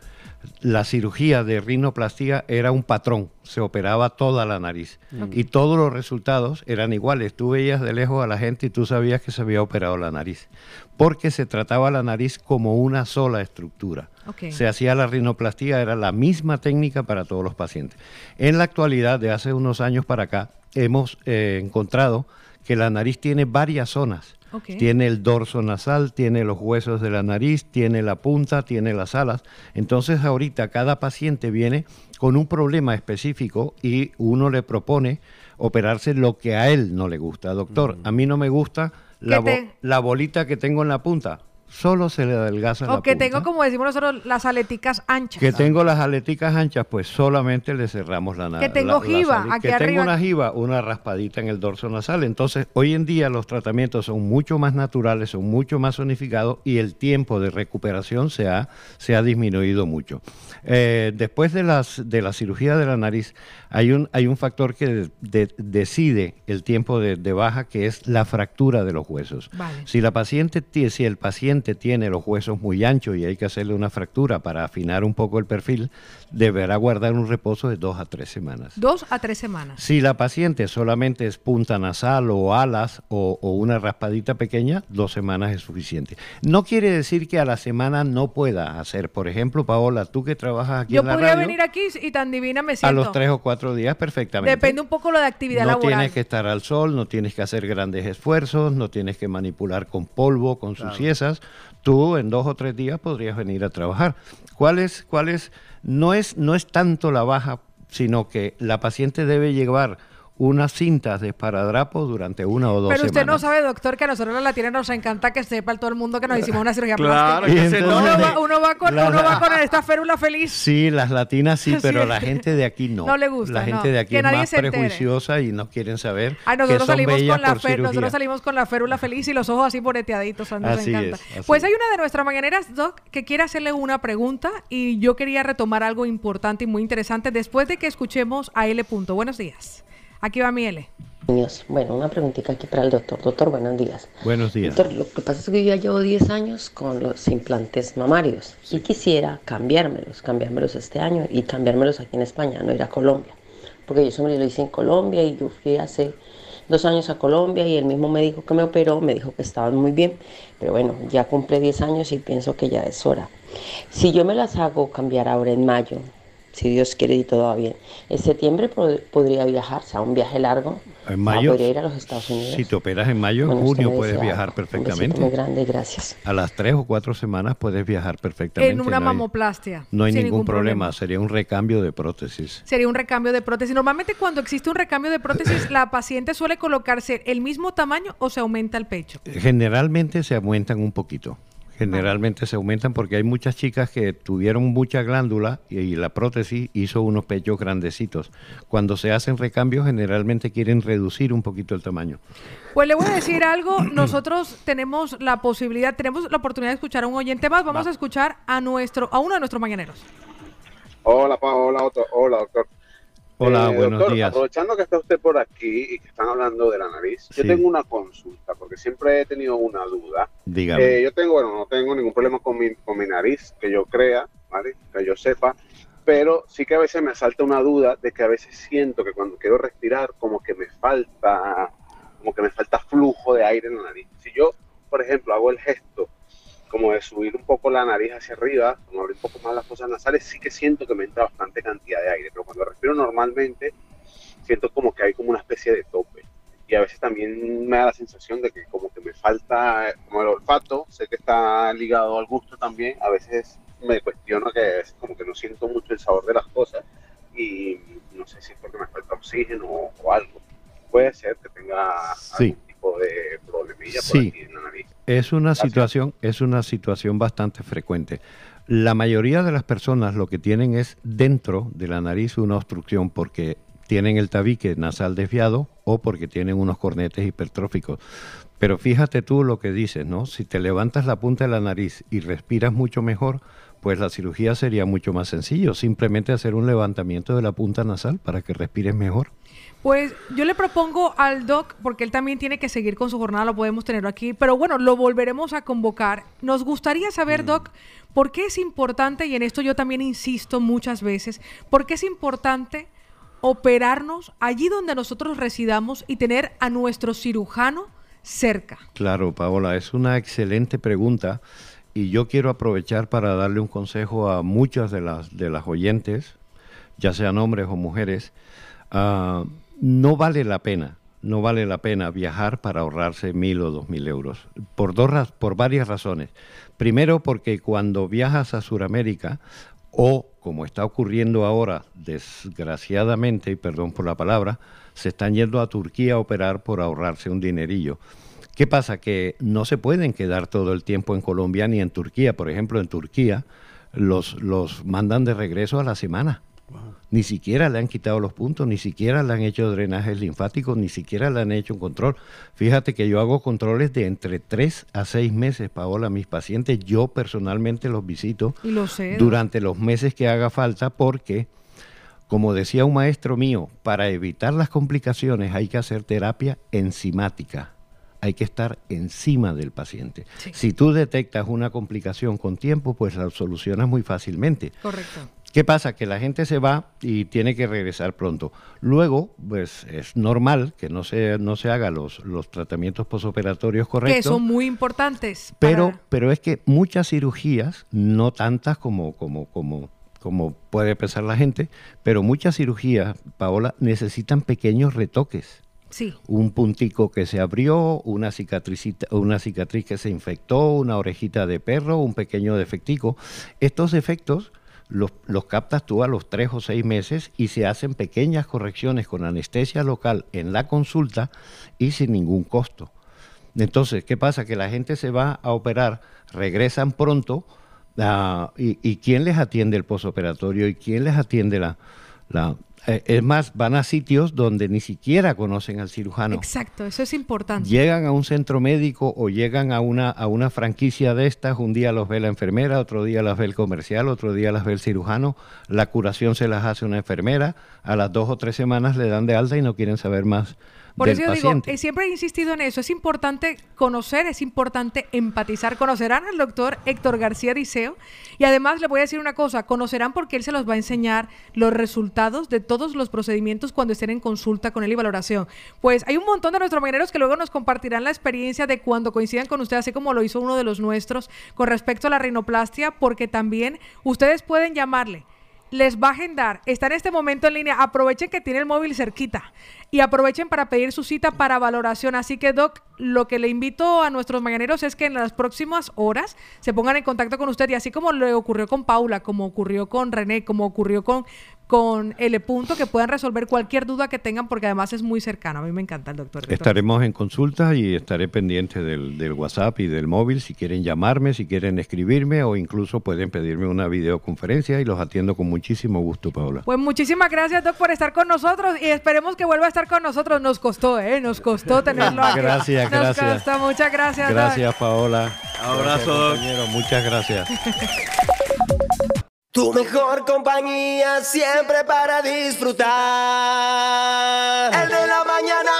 la cirugía de rinoplastia era un patrón, se operaba toda la nariz y todos los resultados eran iguales. Tú veías de lejos a la gente y tú sabías que se había operado la nariz, porque se trataba la nariz como una sola estructura. Se hacía la rinoplastia, era la misma técnica para todos los pacientes. En la actualidad, de hace unos años para acá, hemos eh, encontrado que la nariz tiene varias zonas. Tiene el dorso nasal, tiene los huesos de la nariz, tiene la punta, tiene las alas. Entonces ahorita cada paciente viene con un problema específico y uno le propone operarse lo que a él no le gusta. Doctor, a mí no me gusta la, bo- te- la bolita que tengo en la punta. Solo se le adelgaza la O que punta. tengo, como decimos nosotros, las aleticas anchas. Que tengo las aleticas anchas, pues solamente le cerramos la nariz. Que tengo jiba, aquí que arriba. tengo una jiba, una raspadita en el dorso nasal. Entonces, hoy en día los tratamientos son mucho más naturales, son mucho más zonificados y el tiempo de recuperación se ha, se ha disminuido mucho. Eh, después de, las, de la cirugía de la nariz, hay un, hay un factor que de- de- decide el tiempo de, de baja, que es la fractura de los huesos. Vale. Si, la paciente, si el paciente tiene los huesos muy anchos y hay que hacerle una fractura para afinar un poco el perfil, deberá guardar un reposo de dos a tres semanas. Dos a tres semanas. Si la paciente solamente es punta nasal o alas o, o una raspadita pequeña, dos semanas es suficiente. No quiere decir que a la semana no pueda hacer. Por ejemplo, Paola, tú que trabajas aquí Yo en la podría radio, venir aquí y tan divina me a siento. los tres o cuatro días perfectamente. Depende un poco lo de actividad no laboral. tienes que estar al sol, no tienes que hacer grandes esfuerzos, no tienes que manipular con polvo, con suciesas. Tú en dos o tres días podrías venir a trabajar. ¿Cuál es, cuál es? No es, no es tanto la baja, sino que la paciente debe llevar unas cintas de esparadrapo durante una o dos Pero usted no semanas. sabe, doctor, que a nosotros los latinos nos encanta que sepa todo el mundo que nos hicimos una cirugía Claro, plástica. se uno, va, uno va con, La- uno va con esta férula feliz. Sí, las latinas sí, Sí. (laughs) pero la gente de aquí no. No le gusta, La no. gente de aquí Que es nadie más prejuiciosa y no quieren saber Ay, que nosotros son salimos bellas con la por nosotros salimos con la férula feliz y los ojos así boreteaditos, a mí nos Así encanta. es, así pues hay una de nuestras mañaneras, Doc, que quiere hacerle una pregunta y yo quería retomar algo importante y muy interesante después de que escuchemos a L. Punto. Buenos días. Aquí va mi L. Niños, bueno, una preguntita aquí para el doctor. Doctor, buenos días. Buenos días. Doctor, lo que pasa es que yo ya llevo 10 años con los implantes mamarios y quisiera cambiármelos, cambiármelos este año y cambiármelos aquí en España, no ir a Colombia. Porque yo siempre lo hice en Colombia y yo fui hace dos años a Colombia y el mismo médico que me operó me dijo que estaban muy bien. Pero bueno, ya cumple 10 años y pienso que ya es hora. Si yo me las hago cambiar ahora en mayo, si Dios quiere y todo va bien, en septiembre pod- podría viajar, o sea, un viaje largo. En Ah, mayo, podría ir a los Estados Unidos. si te operas en mayo, en Bueno, junio puedes viajar Un perfectamente. muy grande, gracias. A las tres o cuatro semanas puedes viajar perfectamente. En una no hay- mamoplastia. No hay ningún, problema. sería un recambio de prótesis. Sería un recambio de prótesis. Normalmente cuando existe un recambio de prótesis, (laughs) la paciente suele colocarse el mismo tamaño o se aumenta el pecho. Generalmente se aumentan un poquito. Generalmente se aumentan porque hay muchas chicas que tuvieron mucha glándula y, y la prótesis hizo unos pechos grandecitos. Cuando se hacen recambios, generalmente quieren reducir un poquito el tamaño. Pues le voy a decir algo, nosotros tenemos la posibilidad, tenemos la oportunidad de escuchar a un oyente más, vamos a escuchar a nuestro, a uno de nuestros mañaneros. Hola, Pa, hola, doctor. Hola, doctor. Hola, Eh, buenos doctor, días. Aprovechando que está usted por aquí y que están hablando de la nariz, yo tengo una consulta porque siempre he tenido una duda. Dígame. Eh, yo tengo, bueno, no tengo ningún problema con mi, con mi nariz, que yo crea, ¿vale? Que yo sepa, pero sí que a veces me asalta una duda de que a veces siento que cuando quiero respirar como que me falta, como que me falta flujo de aire en la nariz. Si yo, por ejemplo, hago el gesto como de subir un poco la nariz hacia arriba, como abrir un poco más las fosas nasales, sí que siento que me entra bastante cantidad de aire, pero cuando respiro normalmente siento como que hay como una especie de tope. Y a veces también me da la sensación de que como que me falta, como el olfato, sé que está ligado al gusto también, a veces me cuestiono que a veces como que no siento mucho el sabor de las cosas y no sé si es porque me falta oxígeno o, o algo. Puede ser que tenga Sí. algún tipo de problemilla por Sí. aquí en la nariz. Es una situación, es una situación bastante frecuente. La mayoría de las personas lo que tienen es dentro de la nariz una obstrucción porque tienen el tabique nasal desviado o porque tienen unos cornetes hipertróficos. Pero fíjate tú lo que dices, ¿no? Si te levantas la punta de la nariz y respiras mucho mejor, pues la cirugía sería mucho más sencillo. Simplemente hacer un levantamiento de la punta nasal para que respires mejor. Pues yo le propongo al doc, porque él también tiene que seguir con su jornada, lo podemos tener aquí, pero bueno, lo volveremos a convocar. Nos gustaría saber, doc, por qué es importante, y en esto yo también insisto muchas veces, por qué es importante operarnos allí donde nosotros residamos y tener a nuestro cirujano cerca. Claro, Paola, es una excelente pregunta y yo quiero aprovechar para darle un consejo a muchas de las, de las oyentes, ya sean hombres o mujeres. Ah, no vale la pena, no vale la pena viajar para ahorrarse mil o dos mil euros. Por, dos, por varias razones. Primero, porque cuando viajas a Sudamérica, o como está ocurriendo ahora, desgraciadamente, y perdón por la palabra, se están yendo a Turquía a operar por ahorrarse un dinerillo. ¿Qué pasa? Que no se pueden quedar todo el tiempo en Colombia ni en Turquía. Por ejemplo, en Turquía los, los mandan de regreso a la semana. Ni siquiera le han quitado los puntos, ni siquiera le han hecho drenajes linfáticos, ni siquiera le han hecho un control. Fíjate que yo hago controles de entre 3 a 6 meses, Paola. Mis pacientes, yo personalmente los visito Y lo sé. durante los meses que haga falta porque, como decía un maestro mío, para evitar las complicaciones hay que hacer terapia enzimática. Hay que estar encima del paciente. Si tú detectas una complicación con tiempo, pues la solucionas muy fácilmente. Correcto. ¿Qué pasa? Que la gente se va y tiene que regresar pronto. Luego, pues es normal que no se, no se hagan los, los tratamientos posoperatorios correctos. Que son muy importantes. Pero, para- pero es que muchas cirugías, no tantas como, como, como, como puede pensar la gente, pero muchas cirugías, Paola, necesitan pequeños retoques. Sí. Un puntico que se abrió, una cicatricita, una cicatriz que se infectó, una orejita de perro, un pequeño defectico. Estos defectos los, los captas tú a los tres o seis meses y se hacen pequeñas correcciones con anestesia local en la consulta y sin ningún costo. Entonces, ¿qué pasa? Que la gente se va a operar, regresan pronto, ah, y, quién les atiende el posoperatorio y quién les atiende la... la es más, van a sitios donde ni siquiera conocen al cirujano. Exacto, eso es importante. Llegan a un centro médico o llegan a una, a una franquicia de estas, un día los ve la enfermera, otro día las ve el comercial, otro día las ve el cirujano, la curación se las hace una enfermera, a las dos o tres semanas le dan de alta y no quieren saber más Por del eso yo paciente. digo, eh, siempre he insistido en eso, es importante conocer, es importante empatizar. Conocerán al doctor Héctor García Diceo y además le voy a decir una cosa, conocerán porque él se los va a enseñar los resultados de todos los procedimientos cuando estén en consulta con él y valoración. Pues hay un montón de nuestros mañaneros que luego nos compartirán la experiencia de cuando coincidan con usted, así como lo hizo uno de los nuestros con respecto a la rinoplastia, porque también ustedes pueden llamarle les va a agendar, está en este momento en línea, aprovechen que tiene el móvil cerquita y aprovechen para pedir su cita para valoración. Así que, Doc, lo que le invito a nuestros mañaneros es que en las próximas horas se pongan en contacto con usted y así como le ocurrió con Paula, como ocurrió con René, como ocurrió con, con L. Punto, que puedan resolver cualquier duda que tengan porque además es muy cercano. A mí me encanta el doctor. Estaremos en consulta y estaré pendiente del, del WhatsApp y del móvil si quieren llamarme, si quieren escribirme o incluso pueden pedirme una videoconferencia y los atiendo con muchísimo gusto, Paola. Pues muchísimas gracias, Doc, por estar con nosotros y esperemos que vuelva a estar con nosotros. Nos costó, ¿eh? Nos costó tenerlo aquí. Gracias, Nos gracias. costó. Muchas gracias, Doc. Gracias, Paola. Abrazo, Gracias, Doc. compañero. Muchas gracias. (laughs) Tu mejor compañía siempre para disfrutar. El de la mañana.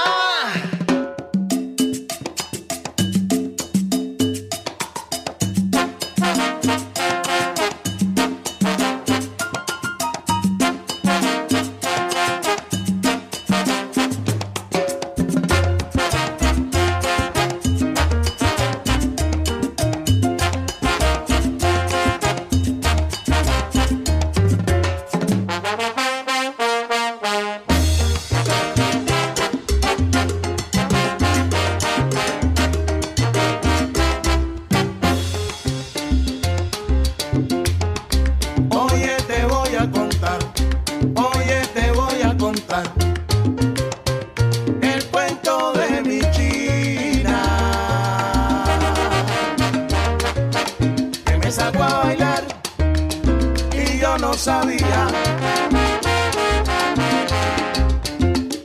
No sabía.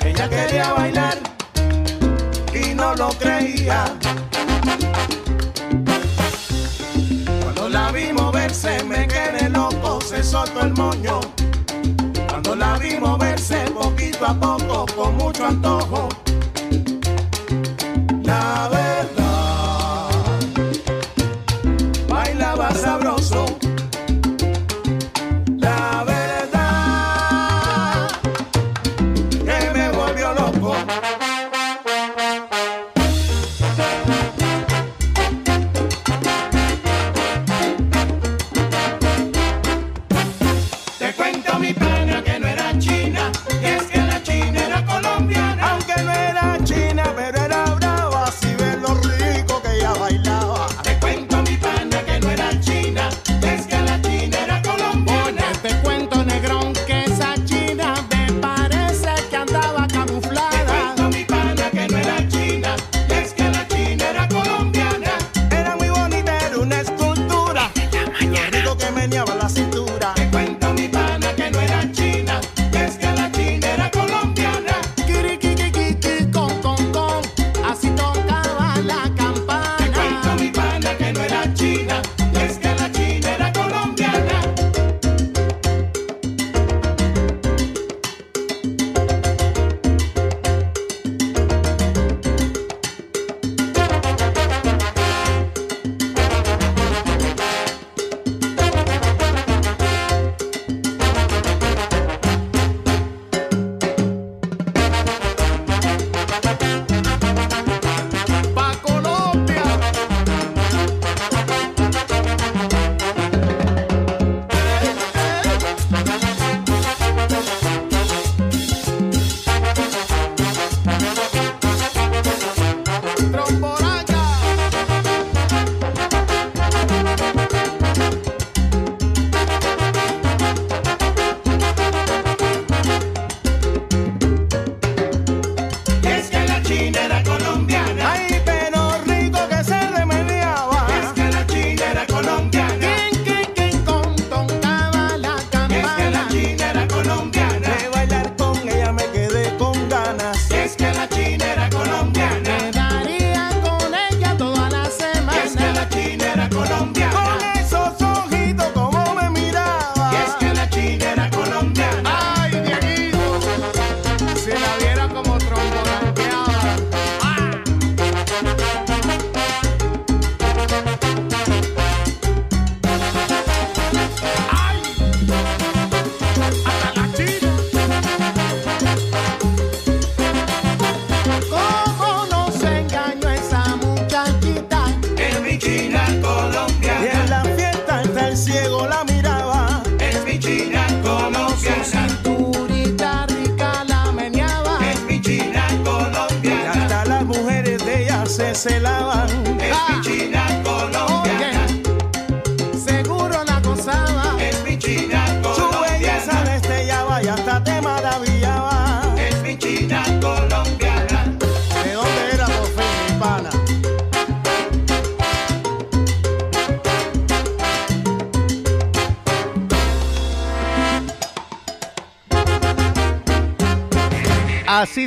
Ella quería bailar y no lo creía. Cuando la vi moverse me quedé loco, se soltó el moño. Cuando la vi moverse poquito a poco, con mucho antojo.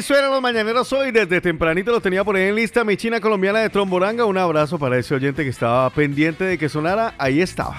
Así suenan los mañaneros hoy. Desde tempranito lo tenía por ahí en lista mi china colombiana de Tromboranga. Un abrazo para ese oyente que estaba pendiente de que sonara. Ahí estaba.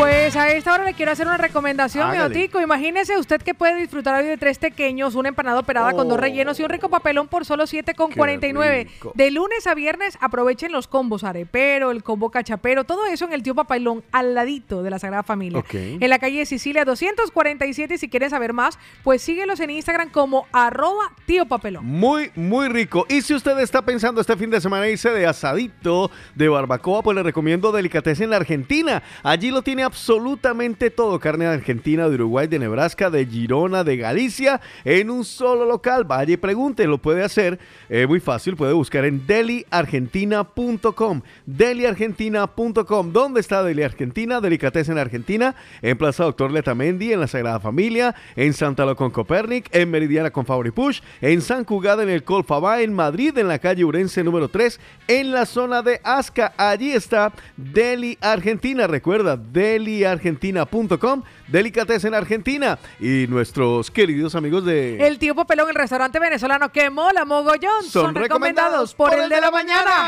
Pues a esta hora le quiero hacer una recomendación, mi Hágale. Otico. Imagínese usted que puede disfrutar hoy de tres pequeños, una empanada operada con dos Oh. rellenos y un rico papelón por solo 7,49. rico. De lunes a viernes aprovechen los combos arepero, el combo cachapero, todo eso en el tío papelón al ladito de la Sagrada Familia. En la calle Sicilia 247 y si quieren saber más, pues síguelos en Instagram como arroba tío papelón. Muy, muy rico. Y si usted está pensando este fin de semana irse de asadito, de barbacoa, pues le recomiendo Delicatessen en la Argentina. Allí lo tiene absolutamente todo. Carne de Argentina, de Uruguay, de Nebraska, de Girona, de Galicia, en un solo local. Vaya y pregunte, lo puede hacer. eh, muy fácil, puede buscar en deliargentina.com. Deliargentina.com. ¿Dónde está Deli Argentina? Delicatessen Argentina, en Plaza Doctor Letamendi, en la Sagrada Familia, en Santa Lo con Copernic, en Meridiana con Favori Push, en San Cugada en el Colfabá, en Madrid, en la calle Urense número 3, en la zona de Asca. Allí está Deli Argentina. Recuerda, deliargentina.com, Delicatessen Argentina. Y nuestros queridos amigos de... El tío papelón, el restaurante venezolano que mola mogollón, son, Son recomendados por el de la mañana.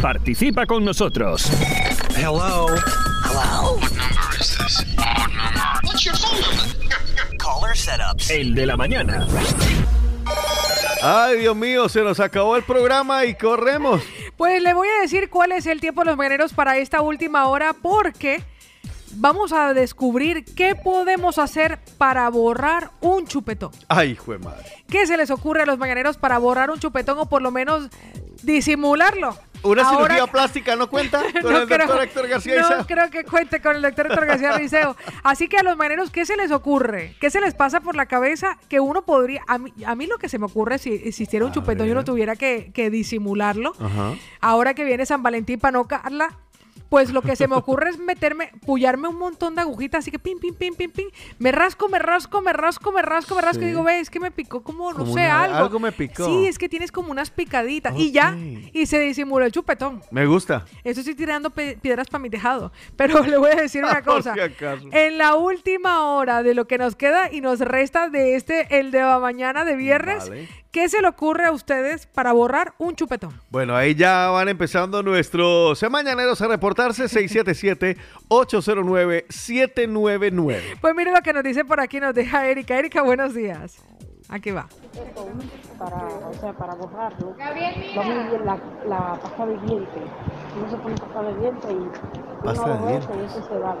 Participa con nosotros. Hello. Hello. What number is this? Number. What's your phone number? Caller setups. El de la mañana. Ay, Dios mío, se nos acabó el programa y corremos. Pues le voy a decir cuál es el tiempo de los mañaneros para esta última hora porque vamos a descubrir qué podemos hacer para borrar un chupetón. Ay, hijo de madre. ¿Qué se les ocurre a los mañaneros para borrar un chupetón o por lo menos disimularlo? ¿Una Ahora- cirugía plástica no cuenta (laughs) con No el doctor creo- Héctor García No Isao? creo que cuente con el doctor Héctor García (laughs) Rizeo. Así que a los maneros, ¿qué se les ocurre? ¿Qué se les pasa por la cabeza que uno podría... A mí, a mí lo que se me ocurre si existiera un chupetón y uno tuviera que, que disimularlo, Ajá. ahora que viene San Valentín para no cagarla, pues lo que se me ocurre es meterme, pullarme un montón de agujitas, así que pim, pim, pim, pim, pim. Me rasco, me rasco, me rasco, me rasco, me rasco. Sí. Y digo, ve, es que me picó como, no Como sé, una- algo. algo me picó. Sí, es que tienes como unas picaditas. Y ya, y se disimuló el chupetón. Me gusta. Esto estoy tirando piedras para mi tejado. Pero (laughs) le voy a decir una (laughs) cosa. En la última hora de lo que nos queda y nos resta de este, el de la mañana de viernes, Vale. ¿Qué se le ocurre a ustedes para borrar un chupetón? Bueno, ahí ya van empezando nuestros mañaneros a reportarse (laughs) 677-809-799. Pues mire lo que nos dice por aquí, nos deja Erika. Erika, buenos días. Aquí va. para, o sea, para borrarlo. Vamos bien la, la pasta de dientes. Uno se pone pasta de dientes y Pasta uno de lo dientes. eso se va.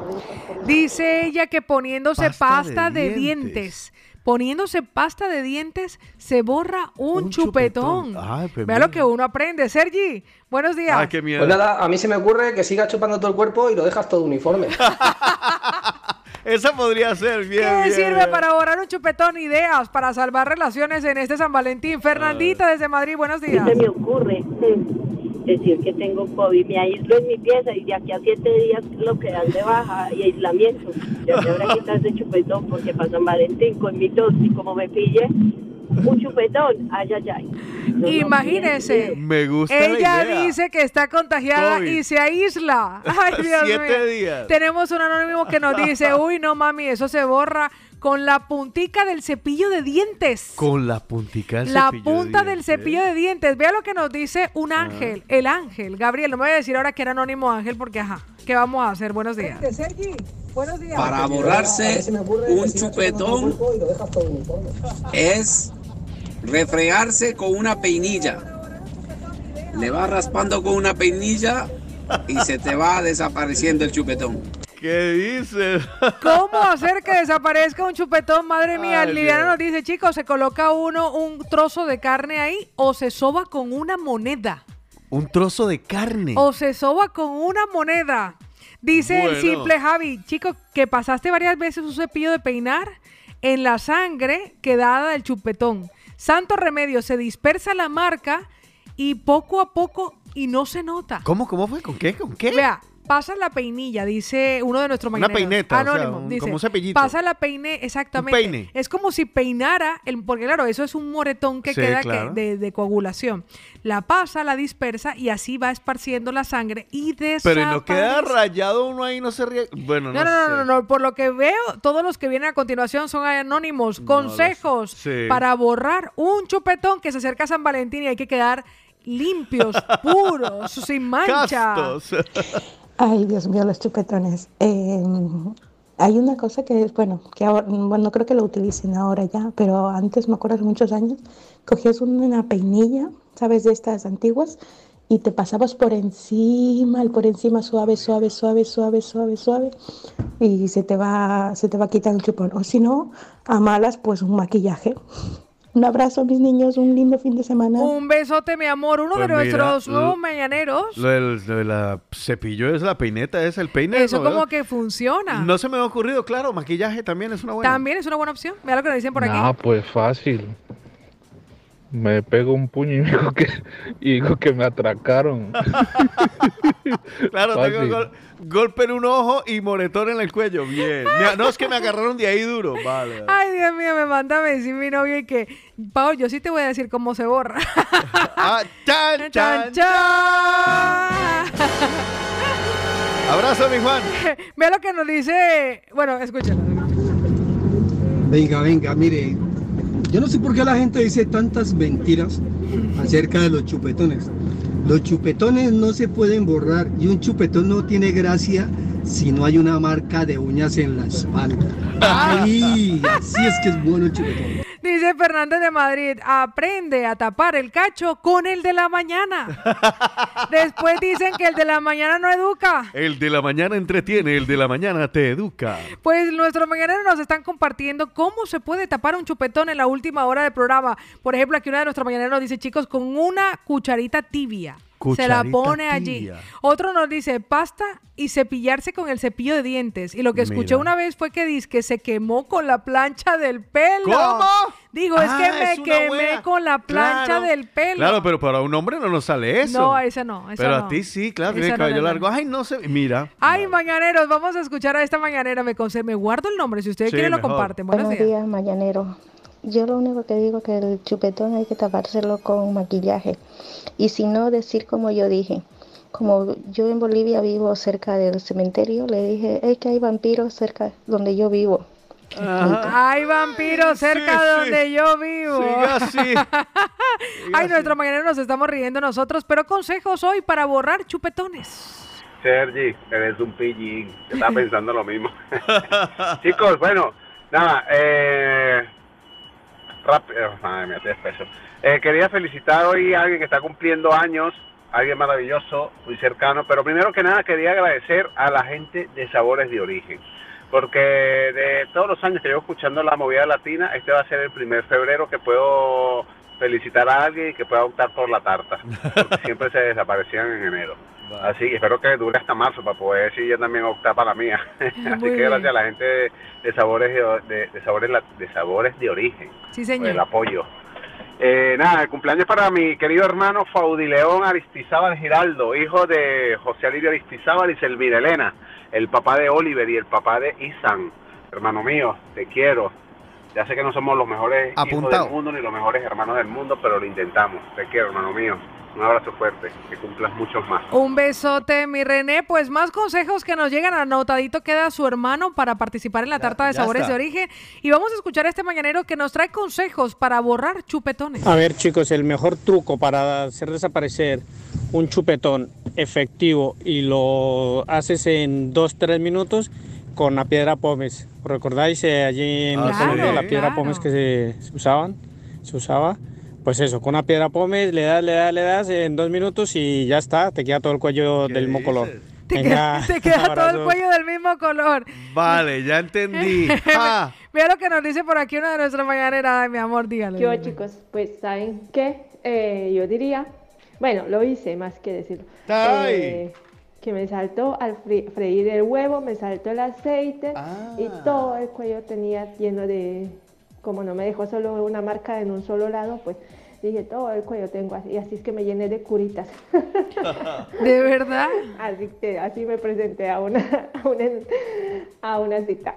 Dice ella que poniéndose Pasta pasta, de de, dientes. Poniéndose pasta de dientes, se borra un, Un chupetón. chupetón. Ay, pues Vea mira. lo que uno aprende. Sergi, buenos días. Ay, qué miedo. Pues nada, a mí se me ocurre que sigas chupando todo el cuerpo y lo dejas todo uniforme. (laughs) Esa podría ser bien. ¿Qué bien, sirve bien. para borrar un chupetón? Ideas para salvar relaciones en este San Valentín. Fernandita desde Madrid, buenos ¿Qué días. se me ocurre? Decir que tengo COVID, me aíslo en mi pieza y de aquí a siete días lo que dan de baja y aislamiento. Ya se habrá quitado ese chupetón porque para San Valentín con mi tos y como me pille, un chupetón, ay, ay, ay. No, no, Imagínese. Me gusta la Ella idea. dice que está contagiada COVID. y se aísla. (laughs) Ay, Dios Siete mío. días. Tenemos un anónimo que nos (laughs) dice, uy, no mami, eso se borra con la puntica del cepillo de dientes. Con la puntica del La cepillo de punta del cepillo de dientes. Vea lo que nos dice un ángel. El ángel. Gabriel, no me voy a decir ahora que era anónimo ángel porque, ajá, ¿qué vamos a hacer? Buenos días. Sergi, buenos días. Para borrarse un chupetón es refregarse con una peinilla. Le vas raspando con una peinilla y se te va desapareciendo el chupetón. ¿Qué dices? (laughs) ¿Cómo hacer que desaparezca un chupetón? Madre mía, Ay, Liliana Dios. nos dice, chicos, se coloca uno un trozo de carne ahí o se soba con una moneda. Un trozo de carne. O se soba con una moneda. Dice el simple Javi, chico, que pasaste varias veces un cepillo de peinar en la sangre quedada del chupetón. Santo remedio, se dispersa la marca y poco a poco y no se nota. ¿Cómo, cómo fue? ¿Con qué? ¿Con qué? Vea, pasa la peinilla, dice uno de nuestros Una mañaneros. peineta, o sea, Anónimo, un- dice, como un cepillito. Pasa la peine, exactamente. Un peine. Es como si peinara, el, porque claro, eso es un moretón que Sí, queda que- claro. de, de coagulación. La pasa, la dispersa y así va esparciendo la sangre y desaparece. Pero ¿y no queda rayado uno ahí, no se ríe. Bueno, no, No, no, no, sé. no, no, por lo que veo, todos los que vienen a continuación son anónimos. Consejos para borrar un chupetón que se acerca a San Valentín y hay que quedar limpios, (laughs) puros, sin mancha. Castos. (laughs) Ay, Dios mío, los chupetones. Eh, hay una cosa que bueno, que ahora, bueno, no creo que lo utilicen ahora ya, pero antes, me acuerdo hace muchos años, cogías una peinilla, ¿sabes? De estas antiguas, y te pasabas por encima, por encima, suave, suave, suave, suave, suave, suave, y se te va, se te va quitando el chupón. O si no, a malas, pues un maquillaje. Un abrazo, mis niños, un lindo fin de semana. Un besote, mi amor. Uno Pues de mira, nuestros nuevos mañaneros. Lo del, lo de la cepillo es la peineta, es el peine. Eso ¿no, como verdad? que funciona. No se me ha ocurrido, claro, maquillaje también es una buena. También es una buena opción. Mira lo que nos dicen por aquí. Ah, pues fácil. Me pego un puño y (laughs) digo que, y digo que me atracaron. (laughs) Claro, tengo Fácil. gol- golpe en un ojo y moretón en el cuello. Bien. Me- no es que me agarraron de ahí duro. Vale. Ay, Dios mío, me manda a decir mi novio y que, Pau, yo sí te voy a decir cómo se borra. (laughs) Ah, chan, chan, chan. Abrazo, mi Juan. Mira lo que nos dice. Bueno, escúchalo. Venga, venga, mire. Yo no sé por qué la gente dice tantas mentiras acerca de los chupetones. Los chupetones no se pueden borrar y un chupetón no tiene gracia si no hay una marca de uñas en la espalda. ¡Ay! Así es que es bueno el chupetón. Dice Fernández de Madrid, aprende a tapar el cacho con el de la mañana. Después dicen que el de la mañana no educa. El de la mañana entretiene, el de la mañana te educa. Pues nuestros mañaneros nos están compartiendo cómo se puede tapar un chupetón en la última hora del programa. Por ejemplo, aquí una de nuestros mañaneros nos dice, chicos, con una cucharita tibia. Se la pone allí. Otro nos dice pasta y cepillarse con el cepillo de dientes. Y lo que escuché Mira. una vez fue que dice que se quemó con la plancha del pelo. ¿Cómo? Digo, es Ah, que me es una quemé buena. con la plancha Claro. del pelo. Claro, pero para un hombre no nos sale eso. No, esa no, esa pero no. a ti sí, claro, Esa tiene no, cabello no, largo. Ay, no sé. Mira. Ay, mañaneros, vamos a escuchar a esta mañanera. Me, me guardo el nombre, si ustedes Sí, quieren lo comparten. Buenos, Buenos días. días, mañanero. Yo lo único que digo que el chupetón hay que tapárselo con maquillaje. Y si no, decir como yo dije. Como yo en Bolivia vivo cerca del cementerio, le dije, es que hay vampiros cerca donde yo vivo. Hay vampiros cerca de donde yo vivo. Siga así. (laughs) Ay, nuestro mañanero nos estamos riendo nosotros, pero consejos hoy para borrar chupetones. Sergi, eres un pillín. Estaba (laughs) pensando lo mismo. (laughs) Chicos, bueno, nada, eh, rápido, madre mía, estoy espeso. Eh, quería felicitar hoy a alguien que está cumpliendo años, alguien maravilloso, muy cercano, pero primero que nada quería agradecer a la gente de Sabores de Origen, porque de todos los años que llevo escuchando la movida latina, este va a ser el primer febrero que puedo felicitar a alguien y que pueda optar por la tarta, porque (laughs) siempre se desaparecían en enero. Así, espero que dure hasta marzo para poder decir yo también optar para la mía. (laughs) Así que bien. gracias a la gente de, de sabores de, de- de sabores de sabores de origen Sí, por el señor. apoyo. Eh, nada, el cumpleaños para mi querido hermano Faudileón Aristizábal Giraldo, hijo de José Alivio Aristizábal y Selvira Elena, el papá de Oliver y el papá de Isan. Hermano mío, te quiero. Ya sé que no somos los mejores hijos Apuntado. del mundo ni los mejores hermanos del mundo, pero lo intentamos. Te quiero, hermano mío. Un abrazo fuerte, que cumplas muchos más. Un besote, mi René. Pues más consejos que nos llegan. Anotadito queda su hermano para participar en la tarta de ya sabores está. de origen. Y vamos a escuchar a este mañanero que nos trae consejos para borrar chupetones. A ver chicos, el mejor truco para hacer desaparecer un chupetón efectivo y lo haces en 2-3 minutos con la piedra pómez. ¿Recordáis eh, allí en Ah, sí. la piedra claro. pómez que se, se usaban? Se usaba. Pues eso, con una piedra pómez le das, le das, le das en dos minutos y ya está, te queda todo el cuello del mismo color. Te Venga, queda, (laughs) te queda todo el cuello del mismo color. Vale, ya entendí. (laughs) Ah, Mira lo que nos dice por aquí una de nuestras mañaneras. Ay, mi amor, dígalo. Yo, chicos, pues, ¿saben qué? Eh, yo diría, bueno, lo hice más que decirlo. ¡Ay! Eh, que me saltó al freír el huevo, me saltó el aceite y todo el cuello tenía lleno de, como no me dejó solo una marca en un solo lado, pues Dije, todo el cuello tengo así, y así es que me llené de curitas. (laughs) ¿De verdad? Así que así me presenté a una, a una, a una cita.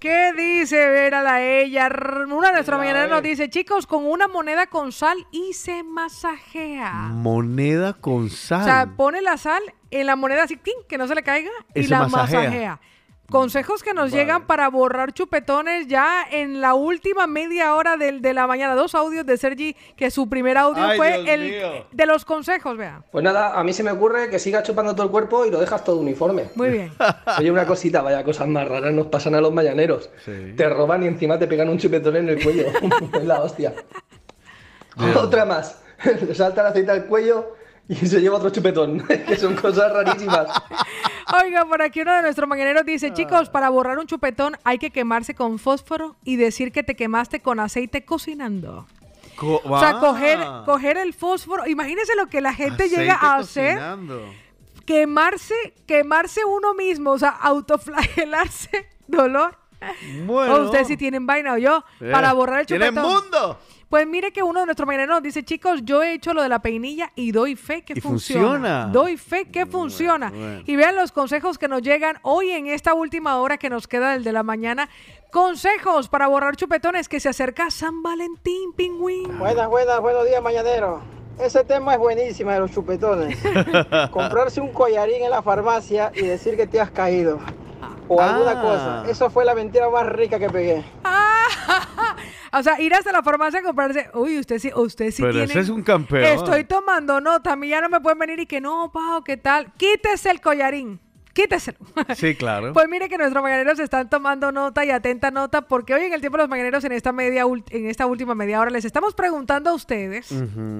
¿Qué dice Vera la ella? Una de nuestras mañaneras nos dice, chicos, con una moneda con sal y se masajea. Moneda con sal. O sea, pone la sal en la moneda así, que no se le caiga, Y y, se la masajea. masajea. Consejos que nos llegan para borrar chupetones ya en la última media hora del, de la mañana. Dos audios de Sergi, que su primer audio Ay, fue Dios el mío. de los consejos, vea. Pues nada, a mí se me ocurre que sigas chupando todo el cuerpo y lo dejas todo uniforme. Muy bien. (laughs) Oye, una cosita, vaya cosas más raras nos pasan a los mañaneros. Te roban y encima te pegan un chupetón en el cuello. (laughs) es la hostia. Otra más. Le (laughs) salta el aceite al cuello y se lleva otro chupetón. (laughs) que son cosas rarísimas. (laughs) Oiga, por aquí uno de nuestros mañaneros dice, Ah. chicos, para borrar un chupetón hay que quemarse con fósforo y decir que te quemaste con aceite cocinando. Co- O sea, Ah, coger, coger el fósforo. Imagínense lo que la gente llega a hacer. Quemarse, quemarse uno mismo, o sea, autoflagelarse, (laughs) dolor. Bueno. O ustedes si tienen vaina o yo, Eh, para borrar el ¡tienen chupetón. mundo! Pues mire que uno de nuestros mañaneros dice, chicos, yo he hecho lo de la peinilla y doy fe que Y funciona. funciona. Doy fe que funciona. bueno. Y vean los consejos que nos llegan hoy en esta última hora que nos queda del de la mañana. Consejos para borrar chupetones que se acerca San Valentín, pingüín. Buenas, buenas, buenos días, mañanero. Ese tema es buenísimo de los chupetones. (laughs) Comprarse un collarín en la farmacia y decir que te has caído. O alguna Ah. cosa. Eso fue la mentira más rica que pegué. (laughs) O sea, ir hasta la farmacia a comprarse. Uy, usted sí, usted sí Pero tiene. ese es un campeón. Estoy tomando nota. A mí ya no me pueden venir y que no, Pau, ¿qué tal? Quítese el collarín. Quíteselo. Sí, claro. Pues mire que nuestros mañaneros están tomando nota y atenta nota porque hoy en el tiempo de los mañaneros en esta media en esta última media hora les estamos preguntando a ustedes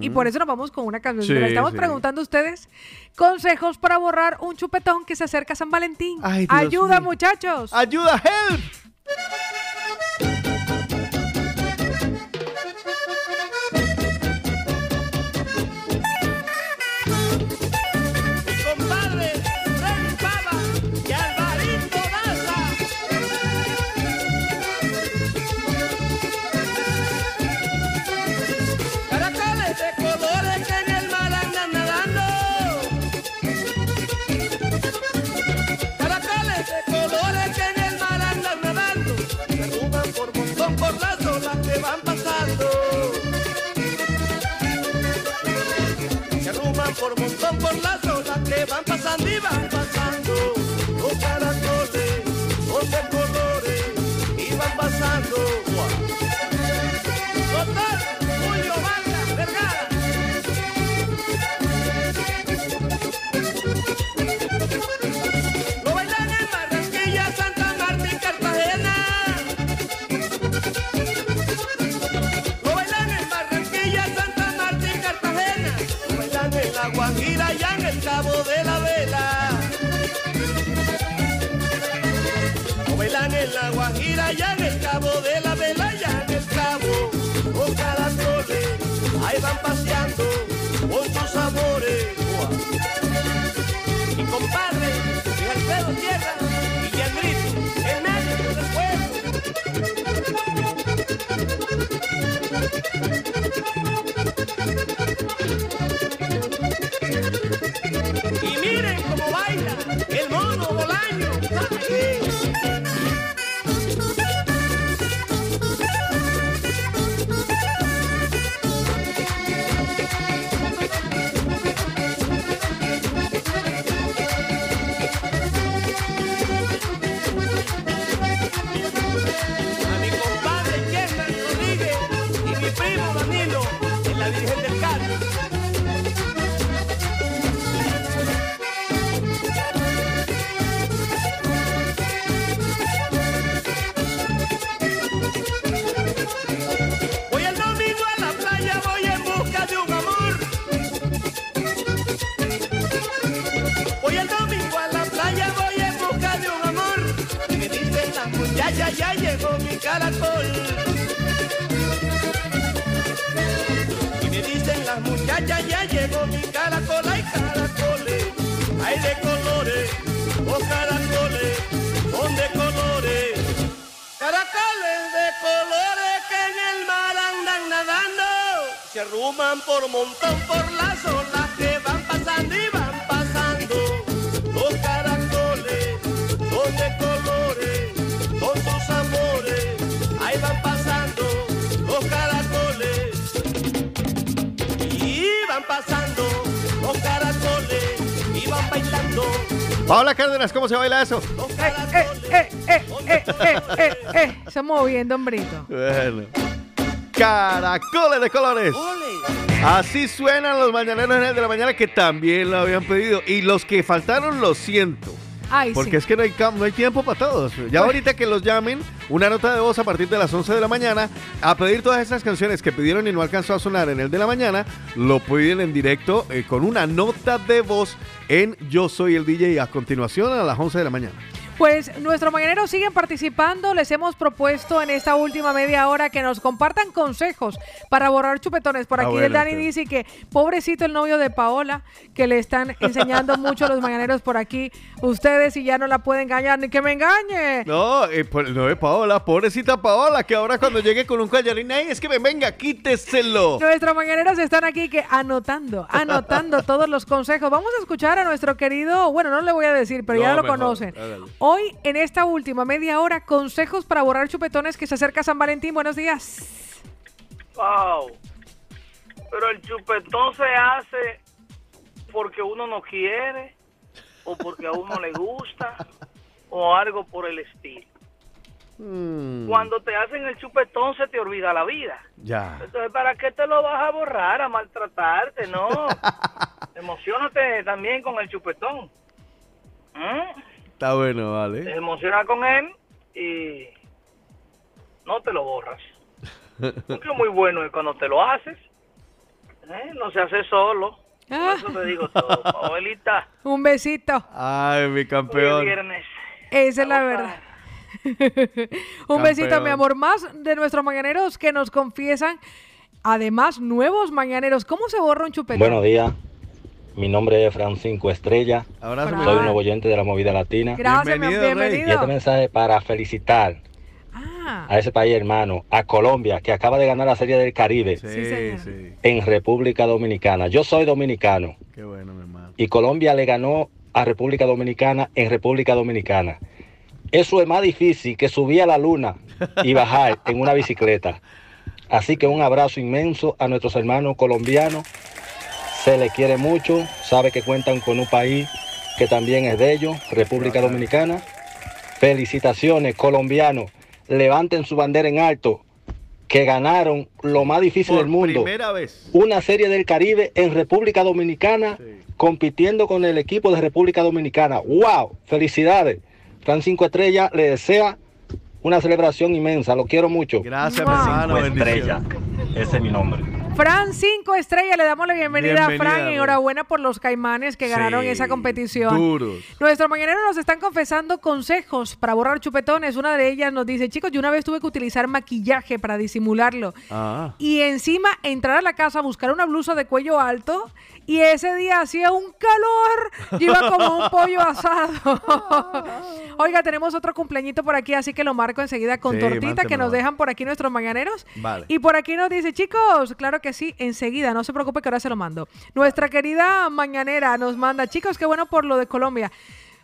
y por eso nos vamos con una canción. Sí, les estamos sí. preguntando a ustedes consejos para borrar un chupetón que se acerca a San Valentín. Ay, Ayuda, mío. muchachos. Ayuda, help. Por montón por las olas que van pasando y van pasando. Suman por montón por las olas que van pasando y van pasando. Los caracoles son de colores, son tus amores. Ahí van pasando los caracoles. Y van pasando los caracoles y van bailando. Paola Cárdenas, ¿cómo se baila eso? Eh, eh, eh, eh, eh, eh, eh, eh. Se moviendo, hombrito. Bueno. Caracoles de colores. Así suenan los mañaneros en el de la mañana que también lo habían pedido. Y los que faltaron, lo siento. Ay, Porque sí. es que no hay, no hay tiempo para todos. Ya ahorita que los llamen, una nota de voz a partir de las 11 de la mañana, a pedir todas esas canciones que pidieron y no alcanzó a sonar en el de la mañana, lo piden en directo eh, con una nota de voz en Yo Soy el DJ a continuación a las 11 de la mañana. Pues nuestros mañaneros siguen participando. Les hemos propuesto en esta última media hora que nos compartan consejos para borrar chupetones. Por Ah, aquí el Dani dice que pobrecito el novio de Paola, que le están enseñando (laughs) mucho a los mañaneros por aquí. Ustedes y ya no la pueden engañar, ni que me engañe. No, eh, pues, no es Paola, pobrecita Paola, que ahora cuando llegue con un collarín, ay, es que me venga, quíteselo. Nuestros mañaneros están aquí que anotando, anotando (laughs) todos los consejos. Vamos a escuchar a nuestro querido, bueno, no le voy a decir, pero ya lo mejor, conocen. Hoy, en esta última media hora, consejos para borrar chupetones que se acerca San Valentín. Buenos días. Wow. Pero el chupetón se hace porque uno no quiere o porque a uno le gusta o algo por el estilo. Mm, Cuando te hacen el chupetón se te olvida la vida. Ya. Entonces, ¿para qué te lo vas a borrar, a maltratarte? No. (laughs) Emocionate también con el chupetón. ¿Mm? Está bueno, Te vale. emociona con él y no te lo borras. (laughs) Porque muy bueno es cuando te lo haces. ¿eh? No se hace solo. Por eso te digo todo, (laughs) Paolita. Un besito. Ay, mi Hoy es campeón. viernes. Esa es la verdad. (laughs) Un besito, mi amor. Más de nuestros mañaneros que nos confiesan, además, nuevos mañaneros. ¿Cómo se borra un chupetón? Buenos días. Mi nombre es Francisco Estrella. Abrazo, mi Soy un nuevo oyente de la movida latina. Gracias, Bienvenido, Rey. bienvenido. Y este mensaje para felicitar Ah, a ese país hermano, a Colombia, que acaba de ganar la Serie del Caribe Sí, señor. sí. en República Dominicana. Yo soy dominicano Qué bueno, mi hermano. y Colombia le ganó a República Dominicana en República Dominicana. Eso es más difícil que subir a la luna y bajar en una bicicleta. Así que un abrazo inmenso a nuestros hermanos colombianos. Se les quiere mucho, sabe que cuentan con un país que también es de ellos, República Dominicana. Felicitaciones, colombianos. Levanten su bandera en alto, que ganaron lo más difícil Por del mundo. primera vez. Una serie del Caribe en República Dominicana, compitiendo con el equipo de República Dominicana. ¡Wow! Felicidades. Francisco Estrella le desea una celebración inmensa. Lo quiero mucho. Gracias, Wow. Francisco. Estrella. Ese es mi nombre. Fran 5 estrellas, le damos la bienvenida, Bienvenida, a Fran. Rey. Enhorabuena por los caimanes que ganaron esa competición. Duros. Nuestros mañaneros nos están confesando consejos para borrar chupetones. Una de ellas nos dice, chicos, yo una vez tuve que utilizar maquillaje para disimularlo. Ah. Y encima entrar a la casa a buscar una blusa de cuello alto y ese día hacía un calor. Yo iba como un pollo asado. (laughs) Oiga, tenemos otro cumpleañito por aquí, así que lo marco enseguida con Sí, tortita que nos dejan por aquí nuestros mañaneros. Vale. Y por aquí nos dice, chicos, claro que sí, enseguida, no se preocupe que ahora se lo mando. Nuestra querida mañanera nos manda, chicos, qué bueno por lo de Colombia.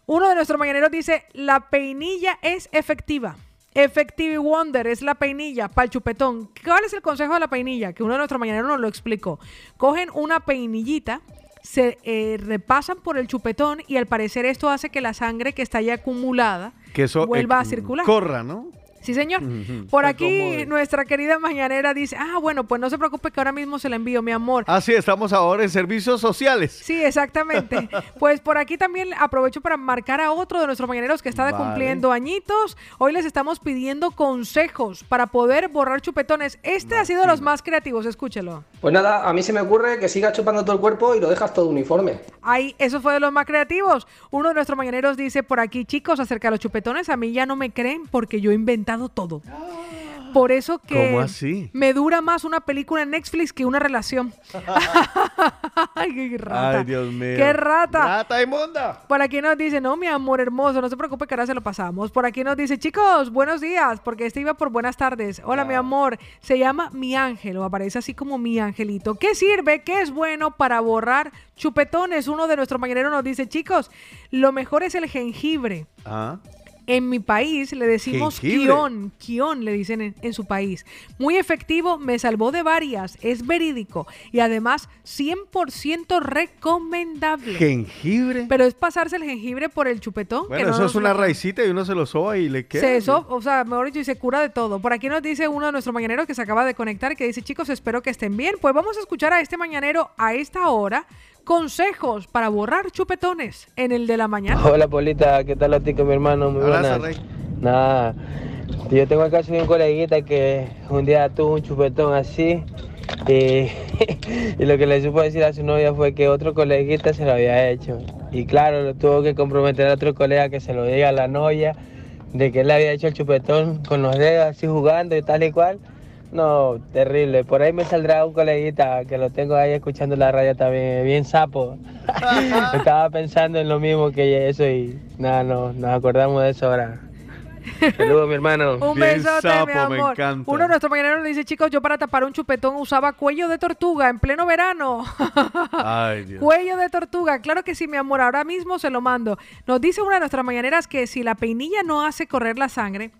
Uno de nuestros mañaneros dice, la peinilla es efectiva. Effective Wonder es la peinilla para el chupetón. ¿Cuál es el consejo de la peinilla? Que uno de nuestros mañaneros nos lo explicó. Cogen una peinillita, se eh, repasan por el chupetón y al parecer esto hace que la sangre que está ya acumulada Que eso vuelva eh, a circular. Corra, ¿no? Sí, señor. Por aquí nuestra querida mañanera dice, ah, bueno, pues no se preocupe que ahora mismo se la envío, mi amor. Ah, sí, estamos ahora en servicios sociales. Sí, exactamente. (laughs) pues por aquí también aprovecho para marcar a otro de nuestros mañaneros que está Vale. cumpliendo añitos. Hoy les estamos pidiendo consejos para poder borrar chupetones. Este ha sido de los más creativos, escúchelo. Pues nada, a mí se me ocurre que sigas chupando todo el cuerpo y lo dejas todo uniforme. Ahí, eso fue de los más creativos. Uno de nuestros mañaneros dice por aquí, chicos, acerca de los chupetones, a mí ya no me creen porque yo he inventado todo. Por eso que ¿Cómo así? me dura más una película en Netflix que una relación. (laughs) Ay, qué rata. Ay, Dios mío. ¡Qué rata! ¡Rata inmunda! Por aquí nos dice, no, mi amor hermoso, no se preocupe que ahora se lo pasamos. Por aquí nos dice, chicos, buenos días, porque este iba por buenas tardes. Hola, mi amor, se llama mi ángel, o aparece así como mi angelito. ¿Qué sirve? ¿Qué es bueno para borrar chupetones? Uno de nuestros mañaneros nos dice, chicos, lo mejor es el jengibre. Ah. En mi país le decimos kion, kion le dicen en, en su país. Muy efectivo, me salvó de varias, es verídico y además 100% recomendable. Jengibre. Pero es pasarse el jengibre por el chupetón. que Bueno, no eso es una lo- raicita y uno se lo soba y le queda. se eso, o sea, mejor dicho, y se cura de todo. Por aquí nos dice uno de nuestros mañaneros que se acaba de conectar que dice, chicos, espero que estén bien. Pues vamos a escuchar a este mañanero a esta hora consejos para borrar chupetones en el de la mañana. Hola Polita, ¿qué tal a ti con mi hermano? Muy Abrazo, buenas. Nada, yo tengo el caso de un coleguita que un día tuvo un chupetón así y, (laughs) y lo que le supo decir a su novia fue que otro coleguita se lo había hecho. Y claro, lo tuvo que comprometer a otro colega que se lo diga a la novia de que él le había hecho el chupetón con los dedos así jugando y tal y cual. No, terrible. Por ahí me saldrá un coleguita que lo tengo ahí escuchando la radio también, bien sapo. (laughs) Estaba pensando en lo mismo que eso y nada, no, nos acordamos de eso ahora. Saludos, mi hermano. Un besote, mi amor. Uno de nuestros mañaneros le dice, chicos, yo para tapar un chupetón usaba cuello de tortuga en pleno verano. (laughs) Ay, (laughs) Dios. Cuello de tortuga, claro que sí, mi amor, ahora mismo se lo mando. Nos dice una de nuestras mañaneras que si la peinilla no hace correr la sangre,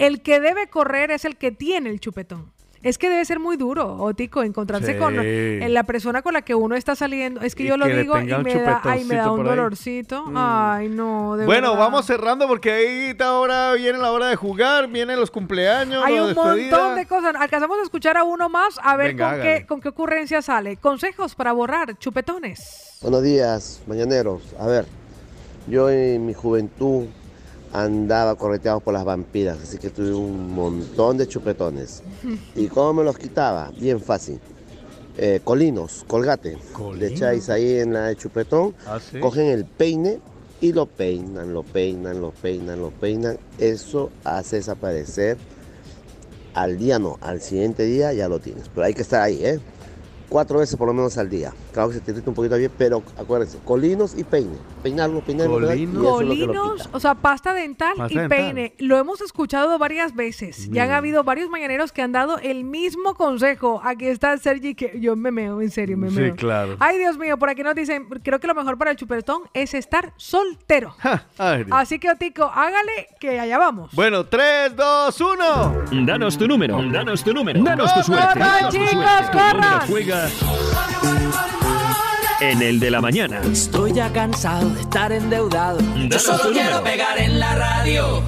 el que debe correr es el que tiene el chupetón. Es que debe ser muy duro, Otico, encontrarse Sí. con en la persona con la que uno está saliendo. Es que Y yo lo que digo y me da, ay, me da un dolorcito. Mm. Ay, no, de Bueno, verdad. vamos cerrando porque ahí está ahora viene la hora de jugar, vienen los cumpleaños, Hay la un despedida. montón de cosas. Alcanzamos a escuchar a uno más a ver Venga, con, qué, con qué ocurrencia sale. Consejos para borrar chupetones. Buenos días, mañaneros. A ver, yo en mi juventud andaba correteado por las vampiras, así que tuve un montón de chupetones. ¿Y cómo me los quitaba? Bien fácil. Eh, colinos, colgate. Le echáis ahí en la de chupetón, Ah, ¿sí? cogen el peine y lo peinan, lo peinan, lo peinan, lo peinan. Eso hace desaparecer al día no, al siguiente día ya lo tienes. Pero hay que estar ahí, ¿eh? Cuatro veces por lo menos al día. Claro que se te un poquito bien, pero acuérdense, colinos y peine. Peinarlo, peinarlo. Colinos, quita. o sea, pasta dental Pasta y dental. peine. Lo hemos escuchado varias veces. Ya han habido varios mañaneros que han dado el mismo consejo. Aquí está Sergi, que yo me meo, en serio, me Sí, meo. claro. Ay, Dios mío, por aquí nos dicen, creo que lo mejor para el chupetón es estar soltero. (laughs) Así que, Otico, hágale que allá vamos. Bueno, 3, 2, 1. Danos tu número, danos tu número, danos tu suerte. ¡Corran, chicos, corran! Juega en el de la mañana. Estoy ya cansado de estar endeudado. Yo solo quiero pegar en la radio.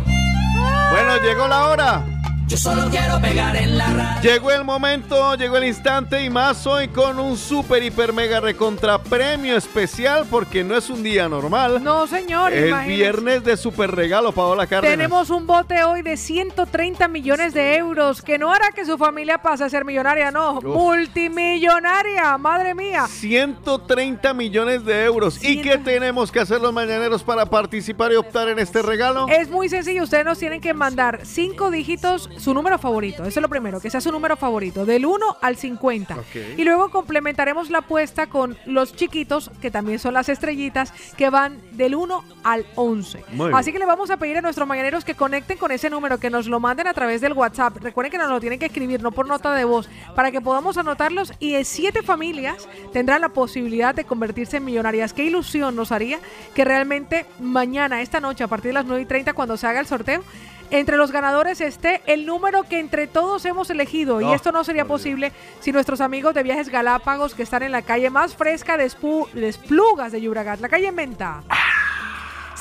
Bueno, llegó la hora. Yo solo quiero pegar en la radio. Llegó el momento, llegó el instante y más hoy con un super, hiper, mega recontra premio especial porque no es un día normal. No, señor, imagínese. viernes de super regalo, Paola Cárdenas. Tenemos un bote hoy de 130 millones de euros que no hará que su familia pase a ser millonaria, no, multimillonaria, madre mía. 130 millones de euros. ¿Y qué tenemos que hacer los mañaneros para participar y optar en este regalo? Es muy sencillo, ustedes nos tienen que mandar cinco dígitos, su número favorito, eso es lo primero, que sea su número favorito, del 1 al 50. Y luego complementaremos la apuesta con los chiquitos, que también son las estrellitas, que van del 1 al 11. Muy bien. Así que le vamos a pedir a nuestros mañaneros que conecten con ese número, que nos lo manden a través del WhatsApp. Recuerden que nos lo tienen que escribir, no por nota de voz, para que podamos anotarlos y en siete familias tendrán la posibilidad de convertirse en millonarias. Qué ilusión nos haría que realmente mañana, esta noche, a partir de las 9 y 30, cuando se haga el sorteo, entre los ganadores esté el número que entre todos hemos elegido. y esto no sería posible si nuestros amigos de Viajes Galápagos, que están en la calle más fresca de, Esplugas de Llobregat, la calle Menta.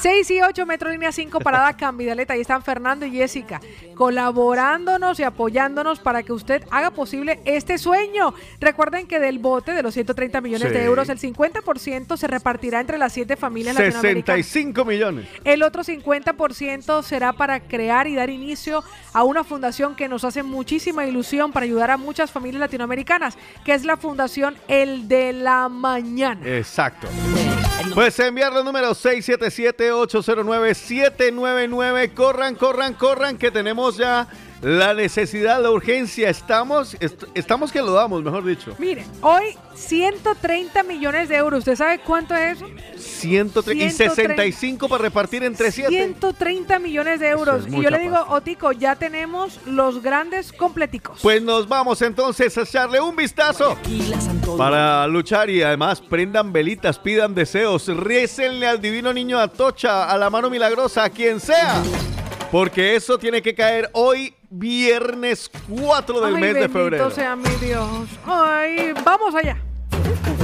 6 y 8, Metro Línea 5, Parada (laughs) Cambidaleta. Ahí están Fernando y Jessica colaborándonos y apoyándonos para que usted haga posible este sueño. Recuerden que del bote de los 130 millones Sí. de euros, el 50% se repartirá entre las siete familias latinoamericanas. 65 millones. El otro 50% será para crear y dar inicio a una fundación que nos hace muchísima ilusión para ayudar a muchas familias latinoamericanas, que es la Fundación El de la Mañana. Exacto. Pues enviar los números 677-809-799. Corran, corran, corran, que tenemos ya La necesidad, la urgencia, estamos, est- estamos que lo damos, mejor dicho. Mire, hoy 130 millones de euros. ¿Usted sabe cuánto es eso? 103 y 130. 65 para repartir entre 7. 130 millones de euros. es y yo le digo, Otico, ya tenemos los grandes completicos. Pues nos vamos entonces a echarle un vistazo para luchar y además prendan velitas, pidan deseos, récenle al divino niño Atocha, a la mano milagrosa, a quien sea. Porque eso tiene que caer hoy, viernes 4 del Ay, mes de febrero. sea mi Dios. Ay, vamos allá.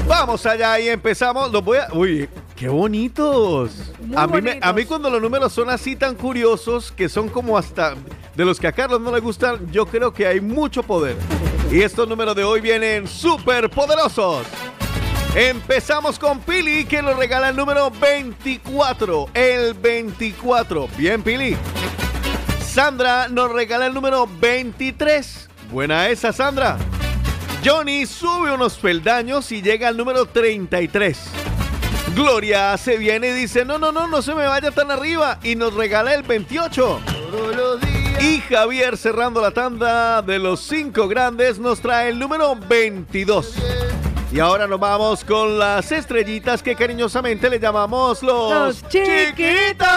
Vamos allá y empezamos. Los voy a. Uy, qué bonitos. Muy a, mí me- bonitos. a mí cuando los números son así tan curiosos, que son como hasta de los que a Carlos no le gustan, yo creo que hay mucho poder. Y estos números de hoy vienen súper poderosos. Empezamos con Pili, que nos regala el número 24. El 24. Bien, Pili. Sandra nos regala el número 23. Buena esa, Sandra. Johnny sube unos peldaños y llega al número 33. Gloria se viene y dice, no, no, no, no se me vaya tan arriba. Y nos regala el 28. Y Javier cerrando la tanda de los cinco grandes nos trae el número 22. Y ahora nos vamos con las estrellitas que cariñosamente le llamamos los, Los chiquitos.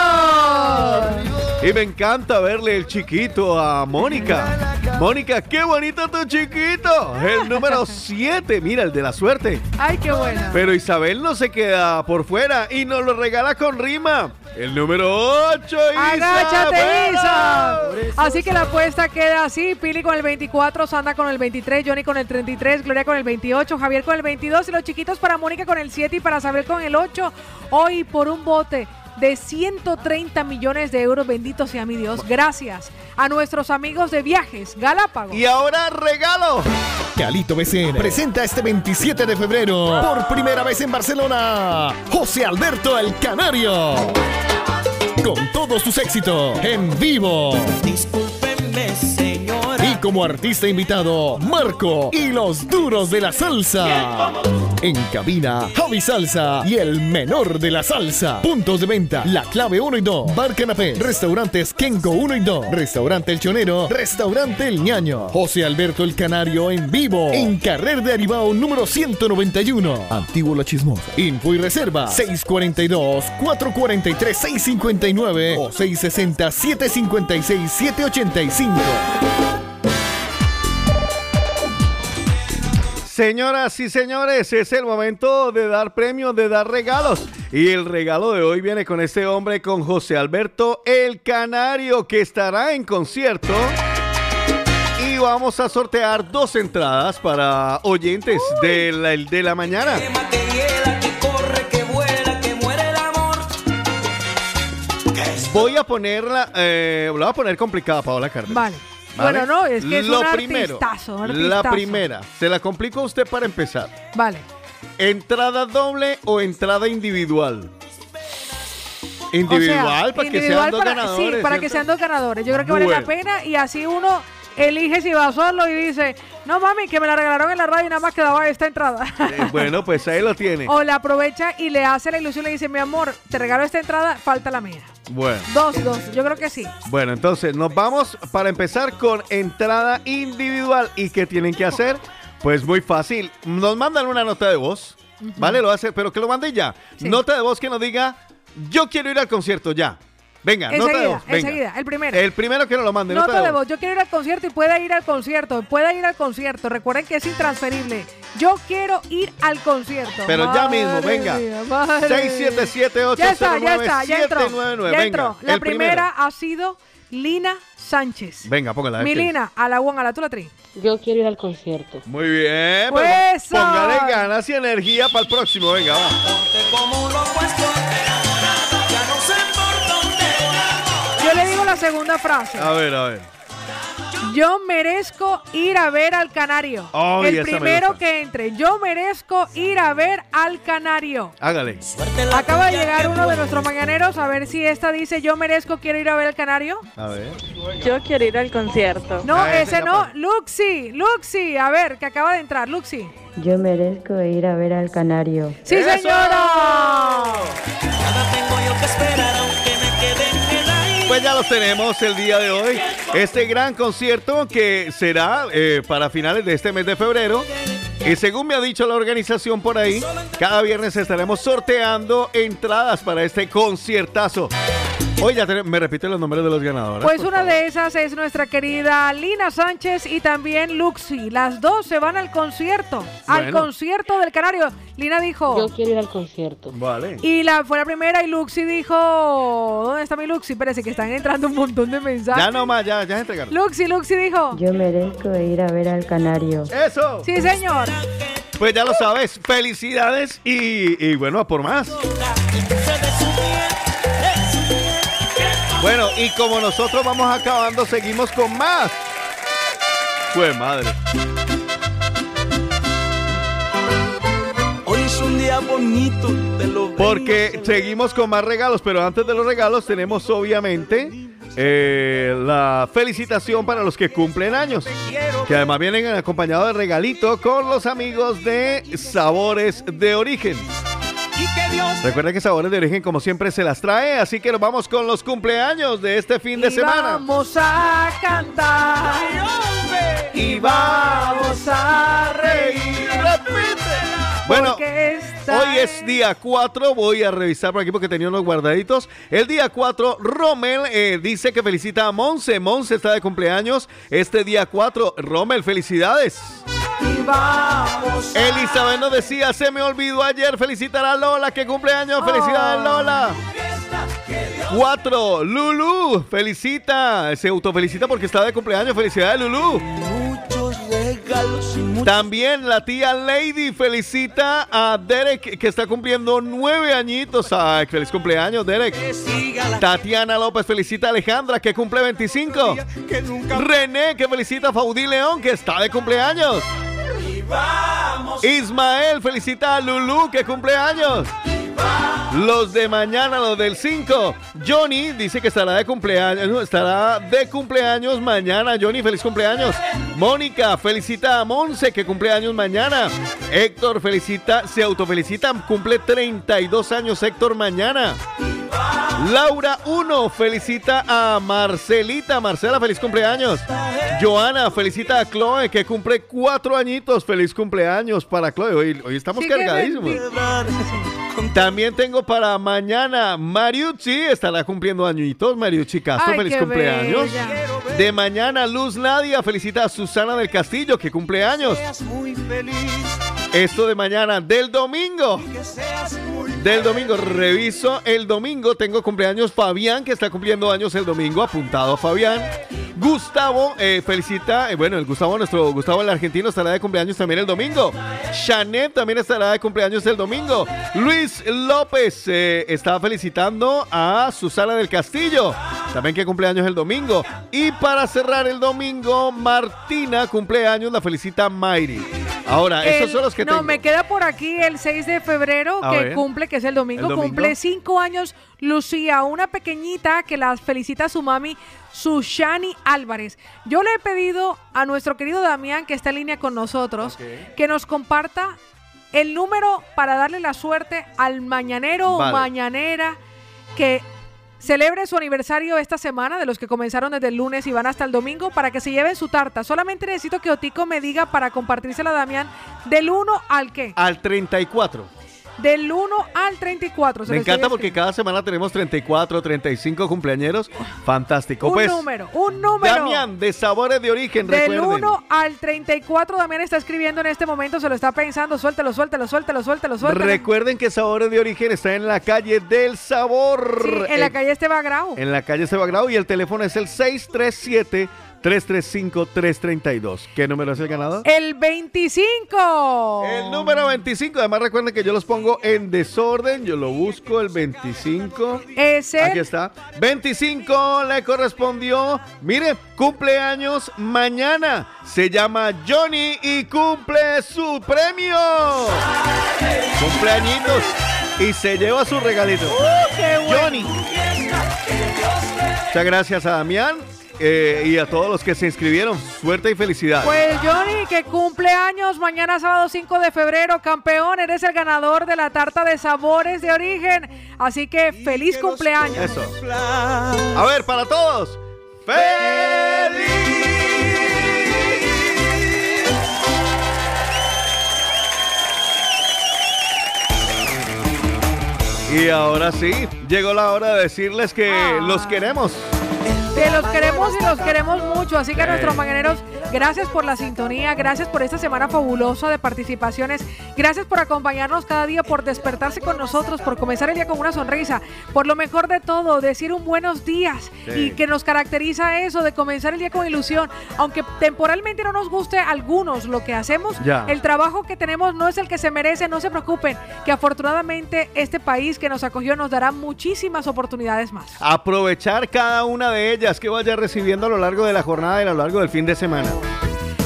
Y me encanta verle el chiquito a Mónica. Mónica, qué bonito tu chiquito. El número (laughs) 7, mira, el de la suerte. Ay, qué buena. Pero Isabel no se queda por fuera y nos lo regala con rima. El número 8, ¡Agáchate, Isa! Así que la apuesta queda así. Pili con el 24, Sandra con el 23, Johnny con el 33, Gloria con el 28, Javier con el 22 y los chiquitos para Mónica con el 7 y para Sabel con el 8. Hoy por un bote de 130 millones de euros. Bendito sea mi Dios. Gracias a nuestros amigos de viajes Galápagos. Y ahora regalo. Calito BCN presenta este 27 de febrero por primera vez en Barcelona José Alberto el Canario con todos sus éxitos en vivo y como artista invitado Marco y los duros de la salsa. En cabina Javi Salsa y el menor de la salsa. Puntos de venta La Clave 1 y 2 Bar Canapé Restaurantes Kenko 1 y 2 Restaurante El Chonero Restaurante El Ñaño. José Alberto el Canario en vivo en Carrer de Aribao número 191 Antiguo La Chismosa. Info y reserva 642 443 659 o 660 Señoras y señores, es el momento de dar premios, de dar regalos. Y el regalo de hoy viene con este hombre, con José Alberto El Canario, que estará en concierto. Y vamos a sortear dos entradas para oyentes de la, de la mañana. Voy a ponerla, eh, la voy a poner complicada, Paola Cárdenas. Vale. Bueno, no, es que es Lo un primero, artistazo, un la primera, se la complico a usted para empezar. Vale. ¿Entrada doble o entrada individual? Individual, O sea, para que sean dos para- ganadores. Sí, para que sean dos ganadores. Yo creo que vale la pena y así uno elige si va solo y dice, no mami, que me la regalaron en la radio y nada más quedaba esta entrada. Eh, bueno, pues ahí lo tiene. (laughs) o la aprovecha y le hace la ilusión y le dice, mi amor, te regalo esta entrada, falta la mía. Bueno. Dos, dos, yo creo que sí. Bueno, entonces nos vamos para empezar con entrada individual. ¿Y qué tienen que hacer? Pues muy fácil. Nos mandan una nota de voz. ¿vale? Lo hace, pero que lo manden ya. Sí. Nota de voz que nos diga, yo quiero ir al concierto ya. Venga, nota de Enseguida, voz. venga. enseguida, el primero. El primero que nos lo mande. Nota de voz, yo quiero ir al concierto y pueda ir al concierto, pueda ir al concierto. Recuerden que es intransferible. Yo quiero ir al concierto. Pero ya mismo, venga. mía, madre 677 mía. Ya está, ya está, ya entró. 799, Ya venga, entró. La el primera primero. ha sido Lina Sánchez. Venga, póngala. Mi es que- Lina, a la one, a la tú la tri. Yo quiero ir al concierto. Muy bien. Pues pues, eso. póngale ganas y energía para el próximo. Venga, va. La segunda frase. A ver, a ver. Yo merezco ir a ver al canario. Ay, el primero que entre. Yo merezco ir a ver al canario. Hágale. Acaba de llegar uno de nuestros mañaneros. A ver si esta dice yo merezco quiero ir a ver al canario. A ver. Yo quiero ir al concierto. No, Ah, ese no. Luxi, Luxi. A ver, que acaba de entrar. Luxi. Yo merezco ir a ver al canario. ¡Sí, señora! Pues ya lo invitados tenemos el día de hoy? Este gran concierto que será eh, para finales de este mes de febrero. Y según me ha dicho la organización por ahí, cada viernes estaremos sorteando entradas para este conciertazo. (laughs) Hoy ya te- me repite los nombres de los ganadores. Pues una favor. de esas es nuestra querida Lina Sánchez y también Luxi. Las dos se van al concierto, al concierto del Canario. Lina dijo. Yo quiero ir al concierto. Vale. Y la fue la primera y Luxi dijo, ¿dónde está mi Luxi? Parece que están entrando un montón de mensajes. Ya nomás, ya, ya entregaron. Luxi, Luxi dijo. Yo merezco ir a ver al canario. ¡Eso! Sí, señor. Pues ya lo sabes, felicidades y, y bueno, a por más. Bueno, y como nosotros vamos acabando, seguimos con más. Pues madre. Hoy es un día bonito, te lo Porque seguimos con más regalos, pero antes de los regalos tenemos obviamente eh, la felicitación para los que cumplen años. Que además vienen acompañados de regalito con los amigos de Sabores de Origen. Recuerda que Sabores de Origen como siempre se las trae, así que nos vamos con los cumpleaños de este fin de Y semana. Vamos a cantar. Y vamos a reír. Bueno, Hoy es día 4, voy a revisar por aquí porque tenía unos guardaditos. El día 4, Rommel eh, dice que felicita a Monse. Monse está de cumpleaños este día 4. Rommel, felicidades. Y vamos Elizabeth nos decía, se me olvidó ayer felicitar a Lola, que cumpleaños, felicidades Lola. 4, Lulu, felicita, se autofelicita porque está de cumpleaños, felicidades Lulu. También la tía Lady felicita a Derek que está cumpliendo nueve añitos. Ay, feliz cumpleaños, Derek. Tatiana López felicita a Alejandra que cumple 25. René que felicita a Faudí León que está de cumpleaños. Ismael felicita a Lulu que cumple años. Los de mañana, los del 5. Johnny dice que estará de cumpleaños. Estará de cumpleaños mañana. Johnny, feliz cumpleaños. Mónica felicita a Monse que cumple años mañana. Héctor felicita, se autofelicita, cumple 32 años Héctor mañana. Laura 1 felicita a Marcelita. Marcela, feliz cumpleaños. Joana felicita a Chloe que cumple cuatro añitos. Feliz cumpleaños para Chloe. Hoy, hoy estamos Sí, cargadísimos. También tengo para mañana Mariucci, estará cumpliendo añitos. Mariucci Castro, Ay, feliz cumpleaños. bella. De mañana Luz Nadia felicita a Susana del Castillo que cumple años. muy feliz. Esto de mañana, del domingo. Del domingo, reviso el domingo. Tengo cumpleaños Fabián, que está cumpliendo años el domingo. Apuntado Fabián. Gustavo eh, felicita, eh, bueno, el Gustavo, nuestro Gustavo el argentino, estará de cumpleaños también el domingo. Chanet también estará de cumpleaños el domingo. Luis López eh, está felicitando a Susana del Castillo, también que cumpleaños el domingo. Y para cerrar el domingo, Martina cumpleaños, la felicita Mayri. Ahora, esos son los que no, tengo. me queda por aquí el 6 de febrero A que ver. cumple, que es el domingo, El domingo. cumple cinco años Lucía, una pequeñita que las felicita a su mami, Sushani Álvarez. Yo le he pedido a nuestro querido Damián, que está en línea con nosotros, que nos comparta el número para darle la suerte al mañanero Vale. o mañanera que celebre su aniversario esta semana, de los que comenzaron desde el lunes y van hasta el domingo, para que se lleven su tarta. Solamente necesito que Otico me diga para compartírsela a Damián del 1 al qué. Al 34. Del 1 al 34. se Me encanta porque cada semana tenemos 34, 35 cumpleañeros. Fantástico. Un pues, número, un número. Damián, de sabores de origen, Del recuerden. 1 al 34, Damián está escribiendo en este momento, se lo está pensando. Suéltelo, suéltelo, suéltelo, suéltelo, suéltelo. Recuerden que Sabores de Origen está en la calle del Sabor. Sí, en la calle Esteban Grau. En la calle Sebagrao y el teléfono es el 637-335-332. ¿Qué número es el ganador? El 25. El número 25. Además recuerden que yo los pongo en desorden. Yo lo busco, el 25. Es el- Aquí está. 25 le correspondió. Mire, cumpleaños mañana. Se llama Johnny y cumple su premio. Cumpleañitos. Y se lleva su regalito. ¡Uh, qué bueno! Johnny. Muchas gracias a Damián. Eh, y a todos los que se inscribieron. Suerte y felicidad. Pues Johnny, que cumple años mañana sábado 5 de febrero, campeón, eres el ganador de la tarta de sabores de origen. Así que feliz cumpleaños. Eso. A ver, para todos. Y ahora sí, llegó la hora de decirles que los queremos. Que los queremos y los queremos mucho. Así que a nuestros mañaneros, gracias por la sintonía, gracias por esta semana fabulosa de participaciones, gracias por acompañarnos cada día, por despertarse con nosotros, por comenzar el día con una sonrisa, por lo mejor de todo, decir un buenos días Sí. y que nos caracteriza eso de comenzar el día con ilusión. Aunque temporalmente no nos guste a algunos lo que hacemos, Ya. el trabajo que tenemos no es el que se merece, no se preocupen, que afortunadamente este país que nos acogió nos dará muchísimas oportunidades más. Aprovechar cada una de ellas que vaya recibiendo a lo largo de la jornada y a lo largo del fin de semana.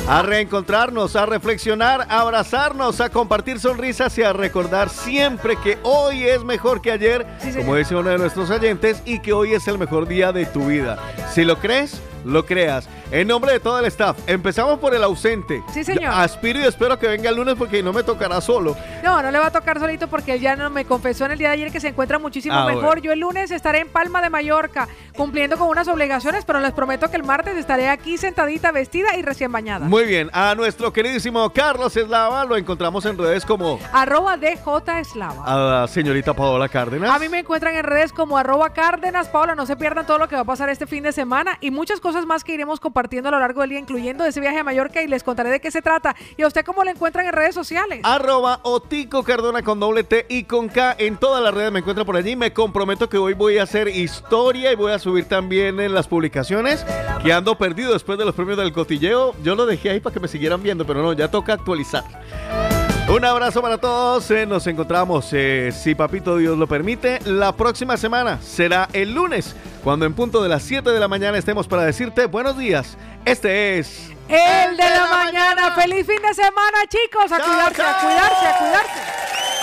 A reencontrarnos, a reflexionar, a abrazarnos, a compartir sonrisas y a recordar siempre que hoy es mejor que ayer, como dice uno de nuestros oyentes, y que hoy es el mejor día de tu vida. Si lo crees, lo creas. En nombre de todo el staff, empezamos por el ausente. Sí, señor. Aspiro y espero que venga el lunes porque no me tocará solo. No, no le va a tocar solito porque él ya no me confesó en el día de ayer que se encuentra muchísimo Ah, mejor. bueno. Yo el lunes estaré en Palma de Mallorca cumpliendo con unas obligaciones, pero les prometo que el martes estaré aquí sentadita, vestida y recién bañada. Muy bien, a nuestro queridísimo Carlos Eslava lo encontramos en redes como Arroba DJ Eslava. a la señorita Paola Cárdenas. A mí me encuentran en redes como arroba Cárdenas. Paola, no se pierdan todo lo que va a pasar este fin de semana y muchas cosas más que iremos compartiendo a lo largo del día, incluyendo ese viaje a Mallorca y les contaré de qué se trata. ¿Y a usted cómo lo encuentran en redes sociales? Arroba Otico Cardona con doble T y con K en todas las redes me encuentro por allí. Me comprometo que hoy voy a hacer historia y voy a subir también en las publicaciones que ando perdido después de los premios del cotilleo. Yo lo dejé ahí para que me siguieran viendo, pero no, ya toca actualizar. Un abrazo para todos. eh, nos encontramos, eh, si papito Dios lo permite, la próxima semana. Será el lunes, cuando en punto de las 7 de la mañana estemos para decirte buenos días. Este es... El de la mañana. Feliz fin de semana, chicos. A cuidarse, a cuidarse, a cuidarse.